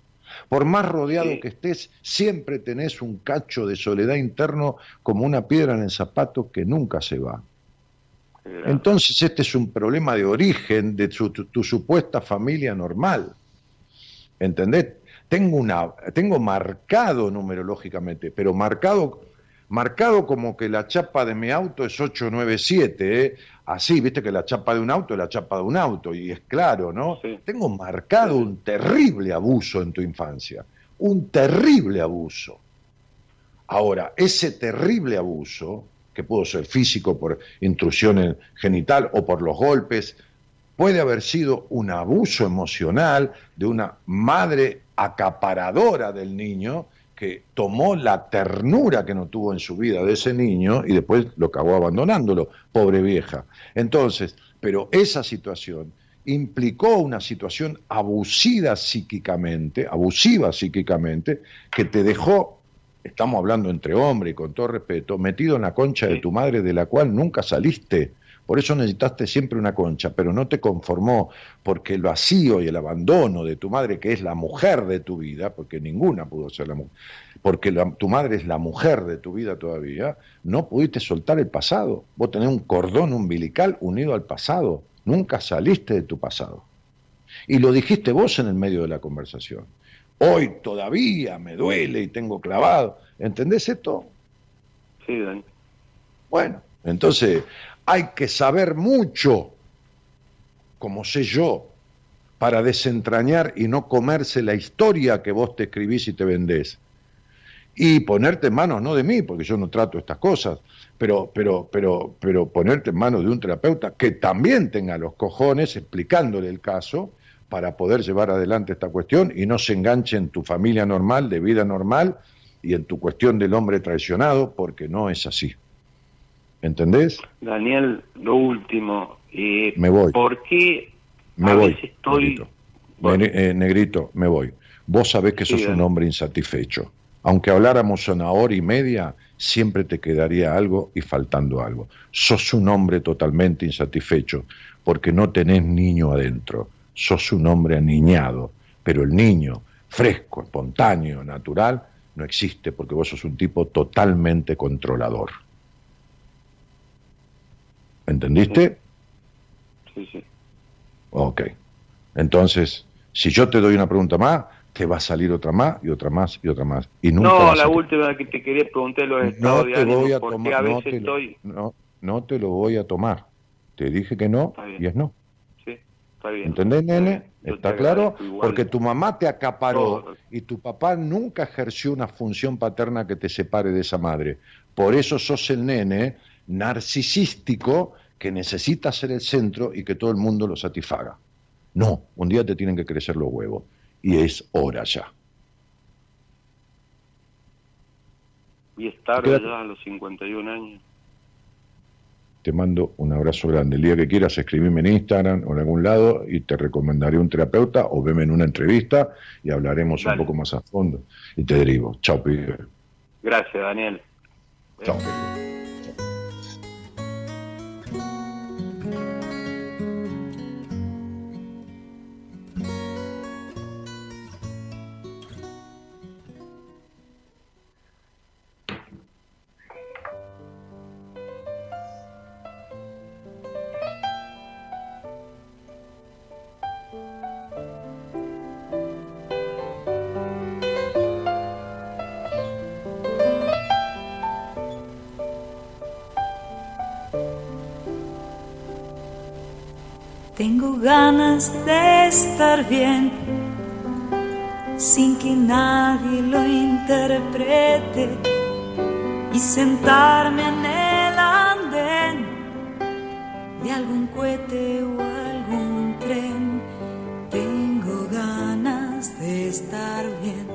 Por más rodeado Sí. que estés, siempre tenés un cacho de soledad interno como una piedra en el zapato que nunca se va. Entonces este es un problema de origen de tu, tu supuesta familia normal. ¿Entendés? Tengo, una, tengo marcado numerológicamente, pero marcado, marcado como que la chapa de mi auto es 897, ¿eh? así, viste que la chapa de un auto es la chapa de un auto, y es claro, ¿no? Tengo marcado un terrible abuso en tu infancia, un terrible abuso. Ahora, ese terrible abuso, que pudo ser físico por intrusión genital o por los golpes, puede haber sido un abuso emocional de una madre acaparadora del niño que tomó la ternura que no tuvo en su vida de ese niño y después lo acabó abandonándolo, pobre vieja. Entonces, pero esa situación implicó una situación abusiva psíquicamente, abusiva psíquicamente, que te dejó, estamos hablando entre hombre y con todo respeto, metido en la concha de tu madre de la cual nunca saliste por eso necesitaste siempre una concha, pero no te conformó porque el vacío y el abandono de tu madre, que es la mujer de tu vida, porque ninguna pudo ser la mujer, porque tu madre es la mujer de tu vida todavía, no pudiste soltar el pasado. Vos tenés un cordón umbilical unido al pasado, nunca saliste de tu pasado. Y lo dijiste vos en el medio de la conversación. Hoy todavía me duele y tengo clavado. ¿Entendés esto? Sí, Dani. Bueno, entonces hay que saber mucho, como sé yo, para desentrañar y no comerse la historia que vos te escribís y te vendés. Y ponerte en manos, no de mí, porque yo no trato estas cosas, pero, pero, pero, pero ponerte en manos de un terapeuta que también tenga los cojones explicándole el caso para poder llevar adelante esta cuestión y no se enganche en tu familia normal, de vida normal, y en tu cuestión del hombre traicionado, porque no es así. ¿Entendés? Daniel, lo último. Eh, me voy. ¿Por qué me a voy, veces estoy... Negrito. Eh, negrito, me voy. Vos sabés que sos un hombre insatisfecho. Aunque habláramos una hora y media, siempre te quedaría algo y faltando algo. Sos un hombre totalmente insatisfecho porque no tenés niño adentro. Sos un hombre aniñado. Pero el niño, fresco, espontáneo, natural, no existe porque vos sos un tipo totalmente controlador. ¿Entendiste? Sí, sí. Ok. Entonces, si yo te doy una pregunta más, te va a salir otra más y otra más y otra más. Y nunca No, la a- última que te quería preguntar los no estados de te ánimo, voy a tomar. a no te lo- estoy... no, no te lo voy a tomar. Te dije que no y es no. Sí, está bien. ¿Entendés, nene? ¿Está claro? Porque tu mamá te acaparó Todo. y tu papá nunca ejerció una función paterna que te separe de esa madre. Por eso sos el nene narcisístico que necesita ser el centro y que todo el mundo lo satisfaga. No, un día te tienen que crecer los huevos y es hora ya. Y es tarde ya a los 51 años. Te mando un abrazo grande. El día que quieras escribirme en Instagram o en algún lado y te recomendaré un terapeuta o veme en una entrevista y hablaremos Dale. un poco más a fondo. Y te derivo. Chao, pibe. Gracias, Daniel. Chao, pibe. De estar bien sin que nadie lo interprete y sentarme en el andén de algún cohete o algún tren. Tengo ganas de estar bien.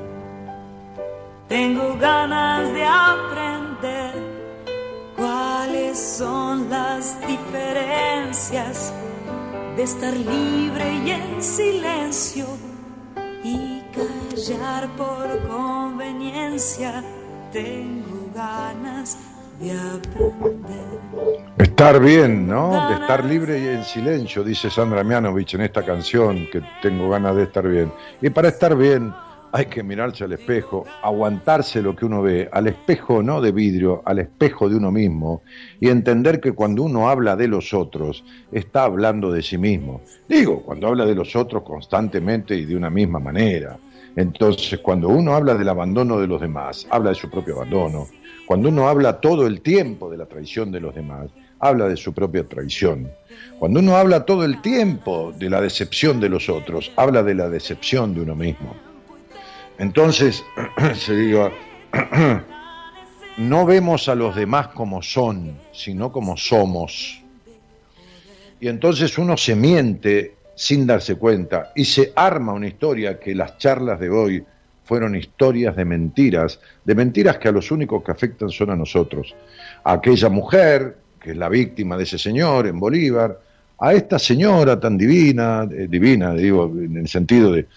Tengo ganas de aprender cuáles son las diferencias de estar libre y en silencio y callar por conveniencia. Tengo ganas de aprender. Estar bien, ¿no? De estar libre y en silencio, dice Sandra Mianovich en esta canción, que tengo ganas de estar bien. Y para estar bien hay que mirarse al espejo, aguantarse lo que uno ve, al espejo no de vidrio, al espejo de uno mismo, y entender que cuando uno habla de los otros, está hablando de sí mismo. Digo, cuando habla de los otros constantemente y de una misma manera. Entonces, cuando uno habla del abandono de los demás, habla de su propio abandono. Cuando uno habla todo el tiempo de la traición de los demás, habla de su propia traición. Cuando uno habla todo el tiempo de la decepción de los otros, habla de la decepción de uno mismo. Entonces, (clears throat) se diga, (clears throat) no vemos a los demás como son, sino como somos. Y entonces uno se miente sin darse cuenta y se arma una historia que las charlas de hoy fueron historias de mentiras, de mentiras que a los únicos que afectan son a nosotros. A aquella mujer, que es la víctima de ese señor en Bolívar, a esta señora tan divina, eh, divina, digo, en el sentido de,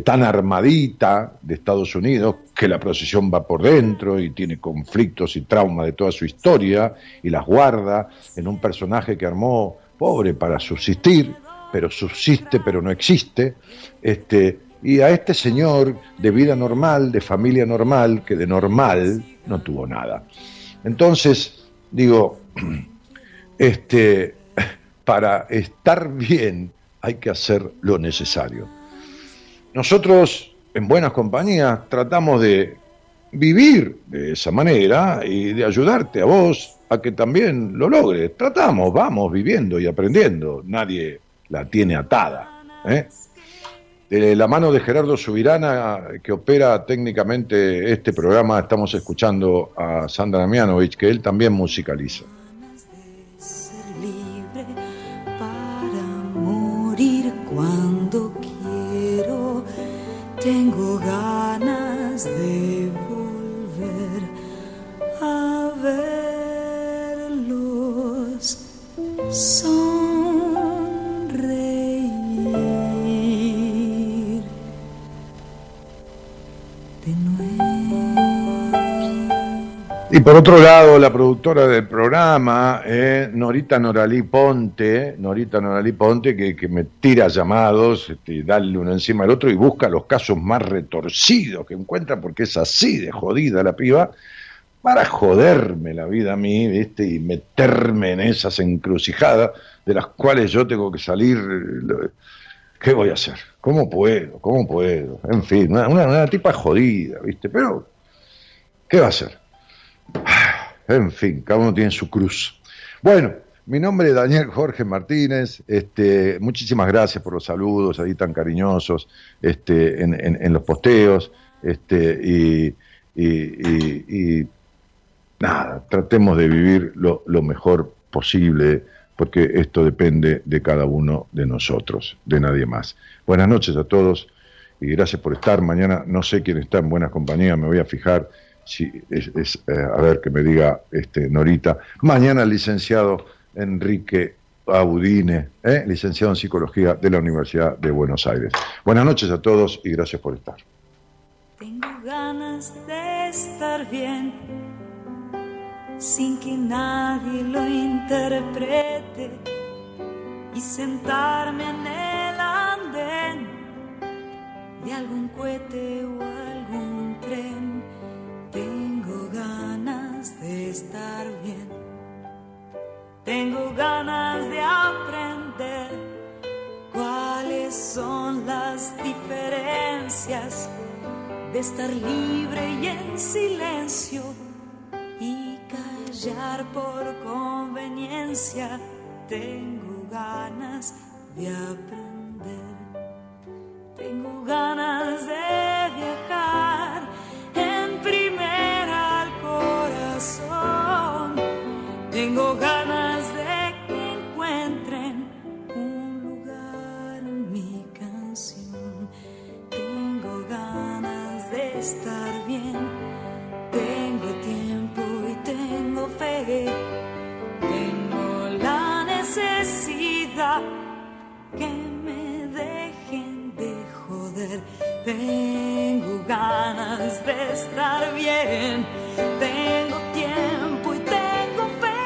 tan armadita de Estados Unidos, que la procesión va por dentro y tiene conflictos y traumas de toda su historia y las guarda en un personaje que armó pobre para subsistir, pero subsiste, pero no existe, este, y a este señor de vida normal, de familia normal, que de normal no tuvo nada. Entonces, digo, (clears throat) este, para estar bien hay que hacer lo necesario. Nosotros, en buenas compañías, tratamos de vivir de esa manera y de ayudarte a vos a que también lo logres. Tratamos, vamos viviendo y aprendiendo. Nadie la tiene atada. ¿eh? De la mano de Gerardo Subirana, que opera técnicamente este programa, estamos escuchando a Sandra Mianovich, que él también musicaliza. Tengo ganas de volver a verlos. Sonreír Y por otro lado, la productora del programa, eh, Norita Noralí Ponte, Norita Noralí Ponte, que, que me tira llamados, este, darle uno encima del otro y busca los casos más retorcidos que encuentra, porque es así de jodida la piba, para joderme la vida a mí, ¿viste? Y meterme en esas encrucijadas de las cuales yo tengo que salir. ¿Qué voy a hacer? ¿Cómo puedo? ¿Cómo puedo? En fin, una- una tipa jodida, ¿viste? Pero, ¿qué va a hacer? (sighs) En fin, cada uno tiene su cruz. Bueno, mi nombre es Daniel Jorge Martínez. Este, muchísimas gracias por los saludos ahí tan cariñosos este, en, los posteos. Este, y nada, tratemos de vivir lo, lo mejor posible, porque esto depende de cada uno de nosotros, de nadie más. Buenas noches a todos y gracias por estar. Mañana no sé quién está en buenas compañías, me voy a fijar si es, es, eh, a ver que me diga este Norita. Mañana el licenciado Enrique Audine, ¿eh? licenciado en psicología de la Universidad de Buenos Aires. Buenas noches a todos y gracias por estar. Tengo ganas de estar bien sin que nadie lo interprete y sentarme en el andén de algún cohete o algún tren. Estar bien. Tengo ganas de aprender cuáles son las diferencias de estar libre y en silencio y callar por conveniencia. Tengo ganas de aprender. Tengo ganas de Tengo ganas de estar bien. Tengo tiempo y tengo fe.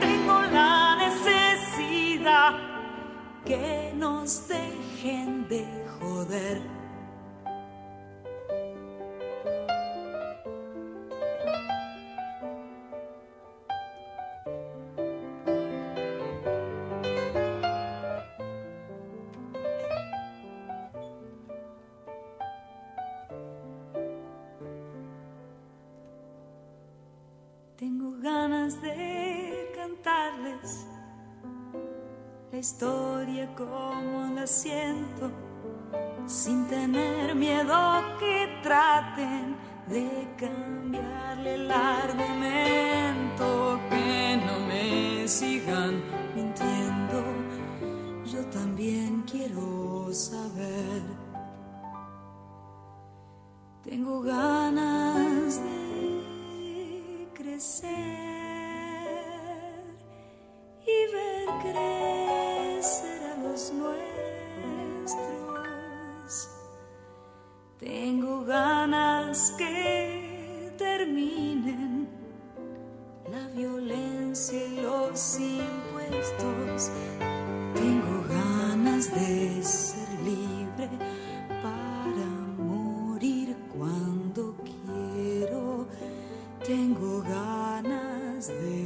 Tengo la necesidad que nos dejen de joder. Historia como la siento, sin tener miedo que traten de cambiarle el argumento, que no me sigan mintiendo. Yo también quiero saber. Tengo ganas de crecer y ver crecer a Tengo ganas que terminen la violencia y los impuestos. Tengo ganas de ser libre para morir cuando quiero. Tengo ganas de